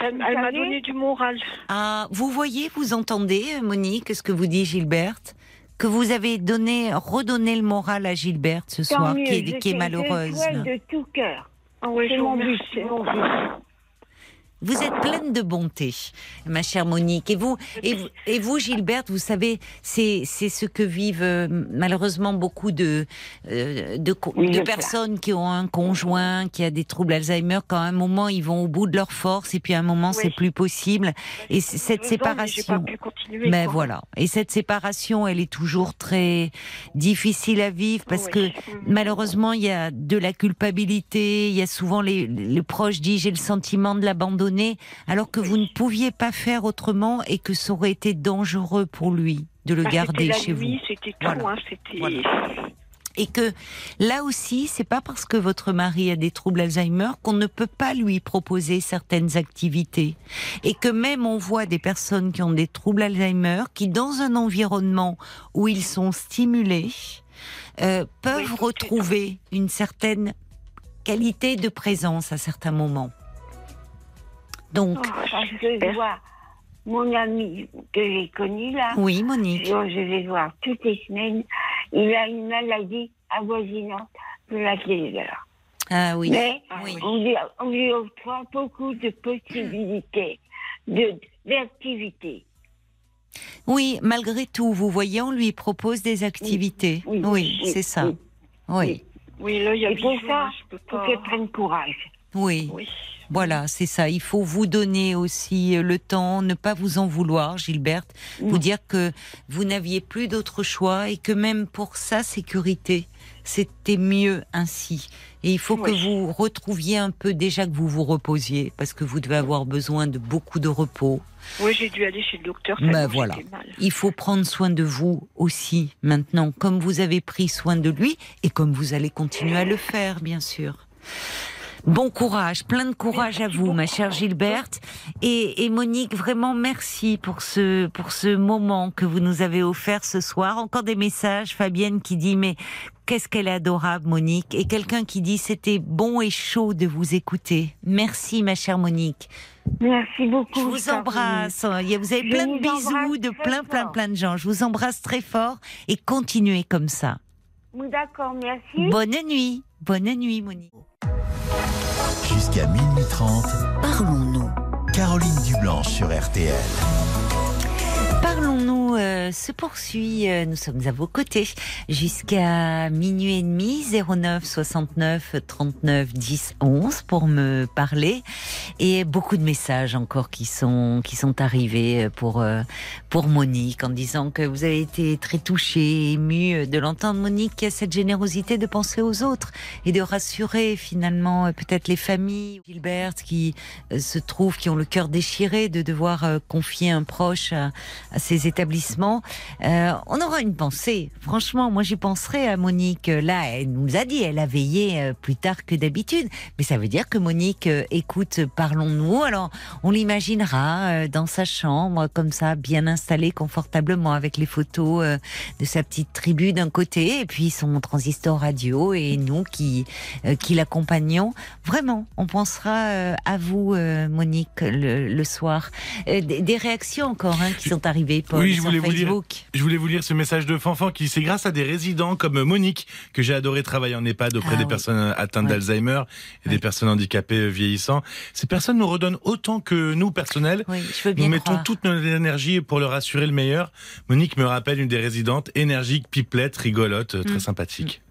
Elle, m'a donné du moral. Ah, vous voyez, vous entendez, Monique, ce que vous dit Gilberte? Que vous avez donné, redonné le moral à Gilberte ce Tant soir, mieux, qui est, qui malheureuse. Je de tout cœur. Ah C'est je vous remercie. Vous êtes pleine de bonté, ma chère Monique. Et vous, et vous, et vous Gilberte, vous savez, c'est ce que vivent euh, malheureusement beaucoup de euh, de, Oui, de personnes qui ont un conjoint qui a des troubles Alzheimer. Quand à un moment ils vont au bout de leur force et puis à un moment Oui. c'est plus possible. Et cette mais séparation. Mais voilà. Et cette séparation, elle est toujours très difficile à vivre parce Oui. que Mm. malheureusement, il y a de la culpabilité. Il y a souvent les, les proches disent j'ai le sentiment de l'abandonner, alors que vous ne pouviez pas faire autrement et que ça aurait été dangereux pour lui de le Bah, garder chez nuit, vous. C'était tout, Voilà. hein, c'était. Voilà. Et que là aussi, c'est pas parce que votre mari a des troubles Alzheimer qu'on ne peut pas lui proposer certaines activités. Et que même on voit des personnes qui ont des troubles Alzheimer qui, dans un environnement où ils sont stimulés, euh, peuvent Oui, retrouver une certaine qualité de présence à certains moments. Donc, Oh, Parce que je j'espère. vois mon ami que j'ai connu là, oui, Monique. dont je vais voir toutes les semaines, il a une maladie avoisinante de la télévision. Ah oui. Mais Oui. on, lui, on lui offre beaucoup de possibilités, de d'activités. Oui, malgré tout, vous voyez, on lui propose des activités. Oui, Oui, oui, c'est ça. oui. Oui, Oui, là, il y a Et pour ça, peux faut qu'elle prenne courage. oui. Oui. Voilà, c'est ça. Il faut vous donner aussi euh, le temps, ne pas vous en vouloir, Gilberte. Vous dire que vous n'aviez plus d'autre choix et que même pour sa sécurité, c'était mieux ainsi. Et il faut que vous retrouviez un peu déjà que vous vous reposiez parce que vous devez avoir besoin de beaucoup de repos. Oui, j'ai dû aller chez le docteur. Ben voilà. mal. Il faut prendre soin de vous aussi maintenant, comme vous avez pris soin de lui et comme vous allez continuer à le faire, bien sûr. Bon courage, plein de courage à vous, ma chère Gilberte. Et, et Monique, vraiment merci pour ce, pour ce moment que vous nous avez offert ce soir. Encore des messages, Fabienne qui dit, mais qu'est-ce qu'elle est adorable, Monique. Et quelqu'un qui dit, c'était bon et chaud de vous écouter. Merci, ma chère Monique. Merci beaucoup. Je vous embrasse. A- Vous avez Je plein de vous bisous de plein, plein, plein de gens. Je vous embrasse très fort et continuez comme ça. Oui, D'accord, merci. Bonne nuit. Bonne nuit, Monique. Jusqu'à minuit 30, Parlons-nous. Caroline Dublanche sur RTL. Parlons-nous euh, se poursuit. euh, nous sommes à vos côtés jusqu'à minuit et demi, 09 69 39 10 11 pour me parler et beaucoup de messages encore qui sont qui sont arrivés pour euh, pour Monique en disant que vous avez été très touchée, émue de l'entendre Monique qui a cette générosité de penser aux autres et de rassurer finalement euh, peut-être les familles Gilberte qui euh, se trouvent qui ont le cœur déchiré de devoir euh, confier un proche à, à ces établissements. Euh, on aura une pensée. Franchement, moi j'y penserai à Monique. Là, elle nous a dit, elle a veillé euh, plus tard que d'habitude. Mais ça veut dire que Monique euh, écoute Parlons-nous. Alors, on l'imaginera euh, dans sa chambre, comme ça, bien installée confortablement, avec les photos euh, de sa petite tribu d'un côté, et puis son transistor radio, et nous qui, euh, qui l'accompagnons. Vraiment, on pensera euh, à vous, euh, Monique, le, le soir. Euh, des, des réactions encore hein, qui sont arrivées, Paul, oui, je sur voulais vous lire, je voulais vous lire ce message de Fanfan qui c'est grâce à des résidents comme Monique que j'ai adoré travailler en EHPAD auprès Ah des oui. personnes atteintes Ouais. d'Alzheimer et des personnes handicapées vieillissant. Ces personnes nous redonnent autant que nous personnels. Oui, je veux bien Nous mettons croire. toute notre énergie pour leur assurer le meilleur. Monique me rappelle une des résidentes, énergique, pipelette, rigolote, euh, très Mm. sympathique.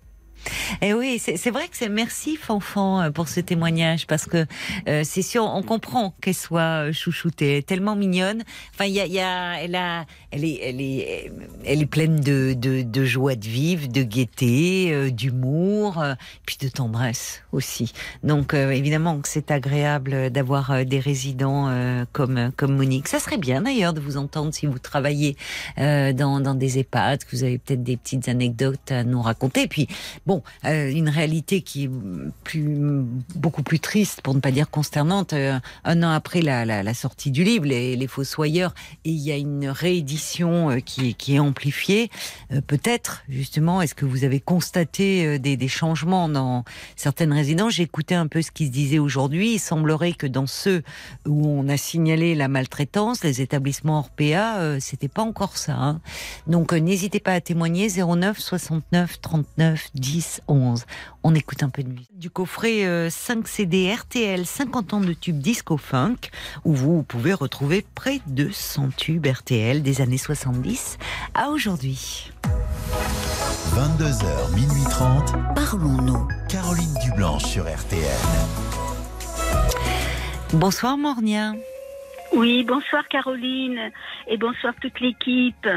Et oui, c'est vrai que c'est merci Fanfan euh, pour ce témoignage parce que euh, c'est sûr, on comprend qu'elle soit euh, chouchoutée, tellement mignonne. Enfin, il y a, y a, elle a, elle est, elle est, elle est pleine de, de, de joie de vivre, de gaieté, euh, d'humour, euh, puis de tendresse aussi. Donc euh, évidemment que c'est agréable d'avoir des résidents comme comme Monique. Ça serait bien d'ailleurs de vous entendre si vous travaillez dans dans des EHPAD, que vous avez peut-être des petites anecdotes à nous raconter. Puis Bon, euh, une réalité qui est beaucoup plus triste, pour ne pas dire consternante. Euh, un an après la, sortie du livre, les, les Fossoyeurs, et il y a une réédition euh, qui, est- amplifiée. Peut-être, justement, est-ce que vous avez constaté des, changements dans certaines résidences? J'ai écouté un peu ce qui se disait aujourd'hui. Il semblerait que dans ceux où on a signalé la maltraitance, les établissements hors PA, c'était pas encore ça. hein. Donc n'hésitez pas à témoigner 09 69 39 10 11. On écoute un peu de musique. Du coffret euh, 5 CD RTL 50 ans de tubes disco funk où vous pouvez retrouver près de 100 tubes RTL des années 70 à aujourd'hui. 22h, minuit 30. Parlons-nous. Caroline Dublanche sur RTN. Bonsoir Mornia. Oui, bonsoir Caroline et bonsoir toute l'équipe.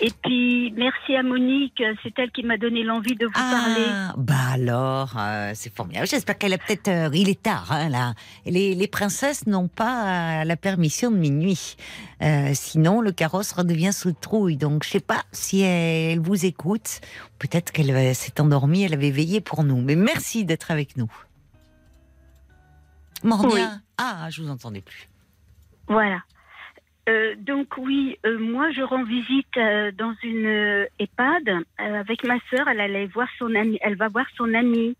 Et puis merci à Monique, c'est elle qui m'a donné l'envie de vous parler. Ah, bah alors, euh, c'est formidable. J'espère qu'elle a peut-être. euh, il est tard, hein, là. Les, les princesses n'ont pas euh, la permission de minuit. Euh, sinon, le carrosse redevient sous trouille. Donc, je sais pas si elle vous écoute. Peut-être qu'elle s'est endormie, elle avait veillé pour nous. Mais merci d'être avec nous. Mornia. Oui. Ah, je vous entendais plus. Voilà. Euh, donc oui, euh, moi je rends visite euh, dans une euh, EHPAD euh, avec ma sœur. Elle allait voir son ami. Elle va voir son amie.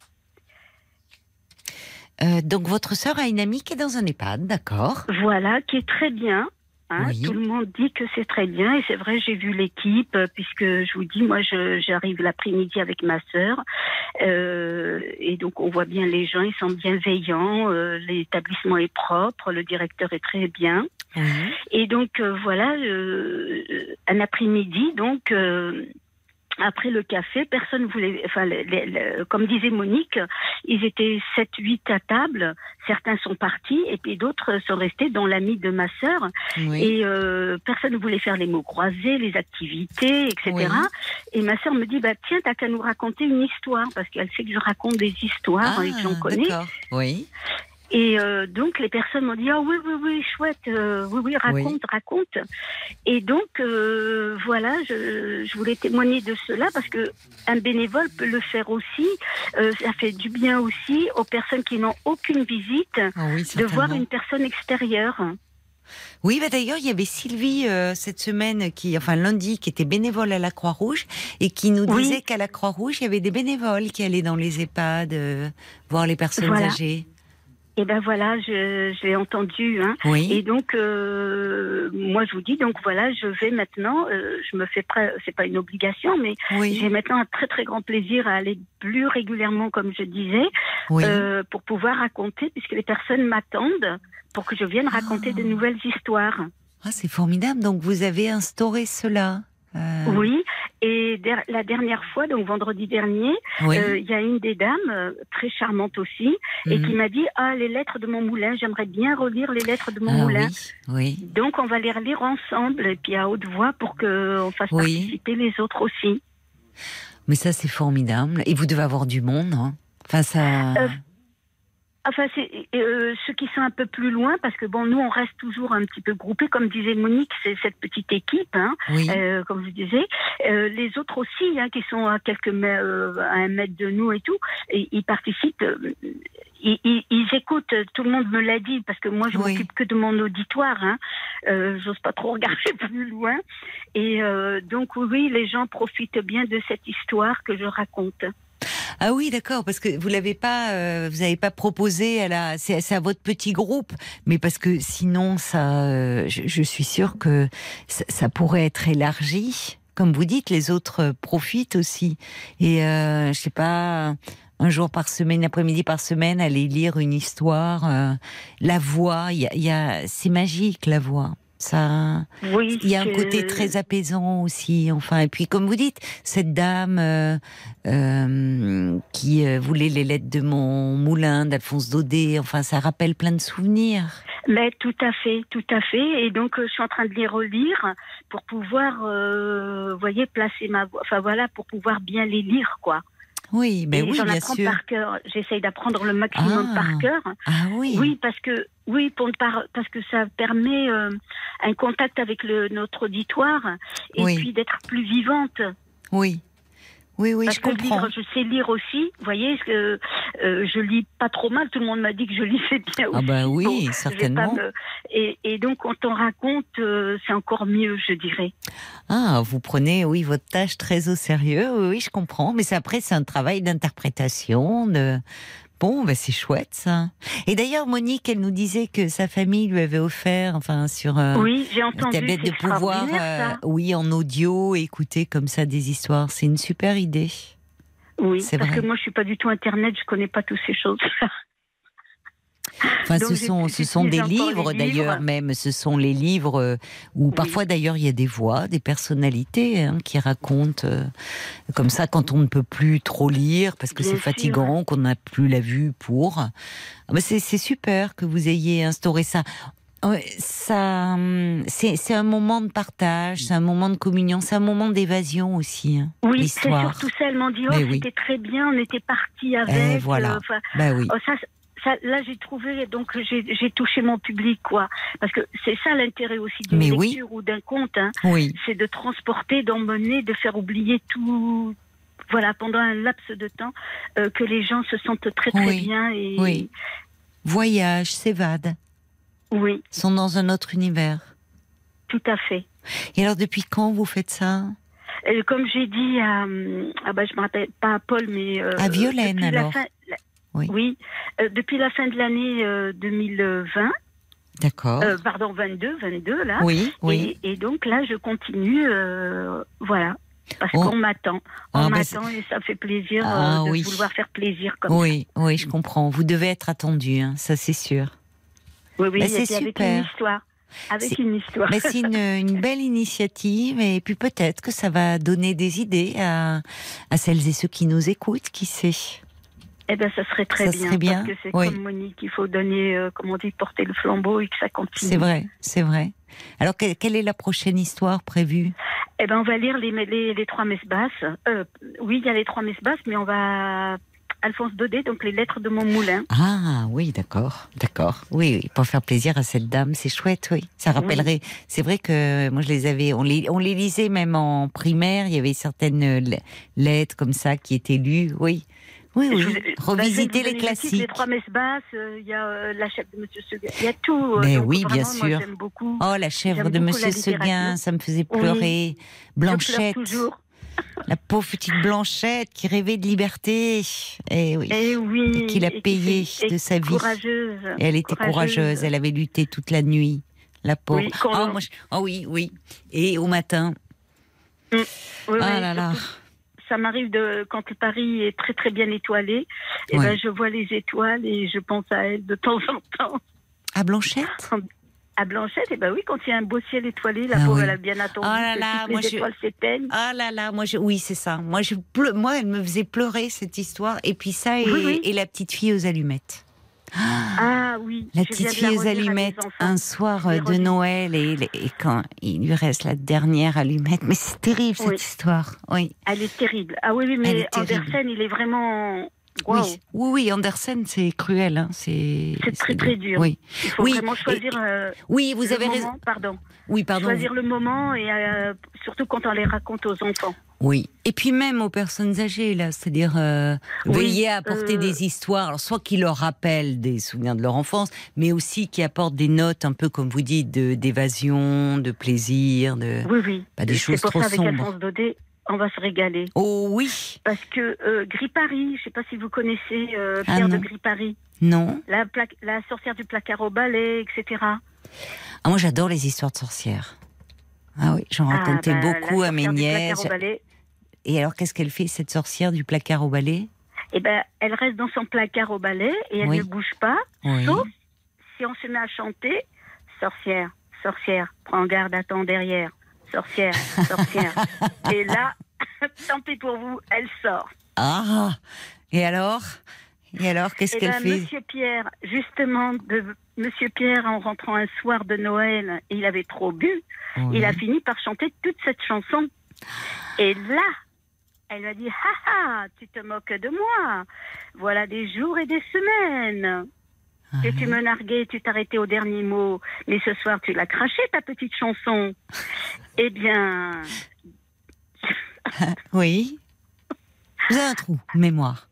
Euh, donc, votre sœur a une amie qui est dans un EHPAD, d'accord Voilà, qui est très bien. Hein. Oui. Tout le monde dit que c'est très bien et c'est vrai, j'ai vu l'équipe euh, puisque je vous dis, moi j'arrive l'après-midi avec ma sœur euh, et donc on voit bien les gens, ils sont bienveillants, euh, l'établissement est propre, le directeur est très bien. Et donc euh, voilà, euh, un après-midi, donc euh, après le café, personne voulait. Enfin, les- les- les- comme disait Monique, ils étaient 7-8 à table. Certains sont partis et puis d'autres sont restés, dont l'ami de ma sœur. Oui. Et euh, personne ne voulait faire les mots croisés, les activités, etc. Oui. Et ma sœur me dit bah tiens, t'as qu'à nous raconter une histoire parce qu'elle sait que je raconte des histoires et que j'en connais. Ah. Oui. Et euh, donc les personnes m'ont dit ah oui oui oui chouette euh, oui oui raconte raconte et donc euh, voilà je, je voulais témoigner de cela parce que un bénévole peut le faire aussi Euh, ça fait du bien aussi aux personnes qui n'ont aucune visite Ah oui, de voir une personne extérieure Oui, bah d'ailleurs, il y avait Sylvie euh, cette semaine, qui, enfin lundi, qui était bénévole à la Croix-Rouge et qui nous Oui. disait qu'à la Croix-Rouge, il y avait des bénévoles qui allaient dans les EHPAD euh, voir les personnes Voilà. âgées. Et ben voilà je, l'ai entendu hein. Oui. Et donc, euh, moi, je vous dis, donc voilà, je vais maintenant, euh, je me fais, prêt- c'est pas une obligation, mais oui. j'ai maintenant un très très grand plaisir à aller plus régulièrement, comme je disais, Oui. euh, pour pouvoir raconter, puisque les personnes m'attendent pour que je vienne raconter Ah. de nouvelles histoires. Ah, c'est formidable. Donc, vous avez instauré cela. Euh, Oui, et der- la dernière fois, donc vendredi dernier, Oui. euh, il y a une des dames, euh, très charmante aussi, et Mhm. qui m'a dit Ah, les lettres de mon moulin, j'aimerais bien relire les lettres de mon Ah, moulin. oui. Oui. Donc, on va les relire ensemble, et puis à haute voix pour qu'on fasse participer les autres aussi. Mais ça, c'est formidable. Et vous devez avoir du monde. Hein. Enfin, ça. Enfin, c'est euh, ceux qui sont un peu plus loin, parce que bon, nous, on reste toujours un petit peu groupés, comme disait Monique, c'est cette petite équipe, hein, oui. euh, comme je disais. Euh, les autres aussi, hein, qui sont à quelques mè- euh, à un mètre de nous et tout, et, ils participent. ils, ils- ils écoutent, tout le monde me l'a dit, parce que moi je Oui. m'occupe que de mon auditoire, hein. Euh, j'ose pas trop regarder plus loin. Et euh, donc oui, les gens profitent bien de cette histoire que je raconte. Ah oui, d'accord, parce que vous l'avez pas, euh, vous n'avez pas proposé à la, c'est à votre petit groupe, mais parce que sinon ça, euh, je, suis sûre que ça, pourrait être élargi. Comme vous dites, les autres profitent aussi. Et euh, je sais pas, un jour par semaine, après-midi par semaine, aller lire une histoire, la voix, il y a c'est magique la voix. Ça, oui, il y a un côté très apaisant aussi. Enfin, et puis comme vous dites, cette dame euh, euh, qui euh, voulait les lettres de mon moulin, d'Alphonse Daudet. Enfin, ça rappelle plein de souvenirs. Mais tout à fait, tout à fait. Et donc, je suis en train de les relire pour pouvoir, vous voyez, placer ma. Enfin voilà, pour pouvoir bien les lire, quoi. Oui, mais oui, bien sûr. par cœur. J'essaye d'apprendre le maximum par ah. cœur. Ah oui. Oui, parce que oui, pour parce que ça permet euh, un contact avec le, notre auditoire et puis d'être plus vivante. Oui. Oui, oui, je comprends. je sais lire aussi. Vous voyez, euh, je lis pas trop mal. Tout le monde m'a dit que je lisais bien aussi. Ah ben oui, certainement. Et, donc, quand on raconte, euh, c'est encore mieux, je dirais. Ah, vous prenez, oui, votre tâche très au sérieux. Oui, oui je comprends. Mais après, c'est un travail d'interprétation, de Bon, bah c'est chouette ça. Et d'ailleurs, Monique, elle nous disait que sa famille lui avait offert, enfin sur euh, oui, j'ai entendu, tablette de pouvoir, euh, oui, en audio, écouter comme ça des histoires. C'est une super idée. Oui, parce que moi je suis pas du tout internet, je connais pas toutes ces choses. Enfin, ce sont, ce sont des livres d'ailleurs, même. Ce sont les livres euh, où parfois d'ailleurs il y a des voix, des personnalités hein, qui racontent euh, comme ça quand on ne peut plus trop lire parce que c'est fatigant, qu'on n'a plus la vue pour. Ah, c'est super que vous ayez instauré ça. Ça, hum, c'est un moment de partage, c'est un moment de communion, c'est un moment d'évasion aussi. Hein, oui, c'est surtout ça. Elle m'ont dit, oh, c'était très bien, on était partis avec. Et voilà. Euh, bah oui. Oh, ça, là, j'ai trouvé, donc j'ai touché mon public, quoi. Parce que c'est ça l'intérêt aussi d'une lecture ou d'un conte. Hein. Oui. C'est de transporter, d'emmener, de faire oublier tout. Voilà, pendant un laps de temps, euh, que les gens se sentent très très bien. Et... Oui. Voyage, s'évadent. Oui. Sont dans un autre univers. Tout à fait. Et alors, depuis quand vous faites ça? Euh, Comme j'ai dit à, ah bah, je me rappelle pas à Paul, mais euh, à Violaine alors. Oui, euh, depuis la fin de l'année 2020. Euh, D'accord. Euh, pardon, 22, 22 là. Oui, oui. Et, donc là, je continue, voilà. Parce oh. qu'on m'attend. On ah, bah, m'attend et ça fait plaisir ah, de vouloir faire plaisir comme oui, ça. Oui, je comprends. Vous devez être attendu, hein, ça c'est sûr. Oui, oui, bah, c'est super. Avec une histoire. Avec une histoire. Mais c'est une, belle initiative et puis peut-être que ça va donner des idées à, à celles et ceux qui nous écoutent, qui sait. Eh bien, ça serait très bien, Parce que c'est comme Monique, il faut donner, euh, comment on dit, porter le flambeau et que ça continue. C'est vrai, c'est vrai. Alors, quelle est la prochaine histoire prévue? Eh ben, on va lire les, les, les trois messes basses. Euh, oui, il y a les trois messes basses, mais on va Alphonse Daudet, donc les lettres de mon moulin. Ah oui, d'accord, d'accord. Oui, oui, pour faire plaisir à cette dame, c'est chouette, oui. Ça rappellerait. C'est vrai que moi je les avais, on les, on les lisait même en primaire. Il y avait certaines lettres comme ça qui étaient lues, oui. Oui, oui. Revisiter les classiques. Les trois messes basses, euh, il y a euh, la chèvre de Monsieur Seguin, il y a tout. Euh, Mais oui, bien sûr. beaucoup, oh, la chèvre de Monsieur Seguin, ça me faisait pleurer. Blanchette. toujours. La pauvre petite Blanchette qui rêvait de liberté. Et oui. Et oui. Qu'il a payé de sa vie. Courageuse. Et elle était courageuse. Elle avait lutté toute la nuit. La pauvre. Oui, oh, oh, oui, oui. Et au matin. Mm. ah là là ça m'arrive de quand Paris est très très bien étoilé, et eh ben je vois les étoiles et je pense à elle de temps en temps. À Blanchette? À Blanchette, et eh ben oui, quand il y a un beau ciel étoilé, la ah pauvre, elle a bien attendu oh là là, que moi les étoiles s'éteignent. Oh là là, moi je... oui, c'est ça. Moi, je moi, elle me faisait pleurer cette histoire. Et puis ça, et, et la petite fille aux allumettes. Ah oui. La petite fille aux allumettes, un soir de Noël, et, et, quand il lui reste la dernière allumette. Mais c'est terrible cette histoire. Oui. Elle est terrible. Ah oui, oui mais Andersen, il est vraiment. Oui. oui, oui, Andersen, c'est cruel. Hein. C'est très très dur. Oui. Il faut vraiment choisir. Euh, oui, vous avez raison. Pardon. Oui, pardon. Choisir le moment et euh, surtout quand on les raconte aux enfants. Oui, et puis même aux personnes âgées, là, c'est-à-dire euh, veiller à apporter euh, des histoires, alors soit qui leur rappellent des souvenirs de leur enfance, mais aussi qui apportent des notes un peu, comme vous dites, d'évasion, de, plaisir, de oui, oui. pas des choses trop ça, sombres. Avec Alphonse Daudet, on va se régaler. Oh oui. Parce que euh, Gripari, je sais pas si vous connaissez euh, Pierre Ah, de non. Gripari, Non. la, sorcière du placard au balai, etc. Ah, moi, j'adore les histoires de sorcières. Ah oui, j'en Ah, racontais bah, beaucoup à mes nièces. Et alors, qu'est-ce qu'elle fait, cette sorcière du placard au balai? Eh ben, elle reste dans son placard au balai et elle Oui. ne bouge pas, Oui. sauf si on se met à chanter Sorcière, sorcière, prends garde à ton derrière, sorcière, sorcière. et là, tant pis pour vous, elle sort. Ah Et alors? Et alors, qu'est-ce Eh qu'elle ben, fait? Monsieur Pierre, justement, de Monsieur Pierre, en rentrant un soir de Noël, il avait trop bu, Oui. il a fini par chanter toute cette chanson. Et là, elle a dit, ha ha, tu te moques de moi. Voilà des jours et des semaines. Que tu me narguais, tu t'arrêtais au dernier mot. Mais ce soir, tu l'as craché, ta petite chanson. Eh bien, Oui. Vous avez un trou mémoire.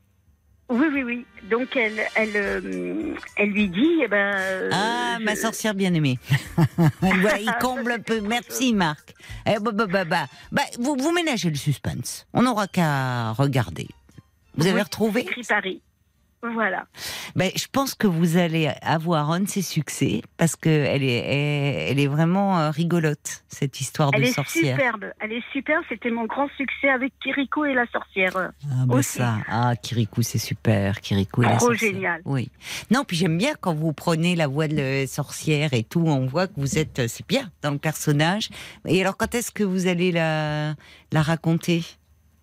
Oui, oui, oui. Donc, elle, elle, euh, elle lui dit, eh ben... euh, Ah, ma sorcière bien-aimée. voilà, il comble un peu. Merci, Marc. Eh, bah, bah, bah, bah. Bah, vous, vous ménagez le suspense. On n'aura qu'à regarder. Vous avez retrouvé Paris. Voilà. ben, Je pense que vous allez avoir un de ses succès parce qu'elle est, elle, est vraiment euh, rigolote, cette histoire de Elle est sorcière. superbe. Elle est superbe. C'était mon grand succès avec Kiriko et la sorcière. Ah, bah aussi. ça. Ah, Kirikou, c'est super. Kirikou et la Trop sorcière. génial. Oui. Non, puis j'aime bien quand vous prenez la voix de la sorcière et tout, on voit que vous êtes, euh, c'est bien, dans le personnage. Et alors, quand est-ce que vous allez la, la raconter?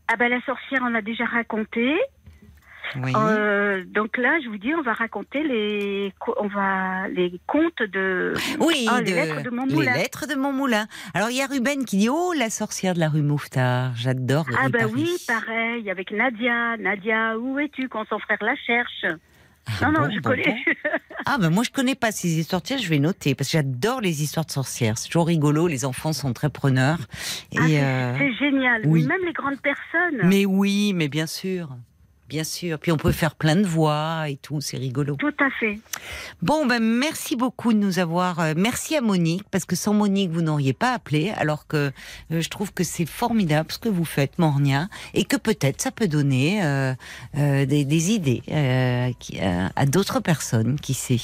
Ah ben la sorcière, on l'a déjà raconté. Oui. Euh, donc là, je vous dis, on va raconter les, on va les contes de. Oui, Ah, de- les lettres de mon les lettres de. Alors, il y a Ruben qui dit Oh, la sorcière de la rue Mouffetard. J'adore Ah ben Paris. oui, pareil, avec Nadia. Nadia, où es-tu quand son frère la cherche? Ah Non, non, bon, je bon, connais. bon. Ah, ben moi, je connais pas ces histoires. Tiens, je vais noter parce que j'adore les histoires de sorcières. C'est toujours rigolo. Les enfants sont très preneurs. Et, Ah, c'est- euh, génial. oui. Même les grandes personnes. Mais oui, mais bien sûr. Bien sûr. Puis on peut faire plein de voix et tout, c'est rigolo. Tout à fait. Bon, ben merci beaucoup de nous avoir. euh, merci à Monique, parce que sans Monique, vous n'auriez pas appelé, alors que euh, je trouve que c'est formidable ce que vous faites, Mornia, et que peut-être ça peut donner euh, des, des idées qui- à d'autres personnes, qui sait.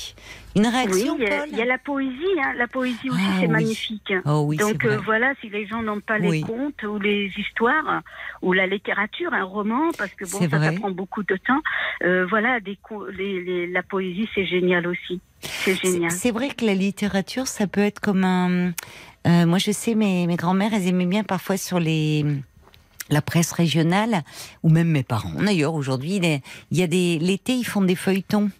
Une Oui, réaction, il y, a, y la poésie. Hein. La poésie aussi, Ah, c'est oui. magnifique. Oh oui, Donc euh, voilà, si les gens n'ont pas les contes ou les histoires ou la littérature, un roman, parce que bon, ça, ça prend beaucoup de temps. euh, voilà, des co- les, les- la poésie, c'est génial aussi. C'est génial. C'est vrai que la littérature, ça peut être comme un. euh, moi, je sais, mes, mes grands-mères, elles aimaient bien parfois sur les la presse régionale, ou même mes parents. D'ailleurs, aujourd'hui, il y a des l'été, ils font des feuilletons.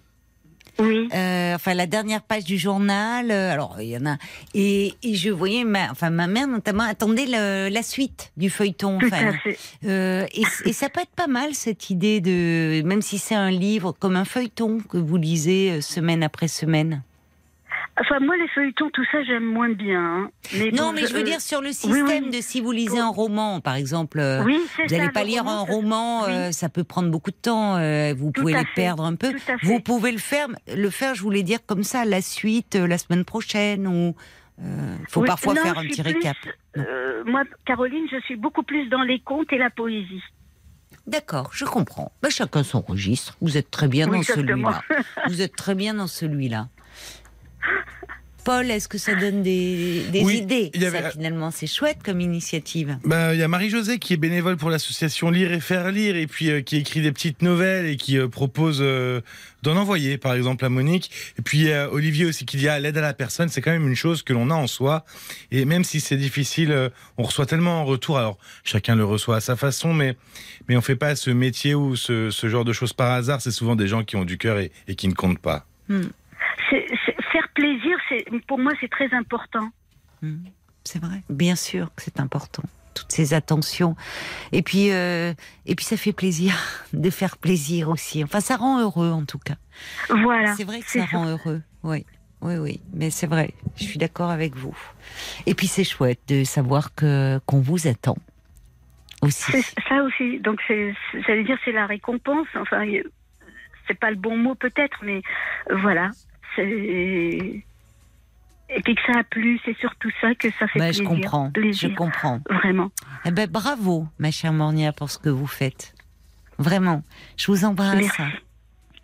Oui. Euh, enfin, la dernière page du journal. euh, alors, il y en a. Et, et je voyais, ma, enfin, ma mère notamment attendait le- la suite du feuilleton. Tout Enfin, à fait. euh, et, et ça peut être pas mal cette idée de, même si c'est un livre comme un feuilleton que vous lisez euh, semaine après semaine. Enfin, moi, les feuilletons, tout ça, j'aime moins bien. hein. Mais Non, bon, mais je veux euh, dire sur le système oui. de si vous lisez un roman, par exemple, euh, Oui, vous n'allez pas lire roman, un roman, euh, ça peut prendre beaucoup de temps, euh, vous Tout pouvez les fait, perdre un peu. Vous pouvez le faire, le faire, je voulais dire comme ça, la suite, la semaine prochaine, ou il faut parfois non, faire un petit plus, récap. moi, Caroline, je suis beaucoup plus dans les contes et la poésie. D'accord, je comprends. Bah, chacun son registre. Vous êtes très bien dans celui-là. Vous êtes très bien dans celui-là. Paul, est-ce que ça donne des, des Oui, idées il y avait- Ça, finalement, c'est chouette comme initiative. Bah, il y a Marie-Josée qui est bénévole pour l'association Lire et Faire Lire et puis euh, qui écrit des petites nouvelles et qui euh, propose euh, d'en envoyer, par exemple, à Monique. Et puis Olivier aussi qui dit ah, l'aide à la personne, c'est quand même une chose que l'on a en soi. Et même si c'est difficile, euh, on reçoit tellement en retour. Alors chacun le reçoit à sa façon, mais mais on fait pas ce métier ou ce, ce genre de choses par hasard. C'est souvent des gens qui ont du cœur et, et qui ne comptent pas. C'est pour moi, c'est très important. Hmm, C'est vrai. Bien sûr que c'est important. Toutes ces attentions. Et puis, euh, et puis ça fait plaisir de faire plaisir aussi. Enfin, ça rend heureux en tout cas. Voilà. C'est vrai que c'est ça rend heureux. Oui, oui, oui. Mais c'est vrai. Je suis d'accord avec vous. Et puis c'est chouette de savoir que qu'on vous attend aussi. C'est ça aussi. Donc, c'est, c'est- j'allais dire, c'est la récompense. Enfin, c'est pas le bon mot peut-être, mais voilà. C'est, et puis que ça a plu, c'est surtout ça que ça fait bah, plaisir. Je comprends, plaisir, je comprends. Vraiment. Eh ben, bravo, ma chère Mornia, pour ce que vous faites. Vraiment. Je vous embrasse. Merci.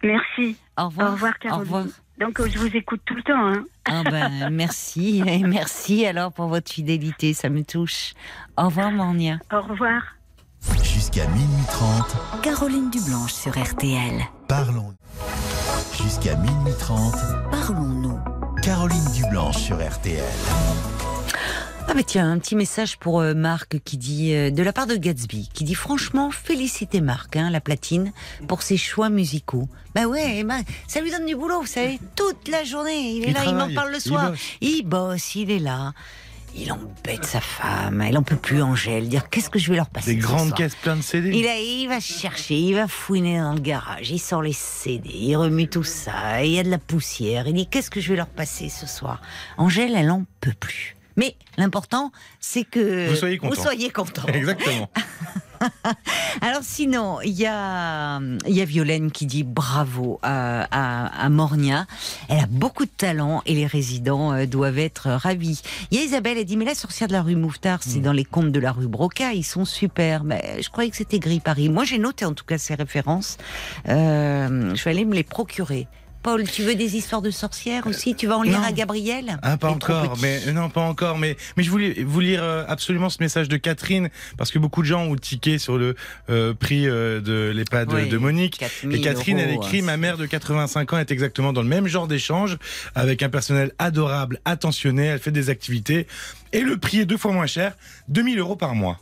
Merci. Au revoir. Au revoir, Caroline. Au revoir. Donc, je vous écoute tout le temps. Hein. Ah ben, merci. Et merci alors pour votre fidélité, ça me touche. Au revoir, Mornia. Au revoir. Jusqu'à minuit 30, Caroline Dublanche sur RTL. parlons. Jusqu'à minuit 30, Parlons-nous. Caroline Dublanche sur RTL. Ah bah tiens, un petit message pour euh, Marc qui dit, euh, de la part de Gatsby, qui dit franchement, félicitez Marc, hein, la platine, pour ses choix musicaux. Bah ouais, bah, ça lui donne du boulot, vous savez, toute la journée, il est Il là, il m'en parle le il soir. bosse. Il bosse, il est là. Il embête sa femme, elle en peut plus, Angèle, dire qu'est-ce que je vais leur passer Des grandes caisses pleines de CD. Il, a- il va chercher, il va fouiner dans le garage, il sort les CD, il remue tout ça, il y a de la poussière. Il dit qu'est-ce que je vais leur passer ce soir? Angèle, elle en peut plus. Mais l'important, c'est que Vous soyez content. soyez content. Exactement. Alors sinon, il y a, il y a Violaine qui dit bravo à, à, à Mornia. Elle a beaucoup de talent et les résidents euh, doivent être ravis. Il y a Isabelle, elle dit mais la sorcière de la rue Mouffetard, c'est dans les contes de la rue Broca, ils sont super. Mais je croyais que c'était Gris Paris. Moi j'ai noté en tout cas ces références. Euh, je vais aller me les procurer. Paul, tu veux des histoires de sorcières aussi? Tu vas en lire non. à Gabriel? Ah, pas encore, mais non, pas encore. Mais, mais je voulais vous lire euh, absolument ce message de Catherine, parce que beaucoup de gens ont tiqué sur le euh, prix euh, de l'EHPAD Oui, de Monique. 4000 Et Catherine, elle écrit hein, Ma mère de 85 ans est exactement dans le même genre d'échange, avec un personnel adorable, attentionné, elle fait des activités. Et le prix est deux fois moins cher, 2000 euros par mois.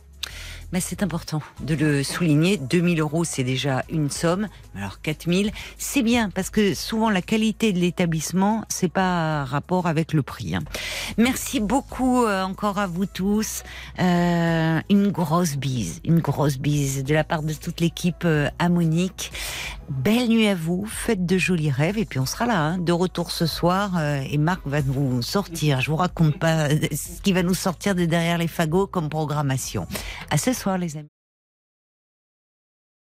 C'est important de le souligner. 2000 euros, c'est déjà une somme. Alors 4000, c'est bien parce que souvent la qualité de l'établissement, c'est pas rapport avec le prix. hein. Merci beaucoup euh, encore à vous tous. Euh, une grosse bise, une grosse bise de la part de toute l'équipe euh, à Monique. Belle nuit à vous, faites de jolis rêves et puis on sera là, hein, de retour ce soir euh, et Marc va nous sortir. Je vous raconte pas ce qui va nous sortir de derrière les fagots comme programmation. À ce soir les amis.